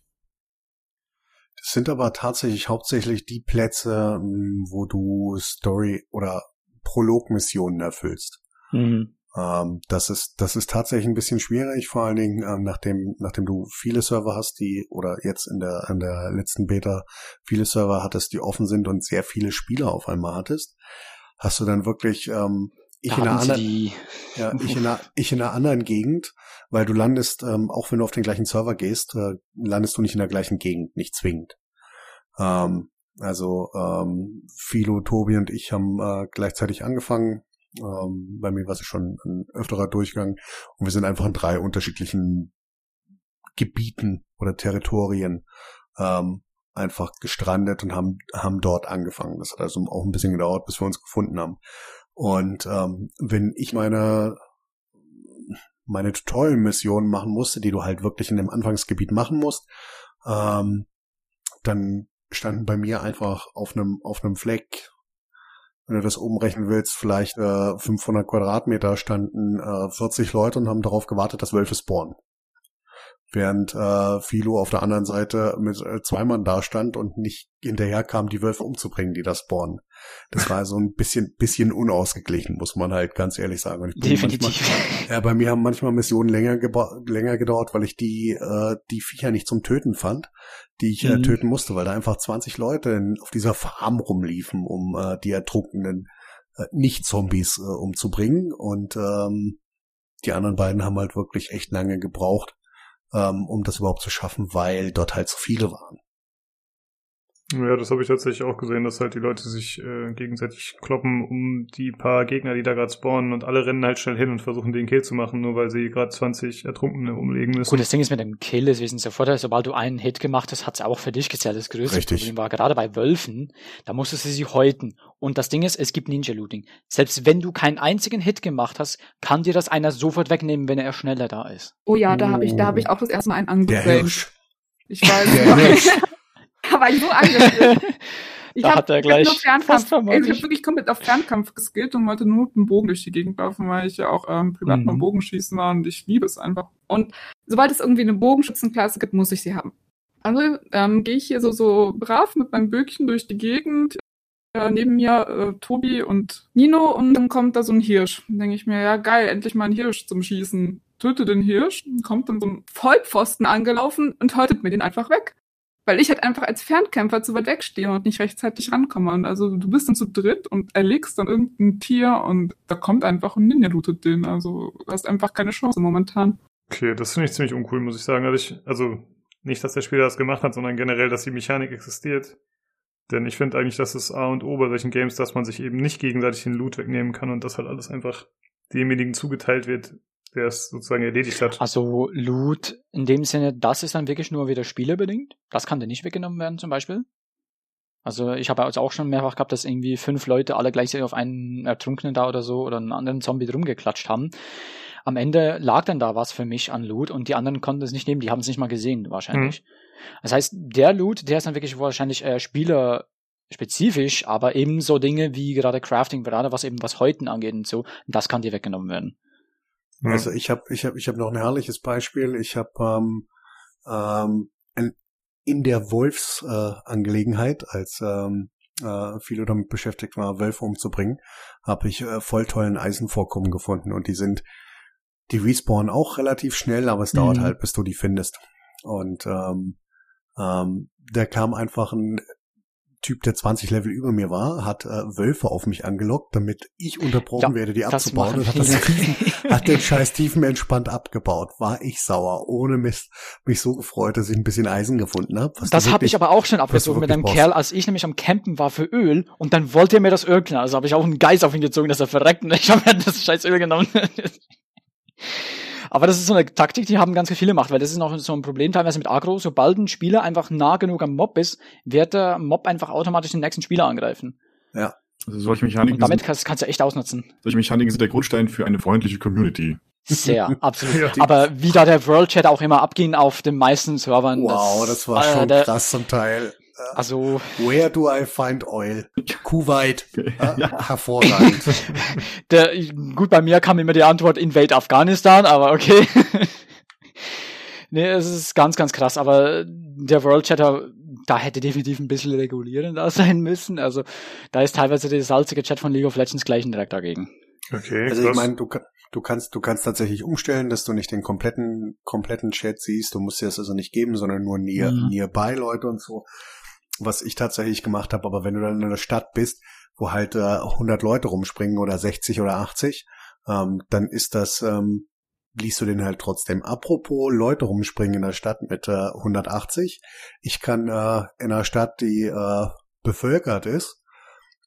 Das sind aber tatsächlich hauptsächlich die Plätze, mh, wo du Story- oder Prolog-Missionen erfüllst. Mhm. Ähm, das ist, das ist tatsächlich ein bisschen schwierig, vor allen Dingen, ähm, nachdem, nachdem du viele Server hast, die, oder jetzt in der, in der letzten Beta viele Server hattest, die offen sind und sehr viele Spieler auf einmal hattest, hast du dann wirklich, ähm, ich in einer anderen, ja, ich in einer, ich in einer anderen Gegend, weil du landest, ähm, auch wenn du auf den gleichen Server gehst, äh, landest du nicht in der gleichen Gegend, nicht zwingend. Ähm, also ähm, Philo, Tobi und ich haben äh, gleichzeitig angefangen. Ähm, bei mir war es schon ein öfterer Durchgang und wir sind einfach in drei unterschiedlichen Gebieten oder Territorien ähm, einfach gestrandet und haben haben dort angefangen. Das hat also auch ein bisschen gedauert, bis wir uns gefunden haben. Und ähm, wenn ich meine meine Tutorial-Mission machen musste, die du halt wirklich in dem Anfangsgebiet machen musst, ähm, dann standen bei mir einfach auf einem auf einem Fleck, wenn du das umrechnen willst, vielleicht äh, 500 Quadratmeter standen äh, 40 Leute und haben darauf gewartet, dass Wölfe spawnen. Während äh, Philo auf der anderen Seite mit äh, zwei Mann da stand und nicht hinterher kam, die Wölfe umzubringen, die da spawnen. Das war so ein bisschen, bisschen unausgeglichen, muss man halt ganz ehrlich sagen. Und ich bin manchmal- definitiv. ja, bei mir haben manchmal Missionen länger, länger gedauert, weil ich die, äh, die Viecher nicht zum Töten fand, die ich äh, Mhm. töten musste, weil da einfach 20 Leute in, auf dieser Farm rumliefen, um äh, die ertrunkenen äh, Nicht-Zombies äh, umzubringen. Und ähm, die anderen beiden haben halt wirklich echt lange gebraucht, ähm, um das überhaupt zu schaffen, weil dort halt so viele waren. Ja, das habe ich tatsächlich auch gesehen, dass halt die Leute sich äh, gegenseitig kloppen um die paar Gegner, die da gerade spawnen und alle rennen halt schnell hin und versuchen den Kill zu machen, nur weil sie gerade 20 Ertrunkene umlegen müssen. Gut, das Ding ist mit dem Kill, das wissen Sie sofort, sobald du einen Hit gemacht hast, hat es auch für dich gezählt. Das größte Richtig. Problem war gerade bei Wölfen, da musstest du sie häuten. Und das Ding ist, es gibt Ninja-Looting. Selbst wenn du keinen einzigen Hit gemacht hast, kann dir das einer sofort wegnehmen, wenn er schneller da ist. Oh ja, da habe ich, da habe ich auch das erste Mal einen Der angefangen. Hirsch. Ich weiß. Der Hirsch. war ich so angefangen. Ich Da hab- hat er gleich nur Fernkampf. fast Ich habe wirklich komplett auf Fernkampf geskillt und wollte nur mit dem Bogen durch die Gegend laufen, weil ich ja auch ähm, privat Mhm. beim Bogenschießen war und ich liebe es einfach. Und sobald es irgendwie eine Bogenschützenklasse gibt, muss ich sie haben. Also ähm, gehe ich hier so, so brav mit meinem Böckchen durch die Gegend. Äh, neben mir äh, Tobi und Nino und dann kommt da so ein Hirsch. Dann denke ich mir, ja geil, endlich mal ein Hirsch zum Schießen. Töte den Hirsch, kommt dann so ein Vollpfosten angelaufen und häutet mir den einfach weg. Weil ich halt einfach als Fernkämpfer zu weit weg stehe und nicht rechtzeitig rankomme. Und also du bist dann zu dritt und erlegst dann irgendein Tier und da kommt einfach und Ninja lootet den. Also du hast einfach keine Chance momentan. Okay, das finde ich ziemlich uncool, muss ich sagen. Also, ich, also nicht, dass der Spieler das gemacht hat, sondern generell, dass die Mechanik existiert. Denn ich finde eigentlich, dass es A und O bei solchen Games, dass man sich eben nicht gegenseitig den Loot wegnehmen kann und dass halt alles einfach demjenigen zugeteilt wird, der es sozusagen erledigt hat. Also Loot in dem Sinne, das ist dann wirklich nur wieder spielerbedingt. Das kann dir nicht weggenommen werden zum Beispiel. Also ich habe also auch schon mehrfach gehabt, dass irgendwie fünf Leute alle gleichzeitig auf einen Ertrunkenen da oder so oder einen anderen Zombie drum geklatscht haben. Am Ende lag dann da was für mich an Loot und die anderen konnten es nicht nehmen, die haben es nicht mal gesehen wahrscheinlich. Das heißt, der Loot, der ist dann wirklich wahrscheinlich äh, spielerspezifisch, aber eben so Dinge wie gerade Crafting, gerade was eben was Häuten angeht und so, das kann dir weggenommen werden. Ja. Also ich habe ich hab, ich hab noch ein herrliches Beispiel. Ich habe ähm, ähm, in der Wolfs-Angelegenheit, äh, als ähm, äh, viele damit beschäftigt war, Wölfe umzubringen, habe ich äh, voll tollen Eisenvorkommen gefunden und die sind, die respawnen auch relativ schnell, aber es dauert Mhm. halt, bis du die findest. Und ähm, ähm, da kam einfach ein Typ, der 20 Level über mir war, hat äh, Wölfe auf mich angelockt, damit ich unterbrochen Ja, werde, die abzubauen und hat das. Tiefen, hat den scheiß Tiefen entspannt abgebaut. War ich sauer. Ohne Mist. Mich so gefreut, dass ich ein bisschen Eisen gefunden habe. Das habe ich aber auch schon abgezogen mit einem brauchst. Kerl, als ich nämlich am Campen war für Öl und dann wollte er mir das Öl klauen. Also habe ich auch einen Geist auf ihn gezogen, dass er verreckt und ich habe mir das scheiß Öl genommen. aber das ist so eine Taktik, die haben ganz viele gemacht, weil das ist noch so ein Problem teilweise mit Agro. Sobald ein Spieler einfach nah genug am Mob ist, wird der Mob einfach automatisch den nächsten Spieler angreifen. Also solche Mechaniken, Und damit sind, kannst, kannst du echt ausnutzen. solche Mechaniken sind der Grundstein für eine freundliche Community. Sehr, absolut. Ja. Aber wie da der World Chat auch immer abging auf den meisten Servern. Wow, das war äh, schon der- krass zum Teil. Also, Where do I find oil? Kuwait. Äh, Ja. Hervorragend. Der, gut, bei mir kam immer die Antwort Invade Afghanistan, aber okay. nee, es ist ganz, ganz krass, aber der World Chatter, da hätte definitiv ein bisschen regulierender sein müssen. Also, da ist teilweise der salzige Chat von League of Legends gleich direkt dagegen. Okay, Also ich krass. meine, du, du kannst, du kannst tatsächlich umstellen, dass du nicht den kompletten, kompletten Chat siehst. Du musst dir das also nicht geben, sondern nur near, Mhm. nearby Leute und so. Was ich tatsächlich gemacht habe, aber wenn du dann in einer Stadt bist, wo halt äh, 100 Leute rumspringen oder 60 oder 80, ähm, dann ist das, ähm, liest du den halt trotzdem. Apropos Leute rumspringen in der Stadt mit äh, 180. Ich kann äh, in einer Stadt, die äh, bevölkert ist,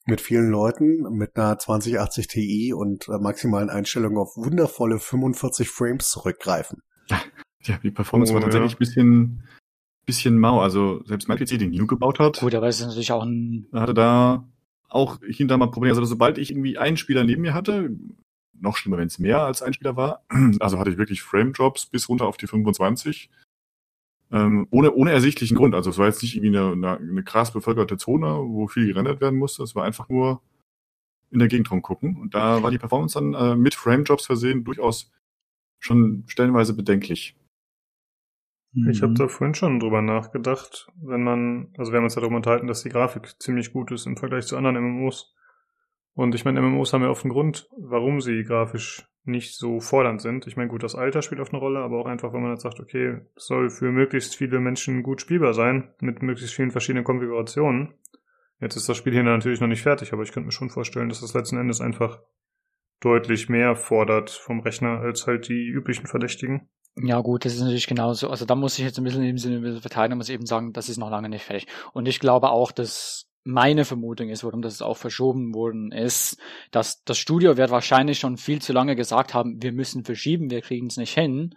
mit vielen Leuten, mit einer 2080 Ti und äh, maximalen Einstellungen auf wundervolle 45 Frames zurückgreifen. Ja, die Performance Oh, war tatsächlich ja. ein bisschen, bisschen mau. Also selbst mein PC, den Nino gebaut hat, Gut, aber es ist natürlich auch ein, hatte da auch da mal Probleme. Also sobald ich irgendwie einen Spieler neben mir hatte, noch schlimmer, wenn es mehr als ein Spieler war, also hatte ich wirklich Frame-Drops bis runter auf die 25. Ähm, ohne, ohne ersichtlichen Grund. Also es war jetzt nicht irgendwie eine, eine, eine krass bevölkerte Zone, wo viel gerendert werden musste. Es war einfach nur in der Gegend rumgucken. Und da war die Performance dann äh, mit Frame-Drops versehen durchaus schon stellenweise bedenklich. Ich Mhm. habe da vorhin schon drüber nachgedacht, wenn man, also wir haben uns ja darüber unterhalten, dass die Grafik ziemlich gut ist im Vergleich zu anderen MMOs. Und ich meine, MMOs haben ja oft einen Grund, warum sie grafisch nicht so fordernd sind. Ich meine, gut, das Alter spielt auch eine Rolle, aber auch einfach, wenn man jetzt sagt, okay, es soll für möglichst viele Menschen gut spielbar sein, mit möglichst vielen verschiedenen Konfigurationen. Jetzt ist das Spiel hier natürlich noch nicht fertig, aber ich könnte mir schon vorstellen, dass das letzten Endes einfach deutlich mehr fordert vom Rechner als halt die üblichen Verdächtigen. Ja, gut, das ist natürlich genauso. Also da muss ich jetzt ein bisschen im Sinne verteidigen, muss eben sagen, das ist noch lange nicht fertig. Und ich glaube auch, dass meine Vermutung ist, warum das auch verschoben worden ist, dass das Studio wird wahrscheinlich schon viel zu lange gesagt haben, wir müssen verschieben, wir kriegen es nicht hin.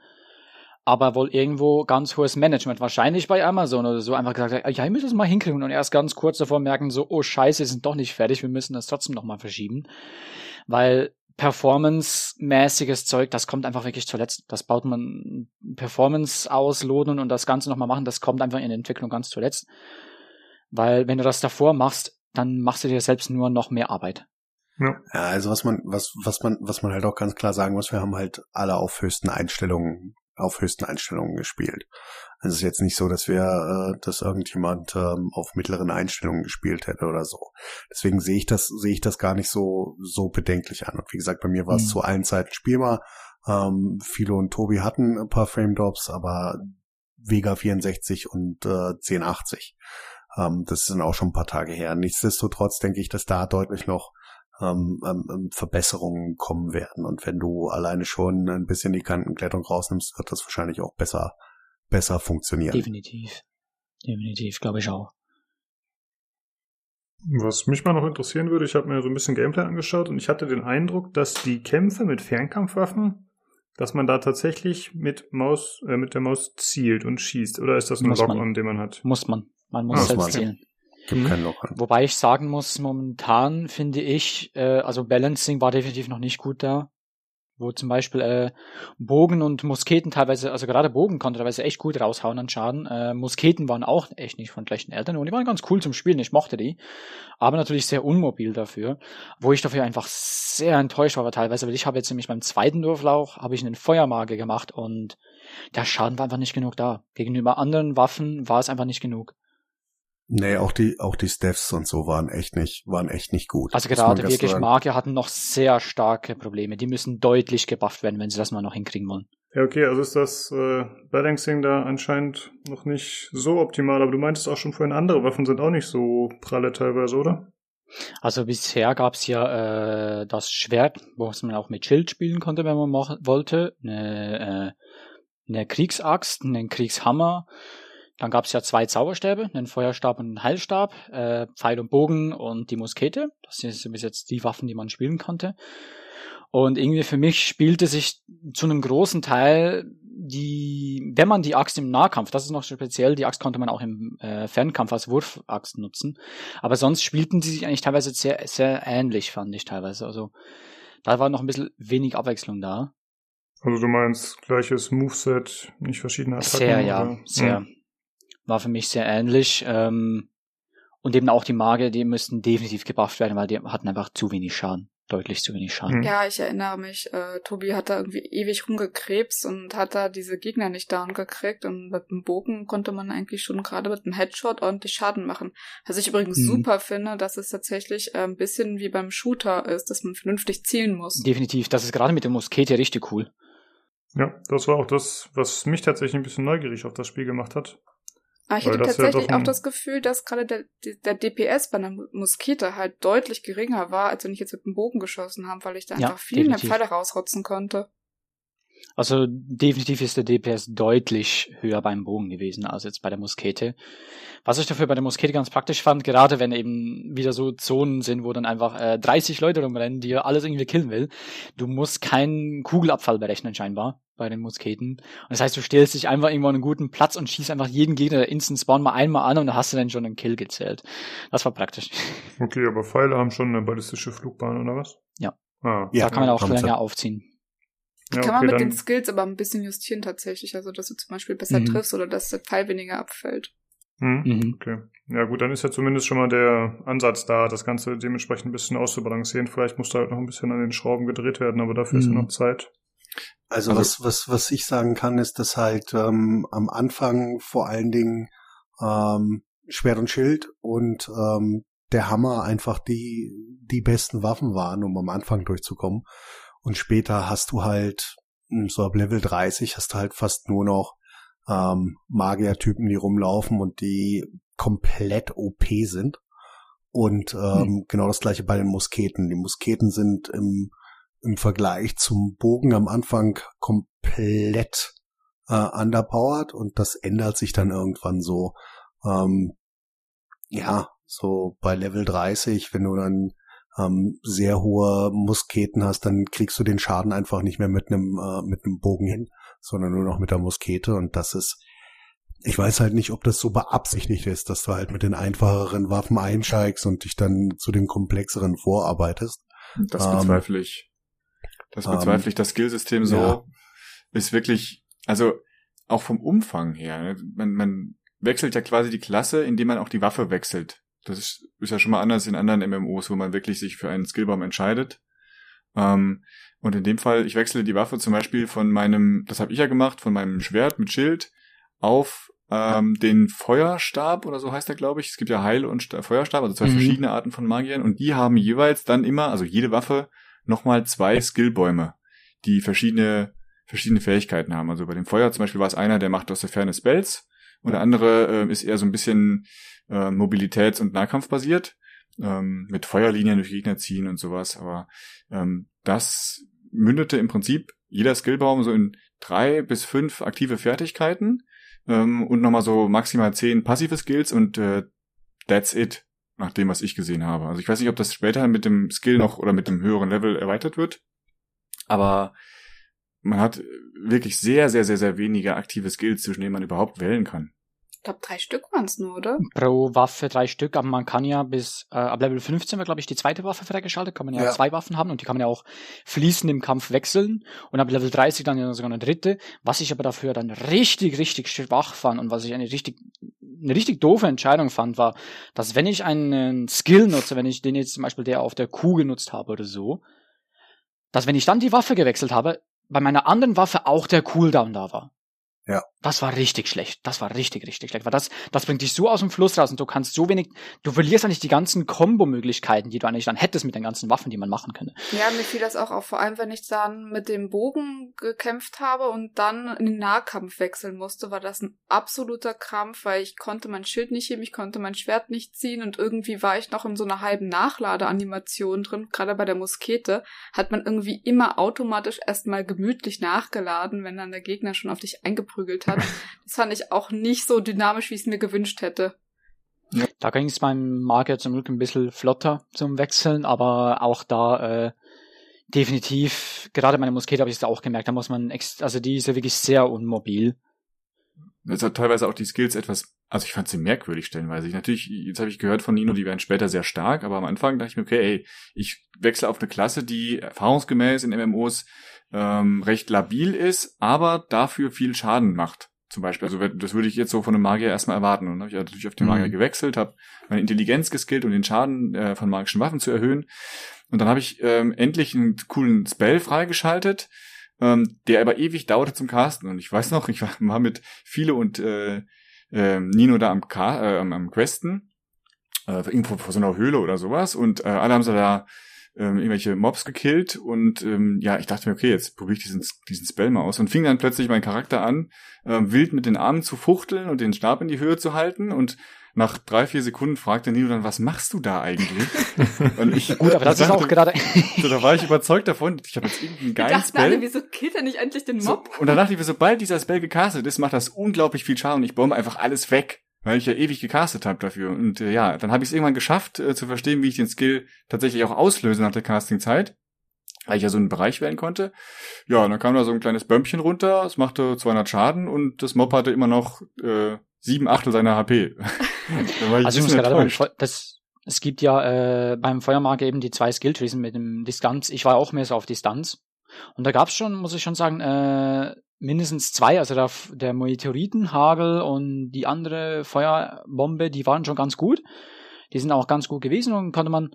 Aber wohl irgendwo ganz hohes Management, wahrscheinlich bei Amazon oder so, einfach gesagt, ja, ihr müsst es mal hinkriegen und erst ganz kurz davor merken, so, oh scheiße, wir sind doch nicht fertig, wir müssen das trotzdem nochmal verschieben. Weil Performance-mäßiges Zeug, das kommt einfach wirklich zuletzt. Das baut man Performance ausloden und das Ganze nochmal machen, das kommt einfach in der Entwicklung ganz zuletzt. Weil wenn du das davor machst, dann machst du dir selbst nur noch mehr Arbeit. Ja. ja, also was man, was, was man, was man halt auch ganz klar sagen muss, wir haben halt alle auf höchsten Einstellungen, auf höchsten Einstellungen gespielt. Also es ist jetzt nicht so, dass wir, äh, dass irgendjemand ähm, auf mittleren Einstellungen gespielt hätte oder so. Deswegen sehe ich das, sehe ich das gar nicht so, so bedenklich an. Und wie gesagt, bei mir war es mhm. zu allen Zeiten spielbar. Ähm, Philo und Tobi hatten ein paar Frame Drops, aber Vega 64 und äh, 1080. Ähm, das sind auch schon ein paar Tage her. Nichtsdestotrotz denke ich, dass da deutlich noch ähm, ähm, Verbesserungen kommen werden. Und wenn du alleine schon ein bisschen die Kantenklettung rausnimmst, wird das wahrscheinlich auch besser, besser funktionieren. Definitiv. Definitiv, glaube ich auch. Was mich mal noch interessieren würde, ich habe mir so ein bisschen Gameplay angeschaut und ich hatte den Eindruck, dass die Kämpfe mit Fernkampfwaffen, dass man da tatsächlich mit Maus, äh, mit der Maus zielt und schießt. Oder ist das ein Lock-on, den man hat? Muss man. Man muss, muss selbst man. zielen. Gibt mhm. kein Loch an. Wobei ich sagen muss, momentan finde ich, äh, also Balancing war definitiv noch nicht gut da. Wo zum Beispiel äh, Bogen und Musketen teilweise, also gerade Bogen konnte teilweise echt gut raushauen an Schaden. Äh, Musketen waren auch echt nicht von schlechten Eltern und die waren ganz cool zum Spielen, ich mochte die. Aber natürlich sehr unmobil dafür. Wo ich dafür einfach sehr enttäuscht war, teilweise, weil ich habe jetzt nämlich beim zweiten Durchlauf habe ich einen Feuermage gemacht und der Schaden war einfach nicht genug da. Gegenüber anderen Waffen war es einfach nicht genug. Nee, auch die, auch die Stephs und so waren echt nicht, waren echt nicht gut. Also gerade wirklich Magier hatten noch sehr starke Probleme. Die müssen deutlich gebufft werden, wenn sie das mal noch hinkriegen wollen. Ja, okay, also ist das äh, Balancing da anscheinend noch nicht so optimal, aber du meintest auch schon vorhin, andere Waffen sind auch nicht so pralle teilweise, oder? Also bisher gab's ja äh, das Schwert, was man auch mit Schild spielen konnte, wenn man machen wollte. Eine, äh, eine Kriegsaxt, einen Kriegshammer, dann gab es ja zwei Zauberstäbe, einen Feuerstab und einen Heilstab, äh, Pfeil und Bogen und die Muskete. Das sind bis jetzt die Waffen, die man spielen konnte. Und irgendwie für mich spielte sich zu einem großen Teil die, wenn man die Axt im Nahkampf, das ist noch speziell, die Axt konnte man auch im äh, Fernkampf als Wurfaxt nutzen. Aber sonst spielten die sich eigentlich teilweise sehr, sehr ähnlich, fand ich teilweise. Also da war noch ein bisschen wenig Abwechslung da. Also du meinst gleiches Moveset, nicht verschiedene Attacken? Sehr, ja, oder? sehr. Hm war für mich sehr ähnlich. Ähm, und eben auch die Magier, die müssten definitiv gebufft werden, weil die hatten einfach zu wenig Schaden. Deutlich zu wenig Schaden. Ja, ich erinnere mich, äh, Tobi hat da irgendwie ewig rumgekrebst und hat da diese Gegner nicht down gekriegt und mit dem Bogen konnte man eigentlich schon gerade mit einem Headshot ordentlich Schaden machen. Was ich übrigens mhm. super finde, dass es tatsächlich äh, ein bisschen wie beim Shooter ist, dass man vernünftig zielen muss. Definitiv, das ist gerade mit dem Muskete richtig cool. Ja, das war auch das, was mich tatsächlich ein bisschen neugierig auf das Spiel gemacht hat. Aber ich Weil hatte tatsächlich ja auch das Gefühl, dass gerade der, der DPS bei einer Moskite halt deutlich geringer war, als wenn ich jetzt mit dem Bogen geschossen habe, weil ich da ja, einfach viel definitiv. mehr Pfeile rausrotzen konnte. Also definitiv ist der DPS deutlich höher beim Bogen gewesen als jetzt bei der Muskete. Was ich dafür bei der Muskete ganz praktisch fand, gerade wenn eben wieder so Zonen sind, wo dann einfach äh, 30 Leute rumrennen, die alles irgendwie killen will, du musst keinen Kugelabfall berechnen scheinbar bei den Musketen. Und das heißt, du stellst dich einfach irgendwo an einen guten Platz und schießt einfach jeden Gegner der Instant Spawn mal einmal an und dann hast du dann schon einen Kill gezählt. Das war praktisch. Okay, aber Pfeile haben schon eine ballistische Flugbahn oder was? Ja. Ah. Ja, da kann man auch länger aufziehen. Die ja, kann okay, man mit den Skills aber ein bisschen justieren tatsächlich. Also, dass du zum Beispiel besser mhm. triffst oder dass der Pfeil weniger abfällt. Mhm. mhm. Okay. Ja gut, dann ist ja zumindest schon mal der Ansatz da, das Ganze dementsprechend ein bisschen auszubalancieren. Vielleicht muss da halt noch ein bisschen an den Schrauben gedreht werden, aber dafür mhm. ist ja mhm. noch Zeit. Also, also was, was, was ich sagen kann, ist, dass halt ähm, am Anfang vor allen Dingen ähm, Schwert und Schild und ähm, der Hammer einfach die, die besten Waffen waren, um am Anfang durchzukommen. Und später hast du halt, hm, so ab Level 30 hast du halt fast nur noch ähm, Magier-Typen, die rumlaufen und die komplett OP sind. Und ähm, hm. genau das gleiche bei den Musketen. Die Musketen sind im, im Vergleich zum Bogen am Anfang komplett äh, underpowered und das ändert sich dann irgendwann so. Ähm, ja, so bei Level 30, wenn du dann ähm, sehr hohe Musketen hast, dann kriegst du den Schaden einfach nicht mehr mit einem äh, mit einem Bogen hin, sondern nur noch mit der Muskete und das ist ich weiß halt nicht, ob das so beabsichtigt ist, dass du halt mit den einfacheren Waffen einsteigst und dich dann zu den komplexeren vorarbeitest. Das ähm, bezweifle ich. Das bezweifle ich. Das Skillsystem so ja. ist wirklich, also auch vom Umfang her. Ne? Man, man wechselt ja quasi die Klasse, indem man auch die Waffe wechselt. Das ist, ist ja schon mal anders in anderen MMOs, wo man wirklich sich für einen Skillbaum entscheidet. Ähm, und in dem Fall, ich wechsle die Waffe zum Beispiel von meinem, das habe ich ja gemacht, von meinem Schwert mit Schild auf ähm, den Feuerstab oder so heißt der, glaube ich. Es gibt ja Heil- und Sta Feuerstab, also zwei Mhm. verschiedene Arten von Magiern. Und die haben jeweils dann immer, also jede Waffe, nochmal zwei Skillbäume, die verschiedene, verschiedene Fähigkeiten haben. Also bei dem Feuer zum Beispiel war es einer, der macht aus der Ferne Spells. Und der andere äh, ist eher so ein bisschen äh, Mobilitäts- und Nahkampfbasiert. Ähm, mit Feuerlinien durch Gegner ziehen und sowas. Aber ähm, das mündete im Prinzip jeder Skillbaum so in drei bis fünf aktive Fertigkeiten ähm, und nochmal so maximal zehn passive Skills und äh, that's it, nach dem, was ich gesehen habe. Also ich weiß nicht, ob das später mit dem Skill noch oder mit dem höheren Level erweitert wird, aber man hat wirklich sehr, sehr, sehr, sehr wenige aktive Skills, zwischen denen man überhaupt wählen kann. Ich glaube, drei Stück waren es nur, oder? Pro Waffe drei Stück, aber man kann ja bis äh, ab Level 15 war, glaube ich, die zweite Waffe freigeschaltet, kann man ja, Ja. zwei Waffen haben und die kann man ja auch fließend im Kampf wechseln und ab Level 30 dann ja sogar eine dritte, was ich aber dafür dann richtig, richtig schwach fand und was ich eine richtig, eine richtig doofe Entscheidung fand, war, dass wenn ich einen Skill nutze, wenn ich den jetzt zum Beispiel der auf der Kuh genutzt habe oder so, dass wenn ich dann die Waffe gewechselt habe, bei meiner anderen Waffe auch der Cooldown da war. Ja. Das war richtig schlecht. Das war richtig, richtig schlecht. Weil das, das bringt dich so aus dem Fluss raus und du kannst so wenig, du verlierst eigentlich die ganzen Kombo-Möglichkeiten, die du eigentlich dann hättest mit den ganzen Waffen, die man machen könnte. Ja, mir fiel das auch auf, vor allem wenn ich dann mit dem Bogen gekämpft habe und dann in den Nahkampf wechseln musste, war das ein absoluter Krampf, weil ich konnte mein Schild nicht heben, ich konnte mein Schwert nicht ziehen und irgendwie war ich noch in so einer halben Nachladeanimation drin. Gerade bei der Muskete hat man irgendwie immer automatisch erstmal gemütlich nachgeladen, wenn dann der Gegner schon auf dich eingeprügelt hat. Das fand ich auch nicht so dynamisch, wie ich es mir gewünscht hätte. Da ging es beim Magier zum Glück ein bisschen flotter zum Wechseln, aber auch da äh, definitiv, gerade meine Muskete habe ich es auch gemerkt, da muss man, ex also die ist ja wirklich sehr unmobil. Jetzt hat teilweise auch die Skills etwas, also ich fand sie merkwürdig stellenweise. Ich, natürlich, jetzt habe ich gehört von Nino, die werden später sehr stark, aber am Anfang dachte ich mir, okay, ey, ich wechsle auf eine Klasse, die erfahrungsgemäß in MMOs ähm, recht labil ist, aber dafür viel Schaden macht. Zum Beispiel, also das würde ich jetzt so von einem Magier erstmal erwarten. Und dann habe ich natürlich auf den Magier Mhm. gewechselt, habe meine Intelligenz geskillt, um den Schaden äh, von magischen Waffen zu erhöhen. Und dann habe ich ähm, endlich einen coolen Spell freigeschaltet, ähm, der aber ewig dauerte zum Casten. Und ich weiß noch, ich war, war mit Viele und äh, äh, Nino da am, Ka äh, am, am Questen, äh, irgendwo vor so einer Höhle oder sowas. Und äh, alle haben so da ähm, irgendwelche Mobs gekillt. Und ähm, ja, ich dachte mir, okay, jetzt probiere ich diesen, diesen Spell mal aus. Und fing dann plötzlich mein Charakter an, äh, wild mit den Armen zu fuchteln und den Stab in die Höhe zu halten. Und nach drei, vier Sekunden fragte Nino dann, was machst du da eigentlich? und ich, Gut, aber das ist auch gerade, so, da war ich überzeugt davon, ich habe jetzt irgendeinen geilen dachten alle, Spell. wieso killt er nicht endlich den So, Mob? und dann dachte ich mir, sobald dieser Spell gecastet ist, macht das unglaublich viel Schaden und ich bombe einfach alles weg, weil ich ja ewig gecastet habe dafür. Und äh, ja, dann habe ich es irgendwann geschafft, äh, zu verstehen, wie ich den Skill tatsächlich auch auslöse nach der Castingzeit. Weil ich ja so einen Bereich wählen konnte. Ja, und dann kam da so ein kleines Bömpchen runter, es machte 200 Schaden und das Mob hatte immer noch äh, sieben Achtel seiner HP. also ich muss gerade. Feu- das, es gibt ja äh, beim Feuermarke eben die zwei Skilltrees mit dem Distanz. Ich war auch mehr so auf Distanz. Und da gab's schon, muss ich schon sagen, äh, mindestens zwei. Also der, der Meteoritenhagel und die andere Feuerbombe, die waren schon ganz gut. Die sind auch ganz gut gewesen und konnte man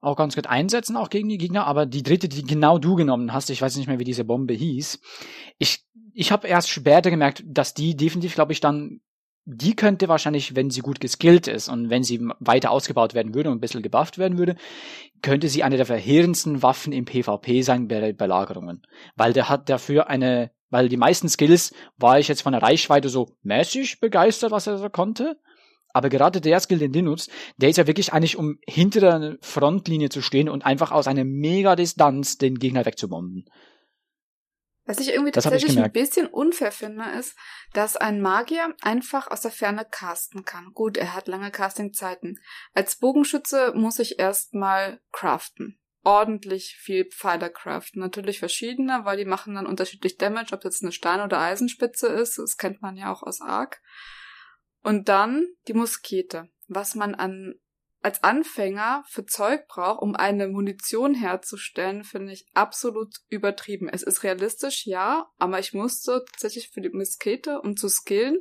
auch ganz gut einsetzen, auch gegen die Gegner. Aber die dritte, die genau du genommen hast, ich weiß nicht mehr, wie diese Bombe hieß. Ich, ich habe erst später gemerkt, dass die definitiv, glaube ich, dann die könnte wahrscheinlich, wenn sie gut geskillt ist und wenn sie weiter ausgebaut werden würde und ein bisschen gebufft werden würde, könnte sie eine der verheerendsten Waffen im PvP sein bei Belagerungen. Weil der hat dafür eine, weil die meisten Skills war ich jetzt von der Reichweite so mäßig begeistert, was er so konnte. Aber gerade der Skill, den du nutzt, der ist ja wirklich eigentlich, um hinter der Frontlinie zu stehen und einfach aus einer mega Distanz den Gegner wegzubomben. Was ich irgendwie Das hab ich tatsächlich ein bisschen unfair finde, ist, dass ein Magier einfach aus der Ferne casten kann. Gut, er hat lange Castingzeiten. Als Bogenschütze muss ich erstmal craften. Ordentlich viel Pfeiler craften. Natürlich verschiedene, weil die machen dann unterschiedlich Damage, ob jetzt eine Stein- oder Eisenspitze ist. Das kennt man ja auch aus Ark. Und dann die Muskete. Was man an als Anfänger für Zeug braucht, um eine Munition herzustellen, finde ich absolut übertrieben. Es ist realistisch, ja, aber ich musste tatsächlich für die Muskete, um zu skillen,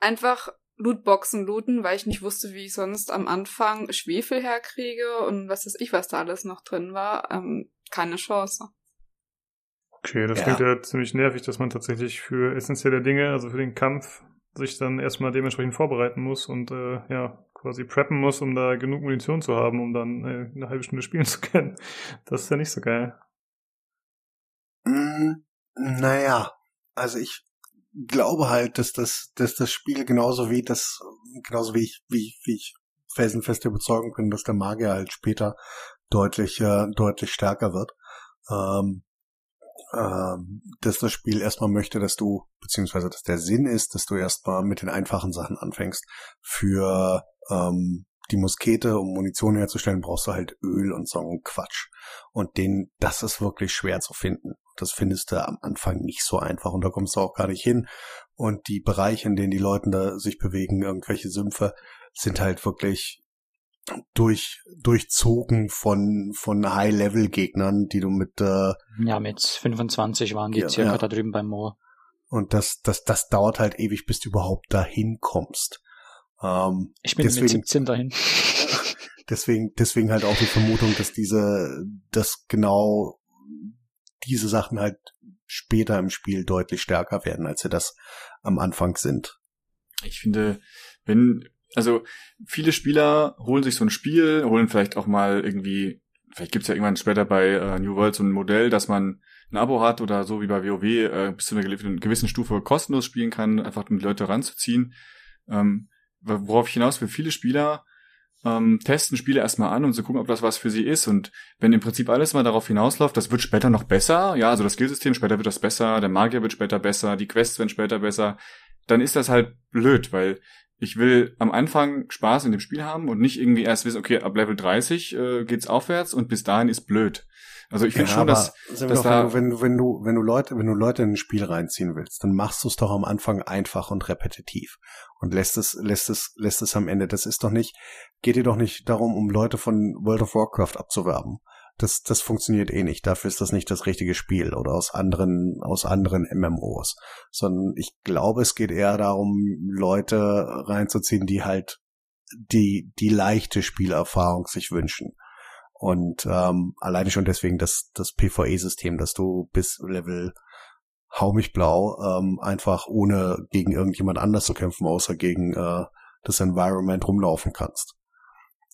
einfach Lootboxen looten, weil ich nicht wusste, wie ich sonst am Anfang Schwefel herkriege und was weiß ich, was da alles noch drin war. Ähm, keine Chance. Okay, das Ja. klingt ja ziemlich nervig, dass man tatsächlich für essentielle Dinge, also für den Kampf, sich dann erstmal dementsprechend vorbereiten muss und äh, ja, quasi preppen muss, um da genug Munition zu haben, um dann äh, eine halbe Stunde spielen zu können. Das ist ja nicht so geil. Mm, naja, also ich glaube halt, dass das, dass das Spiel genauso wie das, genauso wie ich, wie, wie ich felsenfest überzeugen bin, dass der Magier halt später deutlich, äh, deutlich stärker wird. Ähm, ähm, dass das Spiel erstmal möchte, dass du, beziehungsweise dass der Sinn ist, dass du erstmal mit den einfachen Sachen anfängst. Für ähm, die Muskete, um Munition herzustellen, brauchst du halt Öl und so einen Quatsch. Und den, das ist wirklich schwer zu finden. Das findest du am Anfang nicht so einfach und da kommst du auch gar nicht hin. Und die Bereiche, in denen die Leute da sich bewegen, irgendwelche Sümpfe, sind halt wirklich durch, durchzogen von, von High-Level-Gegnern, die du mit, äh, Ja, mit 25 waren die Ja, circa ja. da drüben beim Moor. und das, das, das dauert halt ewig, bis du überhaupt dahin kommst. Ähm, Ich bin mit Deswegen- 17 dahin. deswegen, deswegen halt auch die Vermutung, dass diese, dass genau diese Sachen halt später im Spiel deutlich stärker werden, als sie das am Anfang sind. Ich finde, wenn, also viele Spieler holen sich so ein Spiel, holen vielleicht auch mal irgendwie, vielleicht gibt's ja irgendwann später bei äh, New World so ein Modell, dass man ein Abo hat oder so wie bei WoW äh, bis zu einer gewissen- Stufe kostenlos spielen kann, einfach um die Leute ranzuziehen. Ähm, worauf ich hinaus will, viele Spieler ähm, testen Spiele erstmal an und so gucken, ob das was für sie ist. Und wenn im Prinzip alles mal darauf hinausläuft, das wird später noch besser, ja, also das Skillsystem, später wird das besser, der Magier wird später besser, die Quests werden später besser, dann ist das halt blöd, weil ich will am Anfang Spaß in dem Spiel haben und nicht irgendwie erst wissen, okay, ab Level 30 äh, geht's aufwärts und bis dahin ist blöd. Also ich finde Ja, schon, dass, dass da, wenn, du, wenn du, wenn du Leute, wenn du Leute in ein Spiel reinziehen willst, dann machst du es doch am Anfang einfach und repetitiv und lässt es, lässt es, lässt es am Ende. Das ist doch nicht, geht dir doch nicht darum, um Leute von World of Warcraft abzuwerben. Das, das funktioniert eh nicht. Dafür ist das nicht das richtige Spiel oder aus anderen, aus anderen MMOs. Sondern ich glaube, es geht eher darum, Leute reinzuziehen, die halt die, die leichte Spielerfahrung sich wünschen. Und ähm, alleine schon deswegen das, das PvE-System, dass du bis Level hau mich blau ähm, einfach ohne gegen irgendjemand anders zu kämpfen, außer gegen äh, das Environment rumlaufen kannst.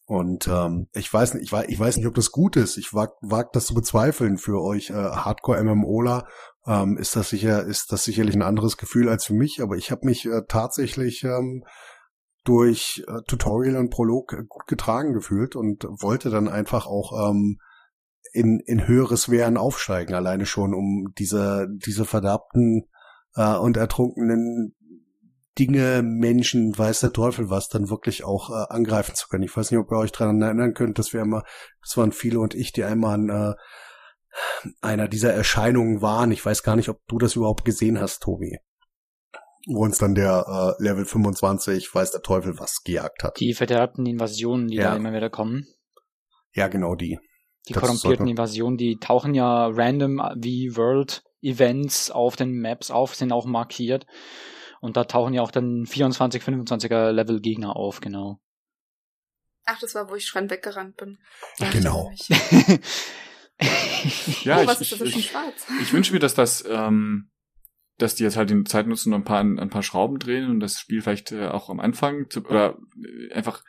Und ähm, ich weiß nicht, ich weiß, ich weiß nicht, ob das gut ist. Ich wag, wag das zu bezweifeln für euch äh, Hardcore-MMOler. Ähm, ist das sicher, ist das sicherlich ein anderes Gefühl als für mich, aber ich habe mich äh, tatsächlich ähm, durch äh, Tutorial und Prolog äh, gut getragen gefühlt und wollte dann einfach auch ähm, in, in höheres Wehren aufsteigen, alleine schon, um diese, diese verdammten äh, und ertrunkenen Dinge, Menschen, weiß der Teufel was, dann wirklich auch äh, angreifen zu können. Ich weiß nicht, ob ihr euch daran erinnern könnt, dass wir immer, das waren viele und ich, die einmal an äh, einer dieser Erscheinungen waren. Ich weiß gar nicht, ob du das überhaupt gesehen hast, Tobi. Wo uns dann der äh, Level 25, weiß der Teufel was, gejagt hat. Die verderbten Invasionen, die Ja. da immer wieder kommen. Ja, genau die. Die Das korrumpierten Invasionen, die tauchen ja random wie World Events auf den Maps auf, sind auch markiert. Und da tauchen ja auch dann 24, 25er Level Gegner auf, genau. Ach, das war, wo ich schreien weggerannt bin. Ja, genau. Ich, ja, oh, ich, was ist ich, schon ich wünsche mir, dass das, ähm, dass die jetzt halt die Zeit nutzen und ein paar, ein paar Schrauben drehen und das Spiel vielleicht äh, auch am Anfang zu, oder äh, einfach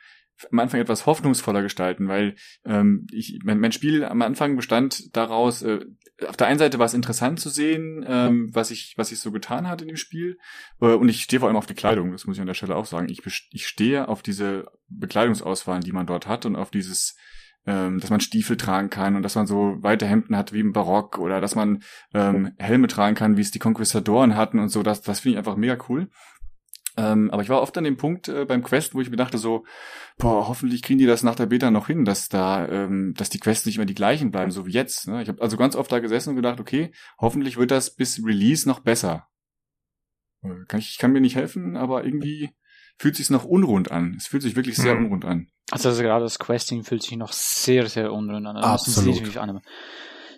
am Anfang etwas hoffnungsvoller gestalten, weil ähm, ich, mein, mein Spiel am Anfang bestand daraus, äh, auf der einen Seite war es interessant zu sehen, ähm, was ich was ich so getan hat in dem Spiel äh, und ich stehe vor allem auf die Kleidung, das muss ich an der Stelle auch sagen. Ich, ich stehe auf diese Bekleidungsauswahl, die man dort hat und auf dieses ähm, dass man Stiefel tragen kann und dass man so weite Hemden hat wie im Barock oder dass man ähm, Helme tragen kann, wie es die Konquistadoren hatten und so. Das, das finde ich einfach mega cool. Ähm, aber ich war oft an dem Punkt äh, beim Quest, wo ich mir dachte so, boah, hoffentlich kriegen die das nach der Beta noch hin, dass da, ähm, dass die Quests nicht immer die gleichen bleiben, so wie jetzt. Ne? Ich habe also ganz oft da gesessen und gedacht, okay, hoffentlich wird das bis Release noch besser. Äh, Kann ich, ich kann mir nicht helfen, aber irgendwie fühlt sich noch unrund an. Es fühlt sich wirklich sehr Mhm. unrund an. Also, also gerade das Questing fühlt sich noch sehr, sehr unrund an. Da müssen sie Absolut.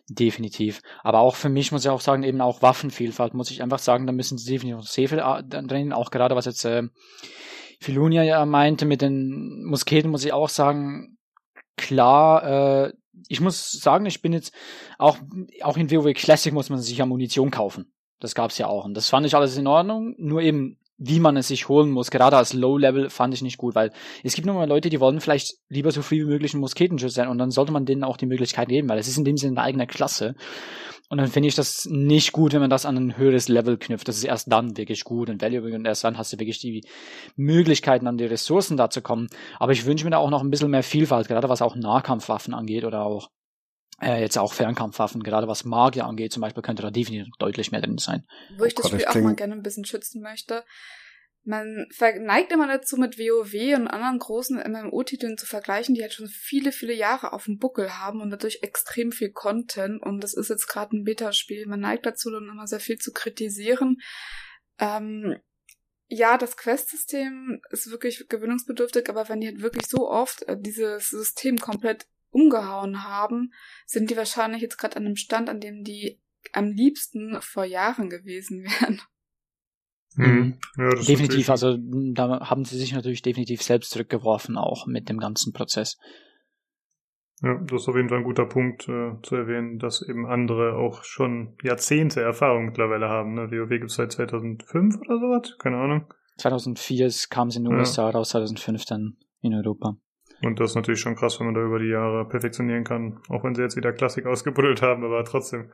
Definitiv. Aber auch für mich muss ich auch sagen, eben auch Waffenvielfalt muss ich einfach sagen, da müssen sie definitiv noch sehr viel äh, drin, auch gerade was jetzt äh, Filunia ja meinte, mit den Musketen muss ich auch sagen, klar, äh, ich muss sagen, ich bin jetzt auch, auch in WoW Classic muss man sich ja Munition kaufen. Das gab's ja auch. Und das fand ich alles in Ordnung. Nur eben wie man es sich holen muss. Gerade als Low-Level fand ich nicht gut, weil es gibt nur mal Leute, die wollen vielleicht lieber so viel wie möglich ein Musketenschütze sein und dann sollte man denen auch die Möglichkeit geben, weil es ist in dem Sinne eine eigene Klasse. Und dann finde ich das nicht gut, wenn man das an ein höheres Level knüpft. Das ist erst dann wirklich gut und valuable und erst dann hast du wirklich die Möglichkeiten, an die Ressourcen da zu kommen. Aber ich wünsche mir da auch noch ein bisschen mehr Vielfalt, gerade was auch Nahkampfwaffen angeht oder auch äh, jetzt auch Fernkampfwaffen, gerade was Magier angeht, zum Beispiel, könnte da definitiv deutlich mehr drin sein. Wo ich oh das Spiel auch mal gerne ein bisschen schützen möchte. Man neigt immer dazu, mit WoW und anderen großen MMO-Titeln zu vergleichen, die halt schon viele, viele Jahre auf dem Buckel haben und dadurch extrem viel Content. Und das ist jetzt gerade ein Beta-Spiel. Man neigt dazu, dann immer sehr viel zu kritisieren. Ähm, ja, das Quest-System ist wirklich gewöhnungsbedürftig, aber wenn die halt wirklich so oft äh, dieses System komplett umgehauen haben, sind die wahrscheinlich jetzt gerade an einem Stand, an dem die am liebsten vor Jahren gewesen wären. Mhm. Ja, definitiv, also da haben sie sich natürlich definitiv selbst zurückgeworfen, auch mit dem ganzen Prozess. Ja, das ist auf jeden Fall ein guter Punkt äh, zu erwähnen, dass eben andere auch schon Jahrzehnte Erfahrung mittlerweile haben. Ne? WoW gibt es seit 2005 oder sowas, keine Ahnung. 2004 kam es in den USA raus, 2005 dann in Europa. Und das ist natürlich schon krass, wenn man da über die Jahre perfektionieren kann. Auch wenn sie jetzt wieder Klassik ausgebuddelt haben, aber trotzdem,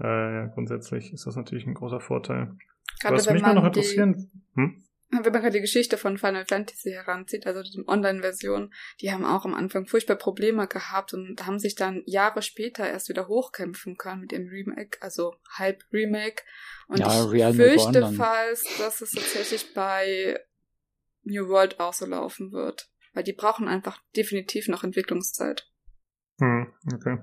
äh, ja, grundsätzlich ist das natürlich ein großer Vorteil. Gerade Was mich mal noch interessieren, die, hm? wenn man gerade die Geschichte von Final Fantasy heranzieht, also die Online-Version, die haben auch am Anfang furchtbar Probleme gehabt und haben sich dann Jahre später erst wieder hochkämpfen können mit dem Remake, also halb Remake. Und ja, ich Real fürchte falls, dass es tatsächlich bei New World auch so laufen wird weil die brauchen einfach definitiv noch Entwicklungszeit. Hm, okay.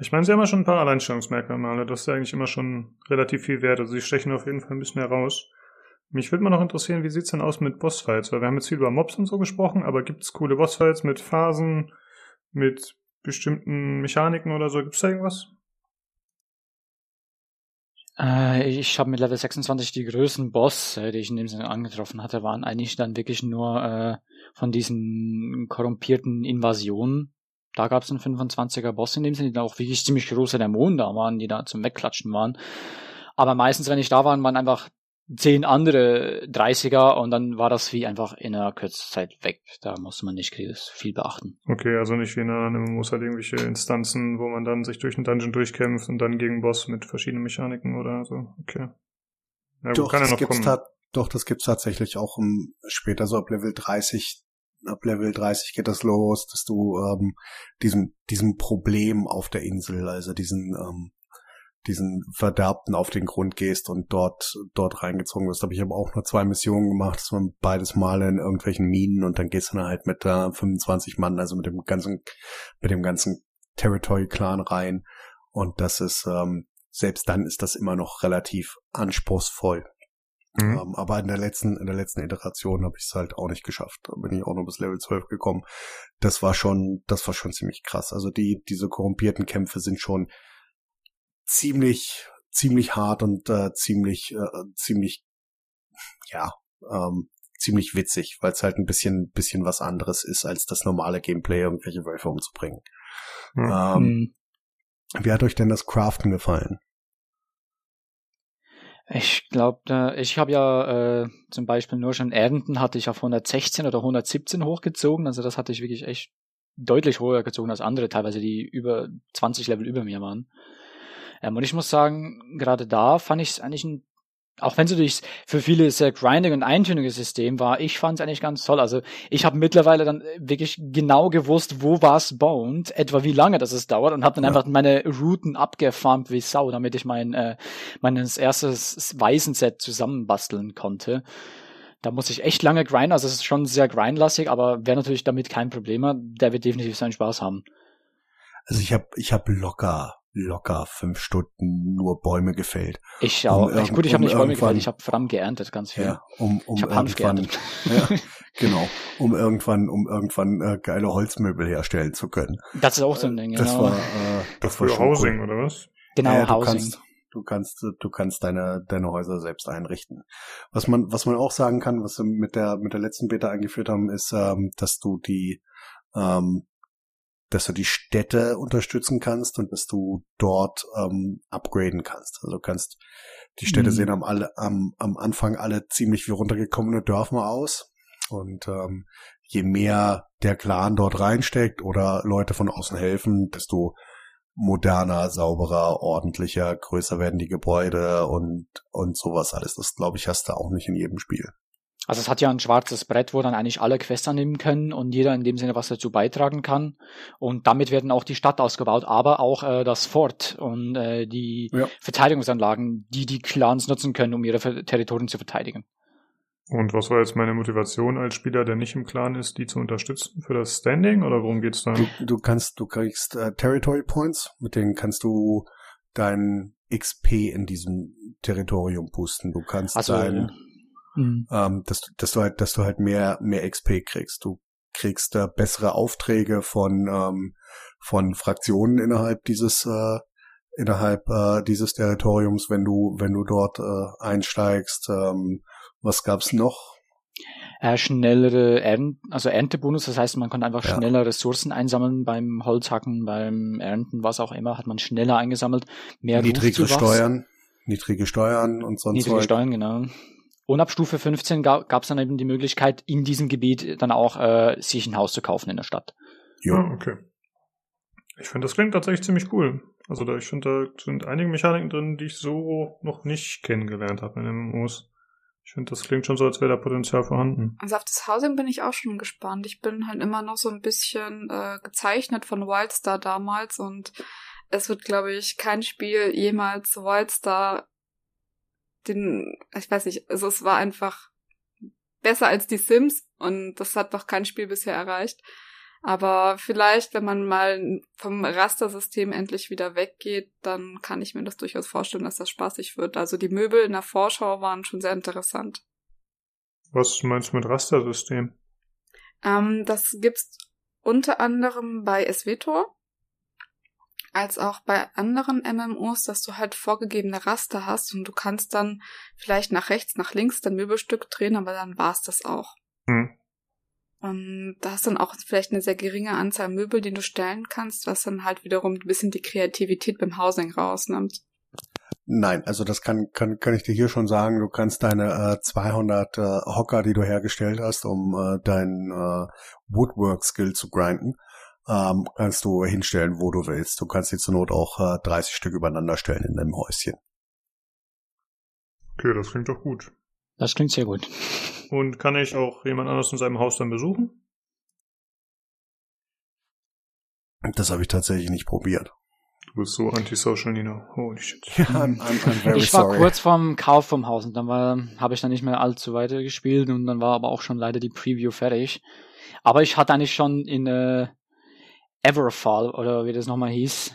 Ich meine, sie haben ja schon ein paar Alleinstellungsmerkmale. Das ist ja eigentlich immer schon relativ viel wert. Also sie stechen auf jeden Fall ein bisschen heraus. Mich würde mal noch interessieren, wie sieht's denn aus mit Bossfights? Weil wir haben jetzt viel über Mobs und so gesprochen, aber gibt's coole Bossfights mit Phasen, mit bestimmten Mechaniken oder so? Gibt's da irgendwas? Äh, ich habe mit Level 26 die größten Boss, äh, die ich in dem Sinne angetroffen hatte, waren eigentlich dann wirklich nur äh, von diesen korrumpierten Invasionen. Da gab es einen 25er Boss in dem Sinne, die dann auch wirklich ziemlich große Dämonen da waren, die da zum Wegklatschen waren. Aber meistens, wenn ich da war, waren einfach zehn andere 30er und dann war das wie einfach in einer kürzesten Zeit weg. Da musste man nicht viel beachten. Okay, also nicht wie in anderen MMOs halt irgendwelche Instanzen, wo man dann sich durch einen Dungeon durchkämpft und dann gegen Boss mit verschiedenen Mechaniken oder so. Okay. Ja, doch, kann ja noch kommen. Doch, das gibt's tatsächlich auch um, später so ab Level 30 ab Level 30 geht das los, dass du ähm, diesem, diesem Problem auf der Insel, also diesen ähm, diesen Verderbten auf den Grund gehst und dort, dort reingezogen wirst. Aber ich habe auch nur zwei Missionen gemacht, das waren beides Mal in irgendwelchen Minen und dann gehst du dann halt mit äh, 25 Mann, also mit dem ganzen, mit dem ganzen Territory-Clan rein. Und das ist, ähm, selbst dann ist das immer noch relativ anspruchsvoll. Mhm. Ähm, aber in der letzten, in der letzten Iteration habe ich es halt auch nicht geschafft. Da bin ich auch nur bis Level 12 gekommen. Das war schon, das war schon ziemlich krass. Also die, diese korrumpierten Kämpfe sind schon ziemlich, ziemlich hart und äh, ziemlich, äh, ziemlich, ja, ähm, ziemlich witzig, weil es halt ein bisschen, bisschen was anderes ist, als das normale Gameplay, irgendwelche Wölfe umzubringen. Mhm. Ähm, wie hat euch denn das Craften gefallen? Ich glaube, ich habe ja äh, zum Beispiel nur schon Ernten hatte ich auf 116 oder 117 hochgezogen, also das hatte ich wirklich echt deutlich höher gezogen als andere, teilweise die über 20 Level über mir waren. Ähm, und ich muss sagen, gerade da fand ich es eigentlich ein auch wenn es natürlich für viele sehr grindig und eintöniges System war, ich fand es eigentlich ganz toll. Also ich habe mittlerweile dann wirklich genau gewusst, wo was bound, etwa wie lange das es dauert und habe dann ja. einfach meine Routen abgefarmt wie Sau, damit ich mein äh, meines erstes Weisenset zusammenbasteln konnte. Da muss ich echt lange grinden, also es ist schon sehr grindlastig, aber wer natürlich damit kein Problem hat, der wird definitiv seinen Spaß haben. Also ich habe ich hab locker locker fünf Stunden nur Bäume gefällt. Ich auch. Um gut, ich habe um nicht Bäume gefällt, ich habe Fram geerntet, ganz viel. Ja, um, um ich habe Hanf geerntet. Ja, genau, um irgendwann, um irgendwann äh, geile Holzmöbel herstellen zu können. Das ist auch so ein Ding. Das genau. war, äh, das war schon Housing cool. oder was? Genau, ja, Housing. Du kannst, Du kannst, du kannst deine, deine Häuser selbst einrichten. Was man, was man auch sagen kann, was wir mit der, mit der letzten Beta eingeführt haben, ist, ähm, dass du die, ähm, dass du die Städte unterstützen kannst und dass du dort ähm, upgraden kannst. Also du kannst die Städte Mhm. sehen am, alle, am, am Anfang alle ziemlich wie runtergekommene Dörfer aus. Und ähm, je mehr der Clan dort reinsteckt oder Leute von außen helfen, desto moderner, sauberer, ordentlicher, größer werden die Gebäude und, und sowas alles. Das, glaube ich, hast du auch nicht in jedem Spiel. Also es hat ja ein schwarzes Brett, wo dann eigentlich alle Quests annehmen können und jeder in dem Sinne was dazu beitragen kann. Und damit werden auch die Stadt ausgebaut, aber auch äh, das Fort und äh, die Ja. Verteidigungsanlagen, die die Clans nutzen können, um ihre Territorien zu verteidigen. Und was war jetzt meine Motivation als Spieler, der nicht im Clan ist, die zu unterstützen für das Standing oder worum geht's da? Du, du kannst, du kriegst äh, Territory Points, mit denen kannst du dein XP in diesem Territorium boosten. Du kannst Also dein, Mhm. ähm, dass, du- dass du halt, dass du halt mehr, mehr XP kriegst. Du kriegst äh, bessere Aufträge von, ähm, von Fraktionen innerhalb dieses, äh, innerhalb äh, dieses Territoriums, wenn du, wenn du dort äh, einsteigst. Ähm, was gab's noch? äh, schnellere Ernten, also Erntebonus, das heißt, man kann einfach Ja. schneller Ressourcen einsammeln beim Holzhacken, beim Ernten, was auch immer, hat man schneller eingesammelt, mehr Niedrigere Rufzuwachs. Steuern, niedrige Steuern und sonst Niedrige. Steuern, genau. Und ab Stufe 15 gab es dann eben die Möglichkeit, in diesem Gebiet dann auch äh, sich ein Haus zu kaufen in der Stadt. Jo. Ah, okay. Ich finde, das klingt tatsächlich ziemlich cool. Also da, ich finde, da sind einige Mechaniken drin, die ich so noch nicht kennengelernt habe in MMOs. Ich finde, das klingt schon so, als wäre da Potenzial vorhanden. Also auf das Housing bin ich auch schon gespannt. Ich bin halt immer noch so ein bisschen äh, gezeichnet von Wildstar damals und es wird, glaube ich, kein Spiel jemals Wildstar den, ich weiß nicht, also es war einfach besser als die Sims und das hat doch kein Spiel bisher erreicht. Aber vielleicht, wenn man mal vom Rastersystem endlich wieder weggeht, dann kann ich mir das durchaus vorstellen, dass das spaßig wird. Also die Möbel in der Vorschau waren schon sehr interessant. Was meinst du mit Rastersystem? Ähm, das gibt's unter anderem bei SWTOR, als auch bei anderen MMOs, dass du halt vorgegebene Raster hast und du kannst dann vielleicht nach rechts, nach links dein Möbelstück drehen, aber dann war's das auch. Hm. Und da hast dann auch vielleicht eine sehr geringe Anzahl Möbel, die du stellen kannst, was dann halt wiederum ein bisschen die Kreativität beim Housing rausnimmt. Nein, also das kann, kann, kann ich dir hier schon sagen. Du kannst deine äh, 200 äh, Hocker, die du hergestellt hast, um äh, deinen äh, Woodwork-Skill zu grinden, ähm, kannst du hinstellen, wo du willst. Du kannst die zur Not auch äh, 30 Stück übereinander stellen in deinem Häuschen. Okay, das klingt doch gut. Das klingt sehr gut. Und kann ich auch jemand anders in seinem Haus dann besuchen? Das habe ich tatsächlich nicht probiert. Du bist so antisocial, Nino. Holy shit. Ja, I'm, I'm, I'm very ich war sorry. kurz vorm Kauf vom Haus und dann habe ich dann nicht mehr allzu weiter gespielt und dann war aber auch schon leider die Preview fertig. Aber ich hatte eigentlich schon in äh, Everfall oder wie das nochmal hieß.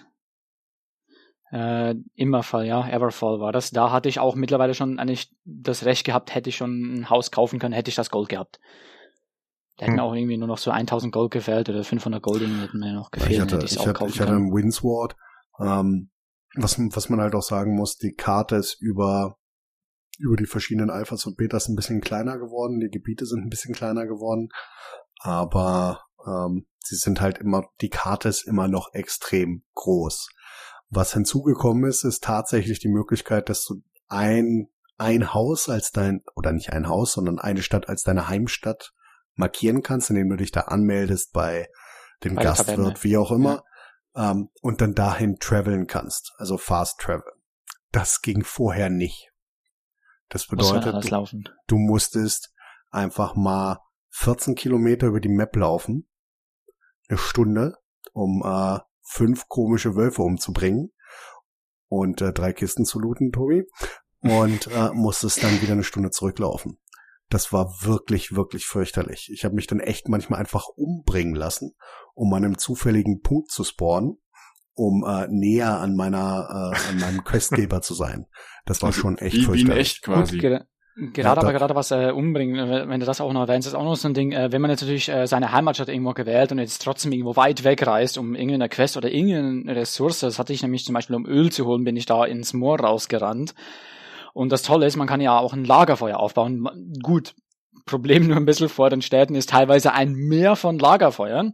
Äh, Immerfall, ja, Everfall war das. Da hatte ich auch mittlerweile schon eigentlich das Recht gehabt, hätte ich schon ein Haus kaufen können, hätte ich das Gold gehabt. Da hätten Hm. auch irgendwie nur noch so 1000 Gold gefällt oder 500 Gold hätten mir noch gefehlt, ich hatte, hätte ich auch hatte, kaufen ich hatte können. einen Windsward. Ähm, was, was man halt auch sagen muss, die Karte ist über, über die verschiedenen Alphas und Betas ein bisschen kleiner geworden. Die Gebiete sind ein bisschen kleiner geworden. Aber ähm, sie sind halt immer, die Karte ist immer noch extrem groß. Was hinzugekommen ist, ist tatsächlich die Möglichkeit, dass du ein, ein Haus als dein, oder nicht ein Haus, sondern eine Stadt als deine Heimstadt markieren kannst, indem du dich da anmeldest bei dem Bei Gastwirt, Taverne. wie auch immer, ähm, und dann dahin traveln kannst, also Fast Travel. Das ging vorher nicht. Das Muss bedeutet, alles du, du musstest einfach mal 14 Kilometer über die Map laufen, eine Stunde, um äh, fünf komische Wölfe umzubringen und äh, drei Kisten zu looten, Tobi, und äh, musstest dann wieder eine Stunde zurücklaufen. Das war wirklich, wirklich fürchterlich. Ich habe mich dann echt manchmal einfach umbringen lassen, um an einem zufälligen Punkt zu spawnen, um äh, näher an meiner, äh, an meinem Questgeber zu sein. Das war schon echt wie, wie in fürchterlich. echt quasi. Gut, Gerade aber gerade was äh, umbringen, wenn du das auch noch erwähnst, ist auch noch so ein Ding, äh, wenn man jetzt natürlich äh, seine Heimatstadt irgendwo gewählt und jetzt trotzdem irgendwo weit wegreist, um irgendeine Quest oder irgendeine Ressource, das hatte ich nämlich zum Beispiel, um Öl zu holen, bin ich da ins Moor rausgerannt. Und das Tolle ist, man kann ja auch ein Lagerfeuer aufbauen. Gut, Problem nur ein bisschen vor den Städten ist teilweise ein Meer von Lagerfeuern,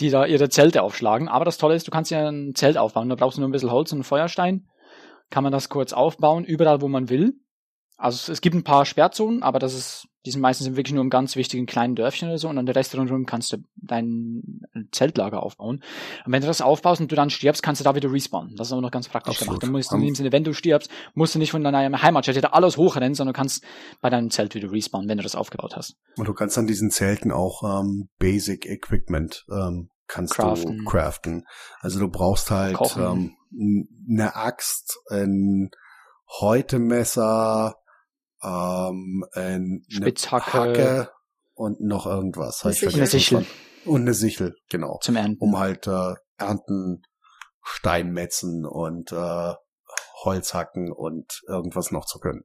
die da ihre Zelte aufschlagen. Aber das Tolle ist, du kannst ja ein Zelt aufbauen. Da brauchst du nur ein bisschen Holz und einen Feuerstein. Kann man das kurz aufbauen, überall wo man will. Also es gibt ein paar Sperrzonen, aber das ist, die sind meistens wirklich nur im ganz wichtigen kleinen Dörfchen oder so und an der Rest rundherum kannst du dein Zeltlager aufbauen. Und wenn du das aufbaust und du dann stirbst, kannst du da wieder respawnen. Das ist auch noch ganz praktisch Absolut. gemacht. Dann musst du in dem Sinne, wenn du stirbst, musst du nicht von deiner Heimatstadt da alles hochrennen, sondern du kannst bei deinem Zelt wieder respawnen, wenn du das aufgebaut hast. Und du kannst an diesen Zelten auch ähm, Basic Equipment ähm, kannst Craften. du craften. Also du brauchst halt Kochen. ähm, eine Axt, ein Häutemesser, ähm, ein, Spitzhacke. eine Hacke und noch irgendwas. Hab ich Eine. Sichel. Und eine Sichel, genau. Zum Ernten. Um halt äh, ernten, Steinmetzen und äh, Holz hacken und irgendwas noch zu können.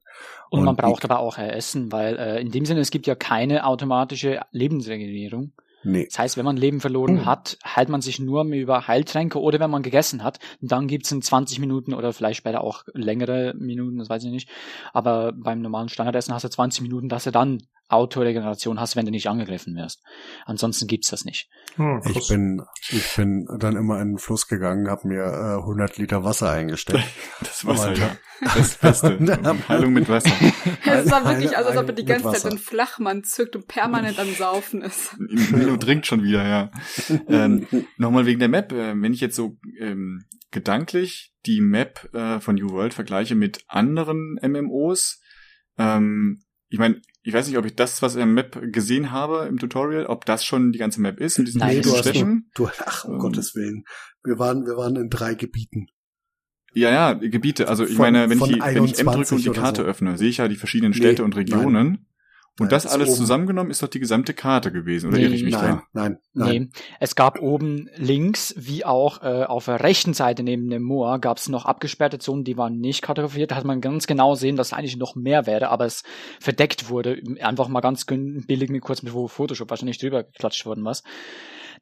Und, man und braucht die- aber auch Essen, weil äh, in dem Sinne, es gibt ja keine automatische Lebensregenerierung. Nee. Das heißt, wenn man Leben verloren Mhm. hat, heilt man sich nur über Heiltränke oder wenn man gegessen hat, dann gibt's in 20 Minuten oder vielleicht später auch längere Minuten, das weiß ich nicht. Aber beim normalen Standardessen hast du 20 Minuten, dass du dann Autoregeneration hast, wenn du nicht angegriffen wirst. Ansonsten gibt's das nicht. Oh, Ich bin, ich bin dann immer in den Fluss gegangen, habe mir äh, 100 Liter Wasser eingesteckt. Das Wasser, ja. Das Beste. Heilung mit Wasser. Es war wirklich, also als ob er die ganze Zeit den Flachmann zückt und permanent am Saufen ist. Milo trinkt schon wieder, ja. Ähm, Nochmal wegen der Map. Äh, wenn ich jetzt so ähm, gedanklich die Map äh, von New World vergleiche mit anderen MMOs, ähm, ich meine, ich weiß nicht, ob ich das, was in der Map gesehen habe im Tutorial, ob das schon die ganze Map ist mit diesen Nein, du hast nur, du, ach, um Ähm. Gottes Willen. Wir waren, wir waren in drei Gebieten. Ja, ja, Gebiete. Also ich Von- meine, wenn ich, die, wenn ich M drücke 21 und die Karte so. öffne, sehe ich ja die verschiedenen Städte Nee, und Regionen. Und Nein, das alles oben. zusammengenommen ist doch die gesamte Karte gewesen, oder Nee, irre ich mich Nein, da? nein, nein. Nee, es gab oben links wie auch äh, auf der rechten Seite neben dem Moor gab es noch abgesperrte Zonen, die waren nicht kartografiert. Da hat man ganz genau sehen, dass eigentlich noch mehr wäre, aber es verdeckt wurde. Einfach mal ganz billig mit kurz mit Photoshop wahrscheinlich drüber geklatscht worden was.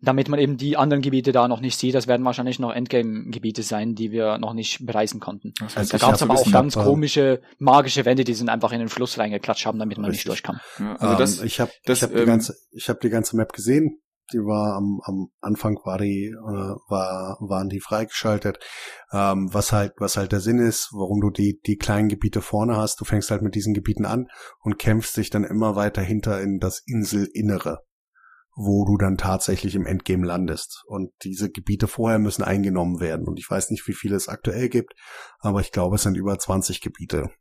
Damit man eben die anderen Gebiete da noch nicht sieht. Das werden wahrscheinlich noch Endgame-Gebiete sein, die wir noch nicht bereisen konnten. Das Also Da gab es hab aber auch ganz hab, komische magische Wände, die sind einfach in den Fluss reingeklatscht haben, damit man nicht Richtig. durch kann. Ja, also das, ähm, ich habe das, ich hab die ähm, ganze ich habe die ganze Map gesehen. Die war am, am Anfang war die äh, war waren die freigeschaltet. Ähm, was halt was halt der Sinn ist, warum du die die kleinen Gebiete vorne hast. Du fängst halt mit diesen Gebieten an und kämpfst dich dann immer weiter hinter in das Inselinnere, wo du dann tatsächlich im Endgame landest. Und diese Gebiete vorher müssen eingenommen werden. Und ich weiß nicht, wie viele es aktuell gibt, aber ich glaube, es sind über 20 Gebiete.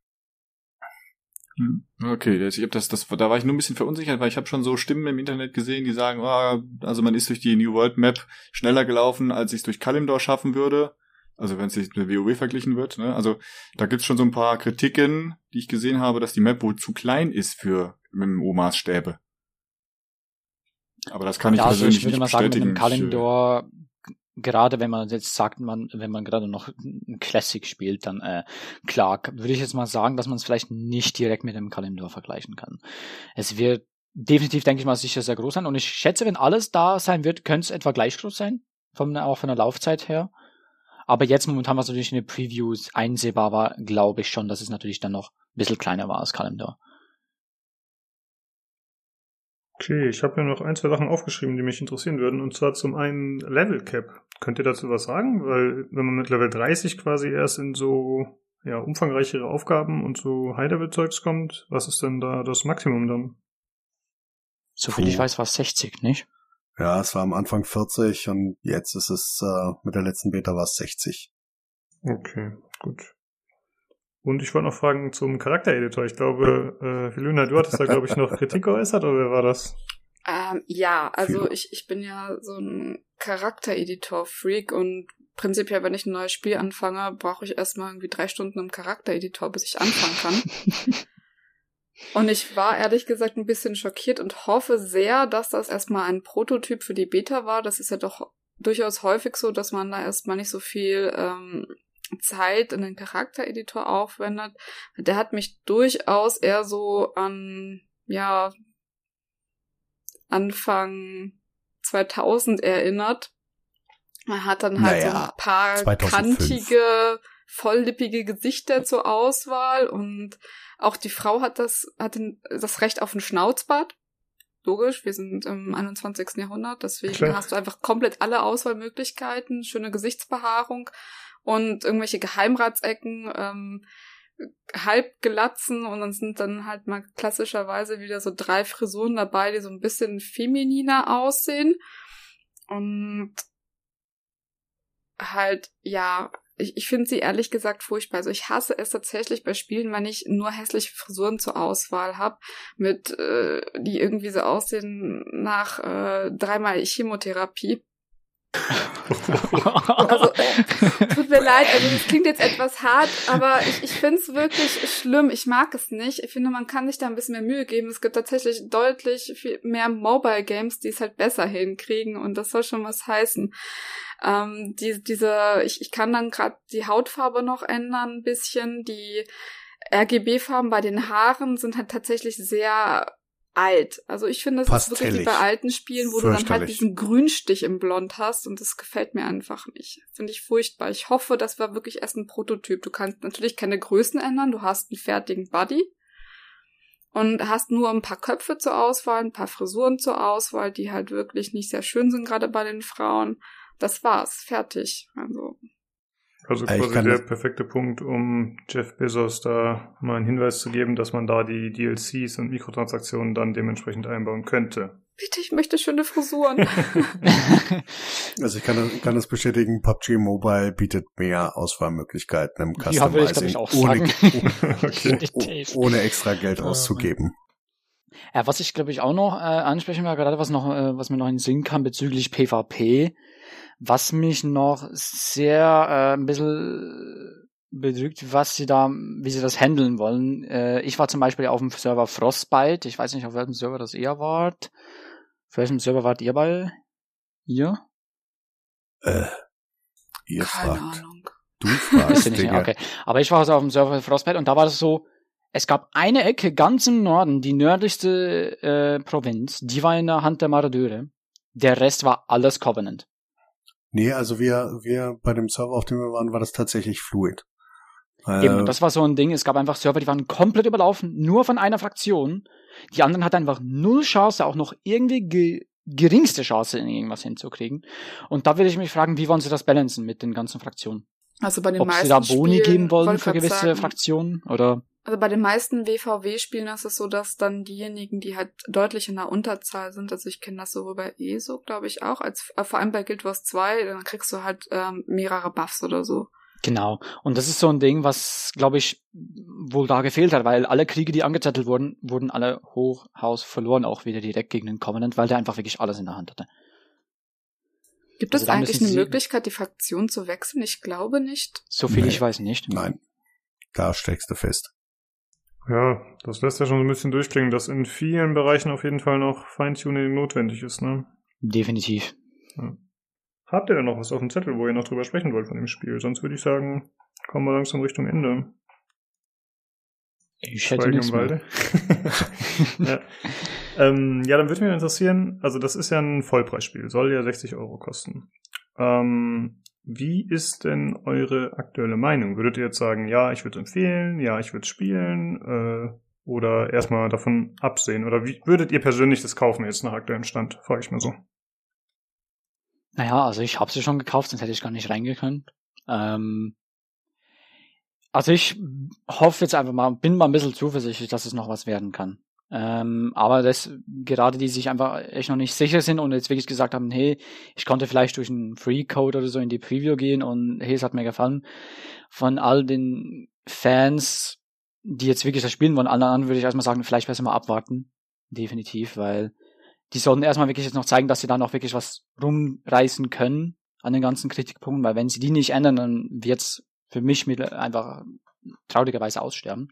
Hm. Okay, ich hab das, das, da war ich nur ein bisschen verunsichert, weil ich habe schon so Stimmen im Internet gesehen, die sagen, ah, also man ist durch die New World Map schneller gelaufen, als ich es durch Kalimdor schaffen würde. Also wenn es sich mit WoW verglichen wird. Ne? Also da gibt's schon so ein paar Kritiken, die ich gesehen habe, dass die Map wohl zu klein ist für MMO-Maßstäbe. Aber das kann ich Ja, also persönlich ich würde nicht mal sagen, mit bestätigen. einem Kalimdor, gerade wenn man jetzt sagt, man, wenn man gerade noch ein Classic spielt, dann äh, klar, würde ich jetzt mal sagen, dass man es vielleicht nicht direkt mit dem Kalimdor vergleichen kann. Es wird definitiv, denke ich mal, sicher sehr groß sein. Und ich schätze, wenn alles da sein wird, könnte es etwa gleich groß sein, von, auch von der Laufzeit her. Aber jetzt momentan, was natürlich in den Previews einsehbar war, glaube ich schon, dass es natürlich dann noch ein bisschen kleiner war als Kalimdor. Okay, ich habe mir noch ein, zwei Sachen aufgeschrieben, die mich interessieren würden. Und zwar zum einen Level Cap. Könnt ihr dazu was sagen? Weil wenn man mit Level 30 quasi erst in so ja, umfangreichere Aufgaben und so High-Level-Zeugs kommt, was ist denn da das Maximum dann? Soviel ich weiß, war es 60, nicht? Ja, es war am Anfang 40 und jetzt ist es äh, mit der letzten Beta war es 60. Okay, gut. Und ich wollte noch fragen zum Charaktereditor. Ich glaube, äh, Filuna, du hattest da, glaube ich, noch Kritik geäußert, oder wer war das? Ähm, ja, also ich, ich bin ja so ein Charaktereditor-Freak und prinzipiell, wenn ich ein neues Spiel anfange, brauche ich erstmal irgendwie drei Stunden im Charaktereditor, bis ich anfangen kann. Und ich war ehrlich gesagt ein bisschen schockiert und hoffe sehr, dass das erstmal ein Prototyp für die Beta war. Das ist ja doch durchaus häufig so, dass man da erstmal nicht so viel ähm, Zeit in den Charaktereditor aufwendet. Der hat mich durchaus eher so an, ja, Anfang 2000 erinnert. Man hat dann halt Naja, so ein paar 2005. kantige, volllippige Gesichter zur Auswahl und auch die Frau hat das, hat das Recht auf ein Schnauzbart. Logisch, wir sind im 21. Jahrhundert, deswegen Klar. hast du einfach komplett alle Auswahlmöglichkeiten, schöne Gesichtsbehaarung und irgendwelche Geheimratsecken, ähm, Halbglatzen und dann sind dann halt mal klassischerweise wieder so drei Frisuren dabei, die so ein bisschen femininer aussehen. Und halt, ja, ich, ich finde sie ehrlich gesagt furchtbar. Also ich hasse es tatsächlich bei Spielen, wenn ich nur hässliche Frisuren zur Auswahl habe, mit äh, die irgendwie so aussehen nach äh, dreimal Chemotherapie. Also, äh, tut mir leid, also das klingt jetzt etwas hart, aber ich, ich finde es wirklich schlimm. Ich mag es nicht. Ich finde, man kann sich da ein bisschen mehr Mühe geben. Es gibt tatsächlich deutlich viel mehr Mobile Games, die es halt besser hinkriegen und das soll schon was heißen. Ähm, die, diese, ich, ich kann dann gerade die Hautfarbe noch ändern ein bisschen. Die RGB-Farben bei den Haaren sind halt tatsächlich sehr alt. Also ich finde, das ist wirklich wie Pastellig. bei alten Spielen, wo du dann halt diesen Grünstich im Blond hast und das gefällt mir einfach nicht. Finde ich furchtbar. Ich hoffe, das war wirklich erst ein Prototyp. Du kannst natürlich keine Größen ändern, du hast einen fertigen Buddy und hast nur ein paar Köpfe zur Auswahl, ein paar Frisuren zur Auswahl, die halt wirklich nicht sehr schön sind, gerade bei den Frauen. Das war's, fertig. Also Also Äh, quasi kann der perfekte Punkt, um Jeff Bezos da mal einen Hinweis zu geben, dass man da die DLCs und Mikrotransaktionen dann dementsprechend einbauen könnte. bitte, ich möchte schöne Frisuren. Also ich kann, das- kann das bestätigen, PUBG Mobile bietet mehr Auswahlmöglichkeiten im Ja, würde ich, glaub Customizing, ich, auch ohne, Okay. Definitiv. ohne extra Geld auszugeben. Ja, was ich glaube ich auch noch äh, ansprechen will, gerade was noch, äh, was mir noch in den Sinn kam bezüglich PvP, was mich noch sehr äh, ein bisschen bedrückt, was sie da, wie sie das handeln wollen. Äh, ich war zum Beispiel auf dem Server Frostbite, ich weiß nicht, auf welchem Server das ihr wart. Auf welchem Server wart ihr bei? Ihr? Äh, ihr Keine fragt. Ahnung. Du fragst, nicht, ja, okay. Aber ich war also auf dem Server Frostbite und da war das so, es gab eine Ecke ganz im Norden, die nördlichste äh, Provinz, die war in der Hand der Marodeure. Der Rest war alles Covenant. Nee, also wir, wir bei dem Server, auf dem wir waren, war das tatsächlich fluid. Äh, Eben, das war so ein Ding, es gab einfach Server, die waren komplett überlaufen, nur von einer Fraktion. Die anderen hatten einfach null Chance, auch noch irgendwie ge geringste Chance, irgendwas hinzukriegen. Und da würde ich mich fragen, wie wollen sie das balancen mit den ganzen Fraktionen? Also bei den Ob meisten sie da Boni Spielen, geben wollen für gewisse sagen, Fraktionen? Oder? Also bei den meisten WVW-Spielen ist es so, dass dann diejenigen, die halt deutlich in der Unterzahl sind, also ich kenne das sowohl bei ESO, glaube ich auch, als äh, vor allem bei Guild Wars 2, dann kriegst du halt ähm, mehrere Buffs oder so. Genau. Und das ist so ein Ding, was, glaube ich, wohl da gefehlt hat, weil alle Kriege, die angezettelt wurden, wurden alle Hochhaus verloren, auch wieder direkt gegen den Covenant, weil der einfach wirklich alles in der Hand hatte. Gibt Also es eigentlich eine sie- Möglichkeit, die Fraktion zu wechseln? Ich glaube nicht. So viel Nee. ich weiß nicht. Nein. Da steckst du fest. Ja, das lässt ja schon so ein bisschen durchklingen, dass in vielen Bereichen auf jeden Fall noch Feintuning notwendig ist, ne? Definitiv. Habt ihr denn noch was auf dem Zettel, wo ihr noch drüber sprechen wollt von dem Spiel? Sonst würde ich sagen, kommen wir langsam Richtung Ende. Ich hätte Schweigen nichts im mehr. Walde. ja. Ähm, ja, dann würde mich interessieren, also das ist ja ein Vollpreisspiel, soll ja 60 Euro kosten. Ähm, wie ist denn eure aktuelle Meinung? Würdet ihr jetzt sagen, ja, ich würde empfehlen, ja, ich würde spielen, äh, oder erstmal davon absehen? Oder wie würdet ihr persönlich das kaufen jetzt nach aktuellem Stand? Frage ich mal so. Naja, also ich habe sie schon gekauft, sonst hätte ich gar nicht reingehen Ähm, also ich hoffe jetzt einfach mal, bin mal ein bisschen zuversichtlich, dass es noch was werden kann. Ähm, aber das, gerade die sich einfach echt noch nicht sicher sind und jetzt wirklich gesagt haben, hey, ich konnte vielleicht durch einen Free-Code oder so in die Preview gehen und hey, es hat mir gefallen. Von all den Fans, die jetzt wirklich das spielen wollen, anderen würde ich erstmal sagen, vielleicht besser mal abwarten. Definitiv, weil die sollten erstmal wirklich jetzt noch zeigen, dass sie da noch wirklich was rumreißen können an den ganzen Kritikpunkten, weil wenn sie die nicht ändern, dann wird's für mich mit einfach traurigerweise aussterben.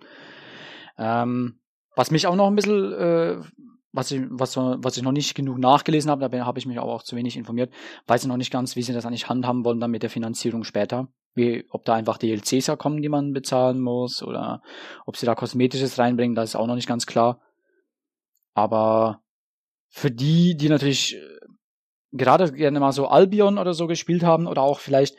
Ähm, was mich auch noch ein bisschen, äh, was ich, was, was ich noch nicht genug nachgelesen habe, da habe ich mich aber auch zu wenig informiert, weiß ich noch nicht ganz, wie sie das eigentlich handhaben wollen dann mit der Finanzierung später. wie, ob da einfach DLCs kommen, die man bezahlen muss, oder ob sie da Kosmetisches reinbringen, das ist auch noch nicht ganz klar. Aber für die, die natürlich äh, gerade gerne mal so Albion oder so gespielt haben oder auch vielleicht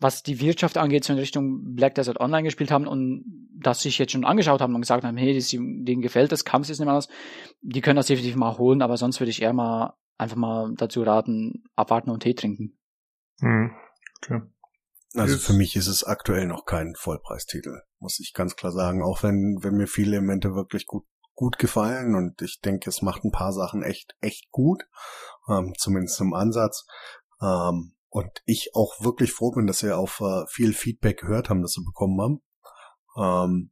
was die Wirtschaft angeht, so in Richtung Black Desert Online gespielt haben und das sich jetzt schon angeschaut haben und gesagt haben, hey, das, denen gefällt das, Kampf ist nicht mehr aus, die können das definitiv mal holen, aber sonst würde ich eher mal einfach mal dazu raten, abwarten und Tee trinken. Hm. Okay. Also für mich ist es aktuell noch kein Vollpreistitel, muss ich ganz klar sagen. Auch wenn, wenn mir viele Elemente wirklich gut, gut gefallen und ich denke, es macht ein paar Sachen echt, echt gut, ähm, zumindest im Ansatz. Ähm, und ich auch wirklich froh bin, dass wir auf äh, viel Feedback gehört haben, das wir bekommen haben. Ähm,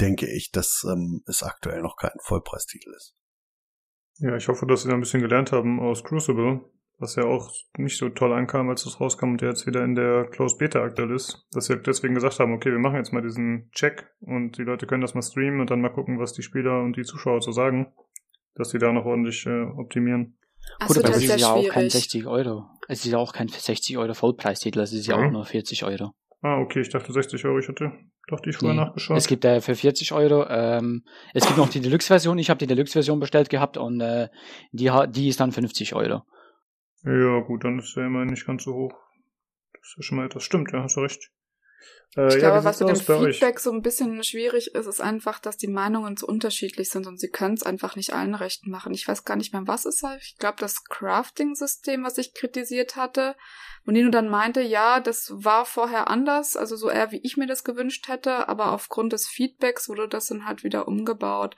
denke ich, dass ähm, es aktuell noch kein Vollpreistitel ist. Ja, ich hoffe, dass Sie da ein bisschen gelernt haben aus Crucible, was ja auch nicht so toll ankam, als es rauskam und jetzt wieder in der Closed Beta aktuell ist, dass wir deswegen gesagt haben, okay, wir machen jetzt mal diesen Check und die Leute können das mal streamen und dann mal gucken, was die Spieler und die Zuschauer so sagen, dass die da noch ordentlich äh, optimieren. Ach Gut, aber es ist ja auch kein 60 Euro. Es ist ja auch kein 60 Euro Vollpreistitel, es ist ja, ja auch nur 40 Euro. Ah, okay, ich dachte 60 Euro, ich hatte doch die vorher nee. nachgeschaut. Es gibt äh, für 40 Euro, ähm, es gibt noch die Deluxe-Version, ich habe die Deluxe-Version bestellt gehabt und äh, die, die ist dann 50 Euro. Ja, gut, dann ist der immerhin nicht ganz so hoch. Das ist ja schon mal etwas. Stimmt, ja, hast du recht. Äh, ich glaube, was mit dem Feedback euch? so ein bisschen schwierig ist, ist einfach, dass die Meinungen so unterschiedlich sind und sie können es einfach nicht allen recht machen. Ich weiß gar nicht mehr, was es sei. Ich glaube, das Crafting-System, was ich kritisiert hatte, und Nino dann meinte, ja, das war vorher anders, also so eher wie ich mir das gewünscht hätte, aber aufgrund des Feedbacks wurde das dann halt wieder umgebaut.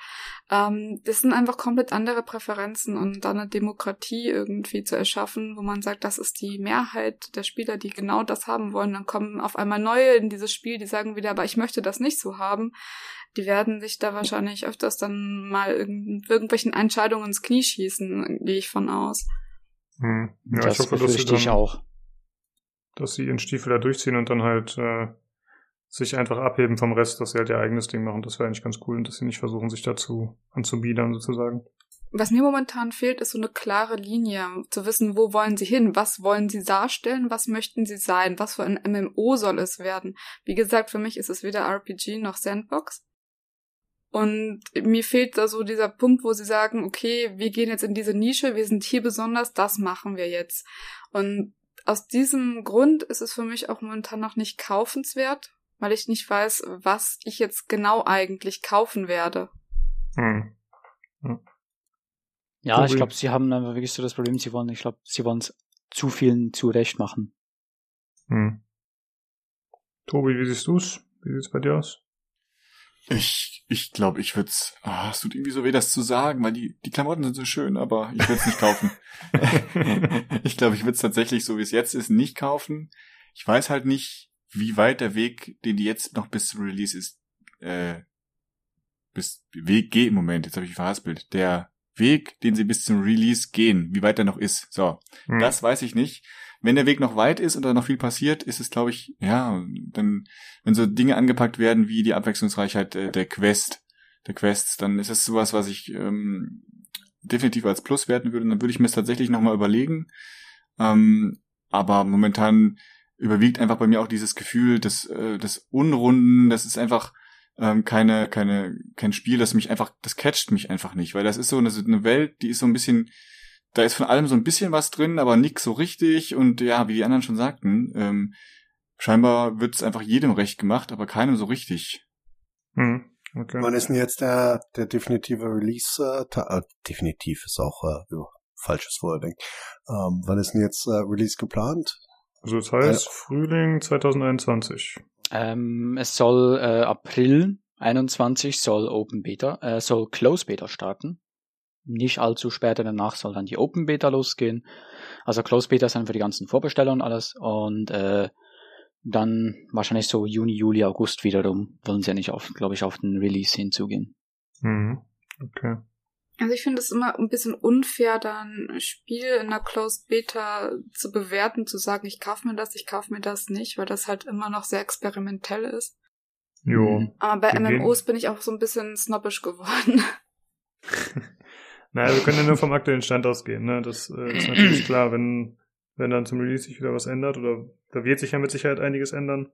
Ähm, das sind einfach komplett andere Präferenzen und dann eine Demokratie irgendwie zu erschaffen, wo man sagt, das ist die Mehrheit der Spieler, die genau das haben wollen. Dann kommen auf einmal neue in dieses Spiel, die sagen wieder, aber ich möchte das nicht so haben. Die werden sich da wahrscheinlich öfters dann mal irgend irgendwelchen Entscheidungen ins Knie schießen, gehe ich von aus. Hm. Ja, das ich hoffe, dass sie dann, ich auch dass sie ihren Stiefel da durchziehen und dann halt äh, sich einfach abheben vom Rest, dass sie halt ihr eigenes Ding machen. Das wäre eigentlich ganz cool und dass sie nicht versuchen, sich dazu anzubiedern sozusagen. Was mir momentan fehlt, ist so eine klare Linie, zu wissen, wo wollen sie hin, was wollen sie darstellen, was möchten sie sein, was für ein MMO soll es werden. Wie gesagt, für mich ist es weder RPG noch Sandbox. Und mir fehlt da so dieser Punkt, wo sie sagen, okay, wir gehen jetzt in diese Nische, wir sind hier besonders, das machen wir jetzt. Und aus diesem Grund ist es für mich auch momentan noch nicht kaufenswert, weil ich nicht weiß, was ich jetzt genau eigentlich kaufen werde. Hm. Hm. Ja, ich glaube, sie haben einfach wirklich so das Problem, sie wollen, ich glaube, sie wollen es zu vielen zurecht machen. Hm. Tobi, wie siehst du's? Wie sieht's bei dir aus? Ich, ich glaube, ich würde es. Ah, es tut irgendwie so weh, das zu sagen, weil die, die Klamotten sind so schön, aber ich würde es nicht kaufen. ich glaube, ich würde es tatsächlich, so wie es jetzt ist, nicht kaufen. Ich weiß halt nicht, wie weit der Weg, den die jetzt noch bis zum Release ist, äh, bis Weg geht im Moment, jetzt habe ich verhaspelt. Der Weg, den sie bis zum Release gehen, wie weit der noch ist. So, hm. das weiß ich nicht wenn der Weg noch weit ist und da noch viel passiert, ist es, glaube ich, ja, dann, wenn so Dinge angepackt werden wie die Abwechslungsreichheit äh, der Quest, der Quests, dann ist es sowas, was ich ähm, definitiv als Plus werten würde. Und dann würde ich mir es tatsächlich nochmal überlegen. Ähm, aber momentan überwiegt einfach bei mir auch dieses Gefühl des, äh, des Unrunden, das ist einfach ähm, keine, keine, kein Spiel, das mich einfach, das catcht mich einfach nicht, weil das ist so eine, eine Welt, die ist so ein bisschen da ist von allem so ein bisschen was drin, aber nix so richtig. Und ja, wie die anderen schon sagten, ähm, scheinbar wird es einfach jedem recht gemacht, aber keinem so richtig. Hm, okay. Wann ist denn jetzt der, der definitive Release? Äh, äh, definitiv ist auch äh, ja, falsches Wording. Ähm, wann ist denn jetzt äh, Release geplant? Also das heißt äh, Frühling 2021. Ähm, es soll äh, April 21 soll Open Beta, äh, soll Close Beta starten nicht allzu spät danach soll dann die Open Beta losgehen. Also Close Beta dann für die ganzen Vorbesteller und alles. Und äh, dann wahrscheinlich so Juni, Juli, August wiederum wollen sie ja nicht auf, glaube ich, auf den Release hinzugehen. Mhm. Okay. Also ich finde es immer ein bisschen unfair, dann ein Spiel in einer Closed Beta zu bewerten, zu sagen, ich kaufe mir das, ich kaufe mir das nicht, weil das halt immer noch sehr experimentell ist. Jo. Aber bei MMOs bin ich auch so ein bisschen snobbisch geworden. Naja, wir können ja nur vom aktuellen Stand ausgehen. Ne? Das äh, ist natürlich klar, wenn, wenn dann zum Release sich wieder was ändert oder da wird sich ja mit Sicherheit einiges ändern.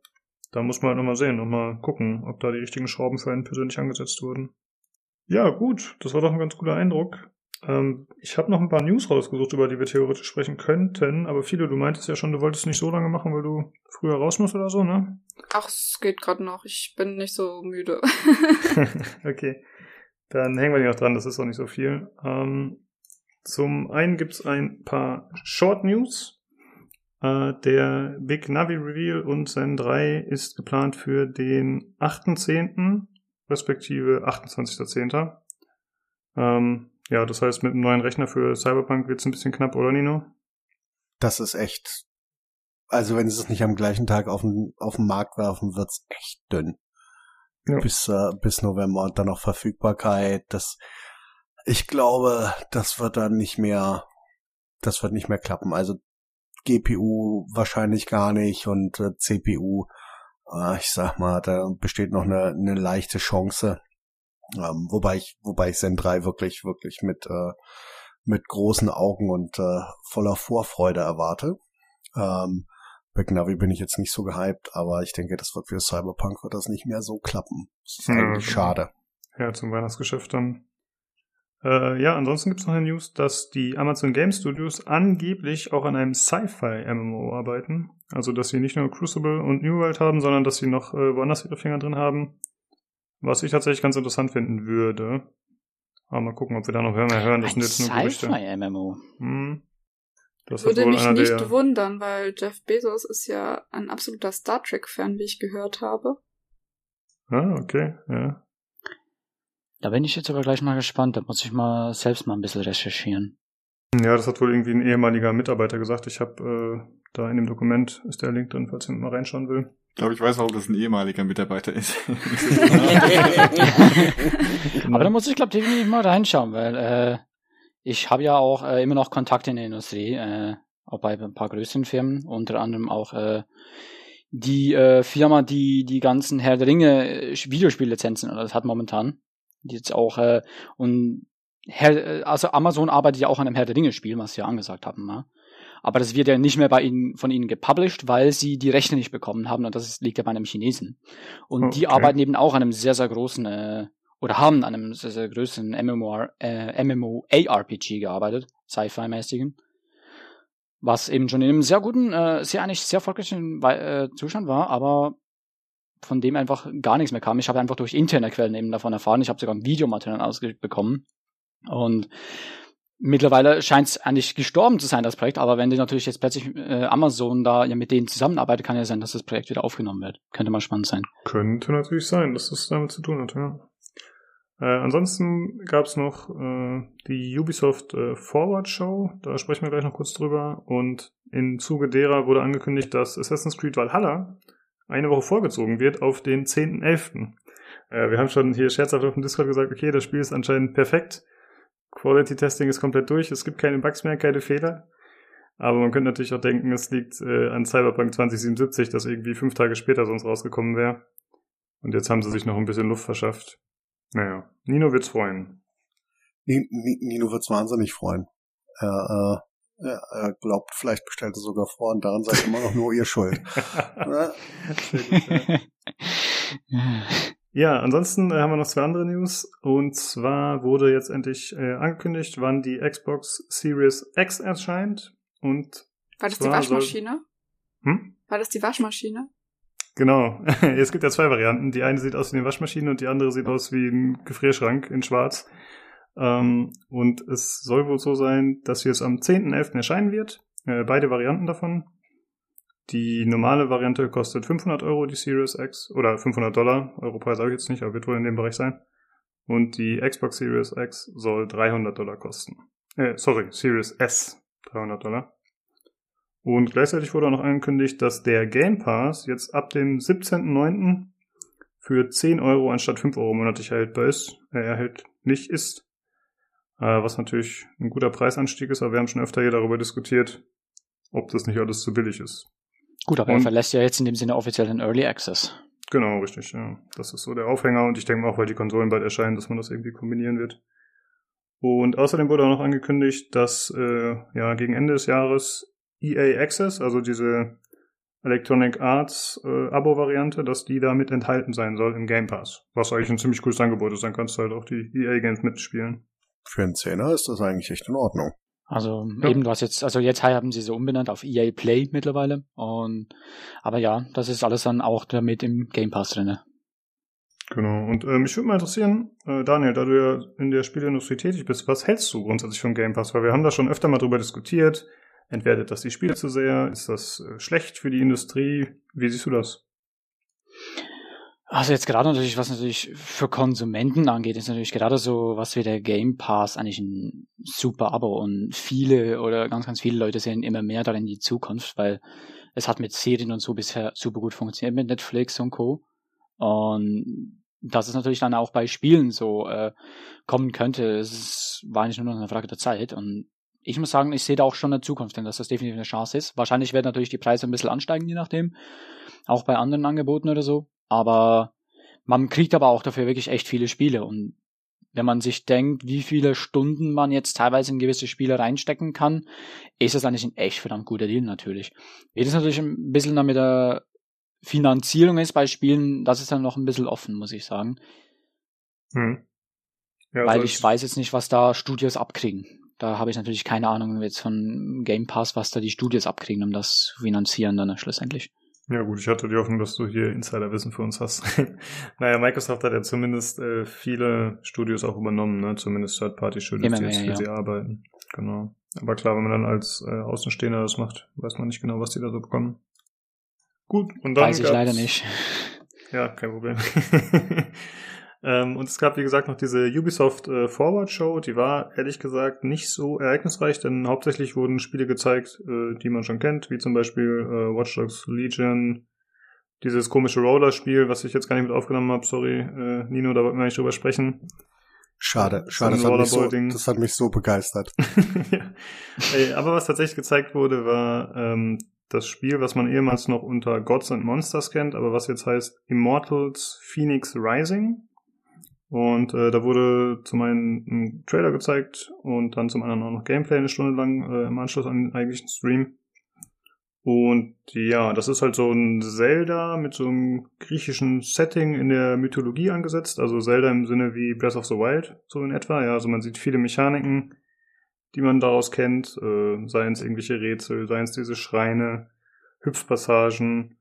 Da muss man halt nochmal sehen und mal gucken, ob da die richtigen Schrauben für einen persönlich angesetzt wurden. Ja, gut, das war doch ein ganz cooler Eindruck. Ähm, ich habe noch ein paar News rausgesucht, über die wir theoretisch sprechen könnten, aber viele, du meintest ja schon, du wolltest nicht so lange machen, weil du früher raus musst oder so, ne? Ach, es geht gerade noch. Ich bin nicht so müde. okay. Dann hängen wir die noch dran, das ist auch nicht so viel. Ähm, zum einen gibt's ein paar Short News. Äh, der Big Navi Reveal und Zen 3 ist geplant für den 8.10. respektive 28.10. Ähm, ja, das heißt, mit einem neuen Rechner für Cyberpunk wird's ein bisschen knapp, oder Nino? Das ist echt. Also wenn sie es nicht am gleichen Tag auf den, auf den Markt werfen, wird's echt dünn. Ja. Bis, äh, bis November und dann noch Verfügbarkeit. Das, ich glaube, das wird dann nicht mehr, das wird nicht mehr klappen. Also GPU wahrscheinlich gar nicht und äh, CPU, ich sag mal, da besteht noch eine, eine leichte Chance. Ähm, wobei ich, wobei ich Zen 3 wirklich, wirklich mit, äh, mit großen Augen und äh, voller Vorfreude erwarte. Ähm, Big Navi bin ich jetzt nicht so gehypt, aber ich denke, das wird für Cyberpunk wird das nicht mehr so klappen. Das ist Ja, eigentlich genau. schade. Ja, zum Weihnachtsgeschäft dann. Äh, ja, ansonsten gibt's noch eine News, dass die Amazon Game Studios angeblich auch an einem Sci-Fi-MMO arbeiten. Also, dass sie nicht nur Crucible und New World haben, sondern dass sie noch äh, woanders ihre Finger drin haben. Was ich tatsächlich ganz interessant finden würde. Aber mal gucken, ob wir da noch mehr hören. Das Ein sind jetzt nur Gerüchte. Sci-Fi-MMO. Hm. Das Würde mich nicht der, wundern, weil Jeff Bezos ist ja ein absoluter Star Trek-Fan, wie ich gehört habe. Ah, okay, ja. Da bin ich jetzt aber gleich mal gespannt. Da muss ich mal selbst mal ein bisschen recherchieren. Ja, das hat wohl irgendwie ein ehemaliger Mitarbeiter gesagt. Ich habe äh, da in dem Dokument ist der Link drin, falls jemand mal reinschauen will. Ich glaube, ich weiß auch, dass es ein ehemaliger Mitarbeiter ist. Aber da muss ich, glaube definitiv mal reinschauen, weil äh, ich habe ja auch äh, immer noch Kontakte in der Industrie, äh, auch bei ein paar größeren Firmen, unter anderem auch äh, die äh, Firma, die die ganzen Herr der Ringe äh, Videospiellizenzen oder das hat momentan, jetzt auch äh, und Herr, äh, also Amazon arbeitet ja auch an einem Herr der Ringe Spiel, was sie ja angesagt haben, ne? Aber das wird ja nicht mehr bei ihnen, von ihnen gepublished, weil sie die Rechte nicht bekommen haben und das ist, liegt ja bei einem Chinesen. Und die Okay. arbeiten eben auch an einem sehr, sehr großen, äh, oder haben an einem sehr, sehr großen MMO, äh, MMO-ARPG gearbeitet, Sci-Fi-mäßigen. Was eben schon in einem sehr guten, äh, sehr eigentlich sehr erfolgreichen äh, Zustand war, aber von dem einfach gar nichts mehr kam. Ich habe einfach durch interne Quellen eben davon erfahren. Ich habe sogar ein Videomaterial ausgeschickt bekommen. Und mittlerweile scheint es eigentlich gestorben zu sein, das Projekt. Aber wenn die natürlich jetzt plötzlich äh, Amazon da ja mit denen zusammenarbeitet, kann ja sein, dass das Projekt wieder aufgenommen wird. Könnte mal spannend sein. Könnte natürlich sein, dass das damit zu tun hat, ja. Äh, ansonsten gab's noch äh, die Ubisoft äh, Forward Show, da sprechen wir gleich noch kurz drüber. Und im Zuge derer wurde angekündigt, dass Assassin's Creed Valhalla eine Woche vorgezogen wird auf den 10.11. Äh, wir haben schon hier scherzhaft auf dem Discord gesagt, okay, das Spiel ist anscheinend perfekt. Quality Testing ist komplett durch, es gibt keine Bugs mehr, keine Fehler. Aber man könnte natürlich auch denken, es liegt äh, an Cyberpunk 2077, das irgendwie fünf Tage später sonst rausgekommen wäre. Und jetzt haben sie sich noch ein bisschen Luft verschafft. Naja, Nino wird's freuen. Ni- Ni- Nino wird's wahnsinnig freuen. Er, äh, glaubt, vielleicht bestellt er sogar vor und daran seid immer noch nur ihr schuld. Ja, ansonsten äh, haben wir noch zwei andere News. Und zwar wurde jetzt endlich äh, angekündigt, wann die Xbox Series X erscheint. Und War das die Zwar soll- Waschmaschine? hm? War das die Waschmaschine? Genau. es gibt ja zwei Varianten. Die eine sieht aus wie eine Waschmaschine und die andere sieht aus wie ein Gefrierschrank in Schwarz. Ähm, und es soll wohl so sein, dass sie jetzt am 10.11. erscheinen wird. Äh, beide Varianten davon. Die normale Variante kostet 500 Euro, die Series X. Oder 500 Dollar. Europreis sage ich jetzt nicht, aber wird wohl in dem Bereich sein. Und die Xbox Series X soll 300 Dollar kosten. Äh, sorry, Series S 300 Dollar. Und gleichzeitig wurde auch noch angekündigt, dass der Game Pass jetzt ab dem 17.09. für 10 Euro anstatt 5 Euro monatlich erhältbar ist, äh, erhältlich ist. Äh, was natürlich ein guter Preisanstieg ist, aber wir haben schon öfter hier darüber diskutiert, ob das nicht alles zu billig ist. Gut, aber er Und- verlässt ja jetzt in dem Sinne offiziell den Early Access. Genau, richtig, ja. Das ist so der Aufhänger und ich denke auch, weil die Konsolen bald erscheinen, dass man das irgendwie kombinieren wird. Und außerdem wurde auch noch angekündigt, dass äh, ja gegen Ende des Jahres EA Access, also diese Electronic Arts äh, Abo-Variante, dass die da mit enthalten sein soll im Game Pass. Was eigentlich ein ziemlich cooles Angebot ist, dann kannst du halt auch die EA-Games mitspielen. Für einen Zehner ist das eigentlich echt in Ordnung. Also Ja. eben, du hast jetzt, also jetzt haben sie so umbenannt auf EA Play mittlerweile. Und aber ja, das ist alles dann auch damit im Game Pass drinne. Genau. Und ähm, mich würde mal interessieren, äh, Daniel, da du ja in der Spieleindustrie tätig bist, was hältst du grundsätzlich vom Game Pass? Weil wir haben da schon öfter mal drüber diskutiert. Entwertet das die Spiele zu sehr? Ist das äh, schlecht für die Industrie? Wie siehst du das? Also jetzt gerade natürlich, was natürlich für Konsumenten angeht, ist natürlich gerade so was wie der Game Pass eigentlich ein super Abo und viele oder ganz, ganz viele Leute sehen immer mehr darin die Zukunft, weil es hat mit Serien und so bisher super gut funktioniert mit Netflix und Co. Und dass es natürlich dann auch bei Spielen so äh, kommen könnte, es ist, war eigentlich nur noch eine Frage der Zeit und ich muss sagen, ich sehe da auch schon eine Zukunft, denn dass das definitiv eine Chance ist. Wahrscheinlich werden natürlich die Preise ein bisschen ansteigen, je nachdem. Auch bei anderen Angeboten oder so. Aber man kriegt aber auch dafür wirklich echt viele Spiele. Und wenn man sich denkt, wie viele Stunden man jetzt teilweise in gewisse Spiele reinstecken kann, ist das eigentlich ein echt verdammt guter Deal natürlich. Wie das natürlich ein bisschen dann mit der Finanzierung ist bei Spielen, das ist dann noch ein bisschen offen, muss ich sagen. Hm. Ja, weil also ich weiß jetzt nicht, was da Studios abkriegen. Da habe ich natürlich keine Ahnung jetzt von Game Pass, was da die Studios abkriegen, um das zu finanzieren dann schlussendlich. Ja gut, ich hatte die Hoffnung, dass du hier Insiderwissen für uns hast. naja, Microsoft hat ja zumindest äh, viele Studios auch übernommen, ne? Zumindest Third-Party-Studios, die jetzt für ja. sie arbeiten. Genau. Aber klar, wenn man dann als äh, Außenstehender das macht, weiß man nicht genau, was die da so bekommen. Gut, und dann Weiß ich leider nicht. Ja, kein Problem. ähm, und es gab, wie gesagt, noch diese Ubisoft äh, Forward Show. Die war, ehrlich gesagt, nicht so ereignisreich, denn hauptsächlich wurden Spiele gezeigt, äh, die man schon kennt, wie zum Beispiel äh, Watch Dogs Legion, dieses komische Roller-Spiel, was ich jetzt gar nicht mit aufgenommen habe, sorry, äh, Nino, da wollten wir nicht drüber sprechen. Schade, schade, das hat, mich so, das hat mich so begeistert. ja. Ey, aber was tatsächlich gezeigt wurde, war ähm, das Spiel, was man ehemals noch unter Gods and Monsters kennt, aber was jetzt heißt Immortals Phoenix Rising. Und äh, da wurde zum einen ein Trailer gezeigt und dann zum anderen auch noch Gameplay eine Stunde lang äh, im Anschluss an den eigentlichen Stream. Und ja, das ist halt so ein Zelda mit so einem griechischen Setting in der Mythologie angesetzt. Also Zelda im Sinne wie Breath of the Wild, so in etwa. Ja, also man sieht viele Mechaniken, die man daraus kennt. Äh, seien es irgendwelche Rätsel, seien es diese Schreine, Hüpfpassagen.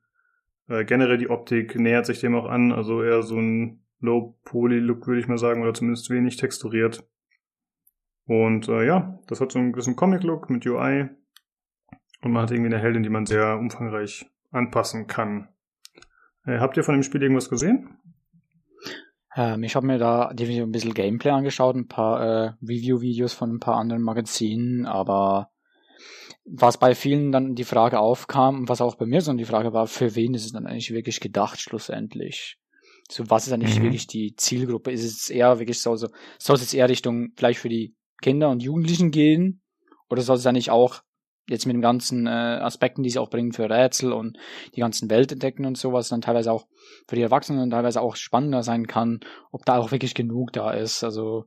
Äh, generell die Optik nähert sich dem auch an. Also eher so ein Low-Poly-Look, würde ich mal sagen, oder zumindest wenig texturiert. Und äh, ja, das hat so einen gewissen Comic-Look mit UI. Und man hat irgendwie eine Heldin, die man sehr umfangreich anpassen kann. Äh, habt ihr von dem Spiel irgendwas gesehen? Ähm, ich habe mir da definitiv ein bisschen Gameplay angeschaut, ein paar äh, Review-Videos von ein paar anderen Magazinen, aber was bei vielen dann die Frage aufkam, was auch bei mir so die Frage war, für wen ist es dann eigentlich wirklich gedacht schlussendlich? So, was ist eigentlich Mhm. wirklich die Zielgruppe? Ist es eher wirklich so, so soll es jetzt eher Richtung vielleicht für die Kinder und Jugendlichen gehen? Oder soll es eigentlich auch jetzt mit den ganzen äh, Aspekten, die sie auch bringen für Rätsel und die ganzen Welt entdecken und sowas, dann teilweise auch für die Erwachsenen teilweise auch spannender sein kann, ob da auch wirklich genug da ist. Also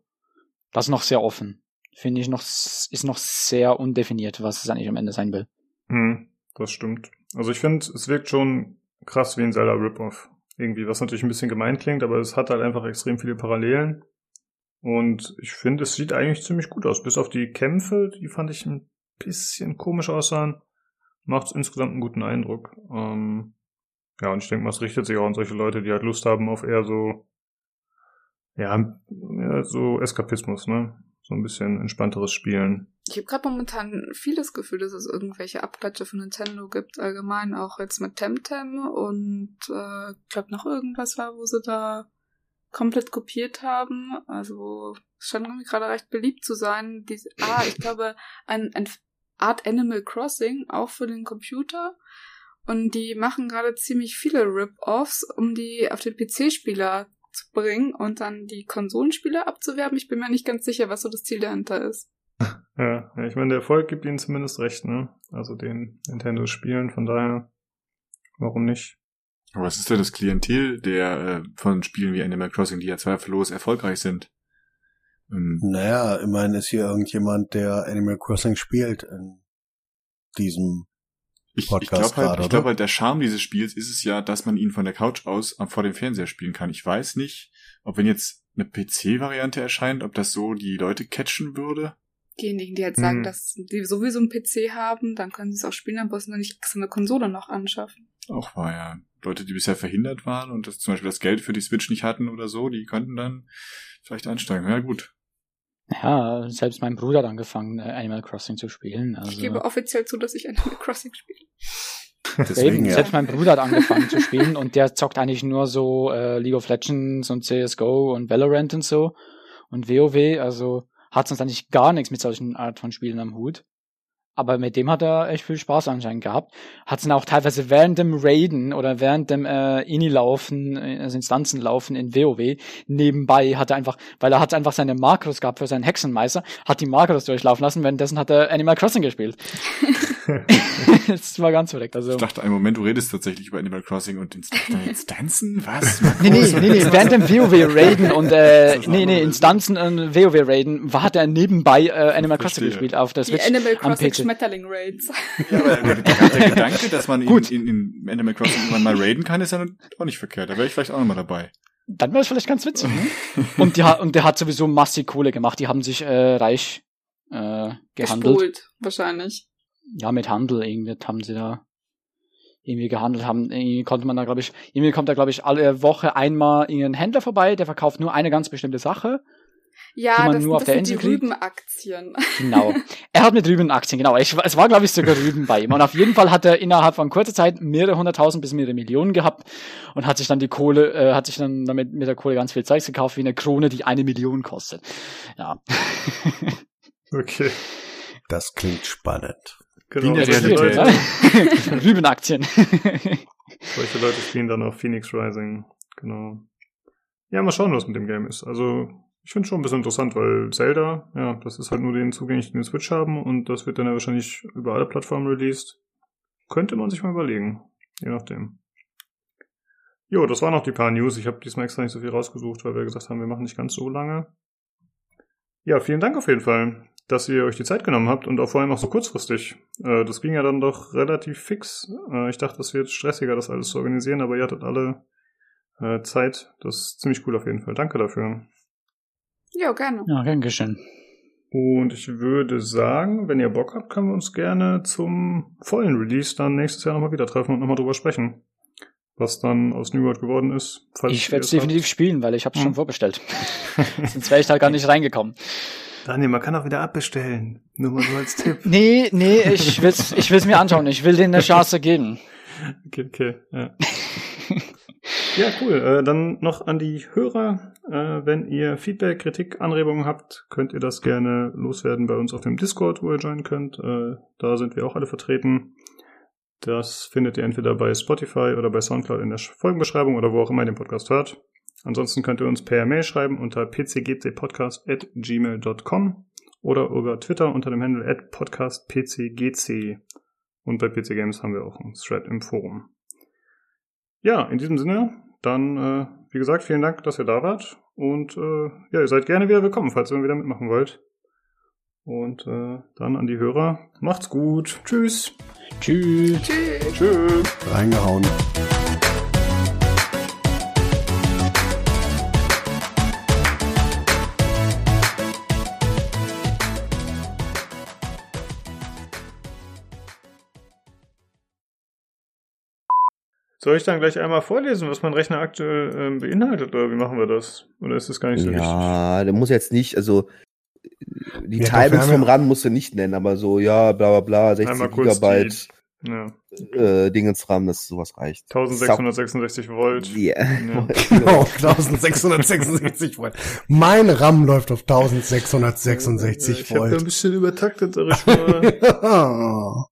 das ist noch sehr offen. Finde ich noch, ist noch sehr undefiniert, was es eigentlich am Ende sein will. Hm, das stimmt. Also ich finde, es wirkt schon krass wie ein Zelda Rip-Off. Irgendwie, was natürlich ein bisschen gemein klingt, aber es hat halt einfach extrem viele Parallelen. Und ich finde, es sieht eigentlich ziemlich gut aus. Bis auf die Kämpfe, die fand ich ein bisschen komisch aussahen, macht es insgesamt einen guten Eindruck. Ähm, ja, und ich denke mal, es richtet sich auch an solche Leute, die halt Lust haben auf eher so, ja, ja so Eskapismus, ne? So ein bisschen entspannteres Spielen. Ich habe gerade momentan vieles Gefühl, dass es irgendwelche Abklatsche von Nintendo gibt, allgemein auch jetzt mit Temtem und äh, glaube noch irgendwas war, wo sie da komplett kopiert haben. Also es scheint irgendwie gerade recht beliebt zu sein. Diese, ah, ich glaube ein, ein Art Animal Crossing auch für den Computer. Und die machen gerade ziemlich viele Rip-Offs, um die auf den PC-Spieler zu bringen und dann die Konsolenspieler abzuwerben. Ich bin mir nicht ganz sicher, was so das Ziel dahinter ist. Ja, ja, ich meine, der Erfolg gibt ihnen zumindest recht, ne? Also den Nintendo-Spielen, von daher, warum nicht? Aber was ist denn das Klientel der äh, von Spielen wie Animal Crossing, die ja zweifellos erfolgreich sind? Ähm, Naja, immerhin ist hier irgendjemand, der Animal Crossing spielt. In diesem Ich, ich Podcast glaube halt, ich glaub halt, der Charme dieses Spiels ist es ja, dass man ihn von der Couch aus vor dem Fernseher spielen kann. Ich weiß nicht, ob wenn jetzt eine PC-Variante erscheint, ob das so die Leute catchen würde. Diejenigen, die halt sagen, Hm. dass die sowieso einen PC haben, dann können sie es auch spielen, dann müssen sie nicht extra eine Konsole noch anschaffen. Auch war ja Leute, die bisher verhindert waren und das zum Beispiel das Geld für die Switch nicht hatten oder so, die könnten dann vielleicht einsteigen. Ja gut. Ja, selbst mein Bruder hat angefangen, äh, Animal Crossing zu spielen. Also, Ich gebe offiziell zu, dass ich Animal Crossing spiele. Deswegen, Eben, ja. selbst mein Bruder hat angefangen zu spielen und der zockt eigentlich nur so äh, League of Legends und CSGO und Valorant und so und WoW, also hat sonst eigentlich gar nichts mit solchen Art von Spielen am Hut. Aber mit dem hat er echt viel Spaß anscheinend gehabt. Hat dann auch teilweise während dem Raiden oder während dem äh, Ini-Laufen, äh, also Instanzenlaufen in WoW, nebenbei hat er einfach, weil er hat einfach seine Makros gehabt für seinen Hexenmeister, hat die Makros durchlaufen lassen, währenddessen hat er Animal Crossing gespielt. das war ganz verrückt. Also Ich dachte einen Moment, du redest tatsächlich über Animal Crossing und ins Instanzen? Was? Nee, nee, nee, nee, während dem WoW-Raiden und, äh, nee, nee, Instanzen und WoW-Raiden war, hat er nebenbei äh, Animal Crossing gespielt auf der Die Switch Animal am Crossing PC. Schmetterling Raids. Ja, aber der, der Gedanke, dass man in, Gut. in, in Animal Crossing irgendwann mal raiden kann, ist ja auch nicht verkehrt. Da wäre ich vielleicht auch nochmal dabei. Dann wäre es vielleicht ganz witzig. Ne? und, die, und der hat sowieso massig Kohle gemacht. Die haben sich äh, reich äh, gehandelt. Gespult, wahrscheinlich. Ja, mit Handel irgendwie haben sie da irgendwie gehandelt haben. Irgendwie konnte man da, glaube ich, irgendwie kommt da, glaube ich, alle Woche einmal irgendein Händler vorbei, der verkauft nur eine ganz bestimmte Sache. Die Ja, man das, nur auf das der sind die Insel. Rübenaktien. Genau. er hat mit Rüben Aktien, genau. Ich, es war, glaube ich, sogar Rüben bei ihm. Und auf jeden Fall hat er innerhalb von kurzer Zeit mehrere hunderttausend bis mehrere Millionen gehabt und hat sich dann die Kohle, äh, hat sich dann damit mit der Kohle ganz viel Zeugs gekauft, wie eine Krone, die eine Million kostet. Ja. Okay. Das klingt spannend. Genau. Wie solche, Realität. Leute, Rüben Aktien. solche Leute spielen dann auch Phoenix Rising. Genau. Ja, mal schauen, was mit dem Game ist. Also, ich finde schon ein bisschen interessant, weil Zelda, ja, das ist halt nur den zugänglich, den Switch haben und das wird dann ja wahrscheinlich über alle Plattformen released. Könnte man sich mal überlegen. Je nachdem. Jo, das waren noch die paar News. Ich habe diesmal extra nicht so viel rausgesucht, weil wir gesagt haben, wir machen nicht ganz so lange. Ja, vielen Dank auf jeden Fall, dass ihr euch die Zeit genommen habt und auch vor allem auch so kurzfristig. Äh, das ging ja dann doch relativ fix. Äh, ich dachte, das wird stressiger, das alles zu organisieren, aber ihr hattet alle äh, Zeit. Das ist ziemlich cool auf jeden Fall. Danke dafür. Ja, gerne. ja, gern geschehen. Und ich würde sagen, wenn ihr Bock habt, können wir uns gerne zum vollen Release dann nächstes Jahr nochmal wieder treffen und nochmal drüber sprechen. Was dann aus New World geworden ist. falls Ich werde es es habt. definitiv spielen, weil ich habe es schon Hm. vorbestellt. Sonst wäre ich da gar nicht reingekommen. Daniel, man kann auch wieder abbestellen. Nur mal so als Tipp. Nee, nee, ich will's, ich will's mir anschauen. Ich will denen eine Chance geben. Okay, okay. Ja, ja cool. Äh, dann noch an die Hörer. Äh, wenn ihr Feedback, Kritik, Anregungen habt, könnt ihr das gerne loswerden bei uns auf dem Discord, wo ihr joinen könnt. Äh, da sind wir auch alle vertreten. Das findet ihr entweder bei Spotify oder bei Soundcloud in der Folgenbeschreibung oder wo auch immer ihr den Podcast hört. Ansonsten könnt ihr uns per Mail schreiben unter pcgcpodcast.gmail.com oder über Twitter unter dem Handle at podcastpcgc. Und bei PC Games haben wir auch einen Thread im Forum. Ja, in diesem Sinne, dann, äh, wie gesagt, vielen Dank, dass ihr da wart. Und äh, ja, ihr seid gerne wieder willkommen, falls ihr mal wieder mitmachen wollt. Und äh, dann an die Hörer, macht's gut. Tschüss. Tschüss. Tschüss. Tschüss. Reingehauen. Soll ich dann gleich einmal vorlesen, was mein Rechner aktuell ähm, beinhaltet, oder wie machen wir das? Oder ist das gar nicht so wichtig? Ja, der muss jetzt nicht, also die Ja, Timings vom ja- RAN musst du nicht nennen, aber so, ja, bla bla bla, 16 Einmal kurz Gigabyte Ja, äh, Dingens RAM, das sowas reicht. 1666 Volt. Yeah. Ja. Genau, 1666 Volt. Mein RAM läuft auf 1666 ich habe da ein Volt. bisschen übertaktet, sag ich mal. Ja.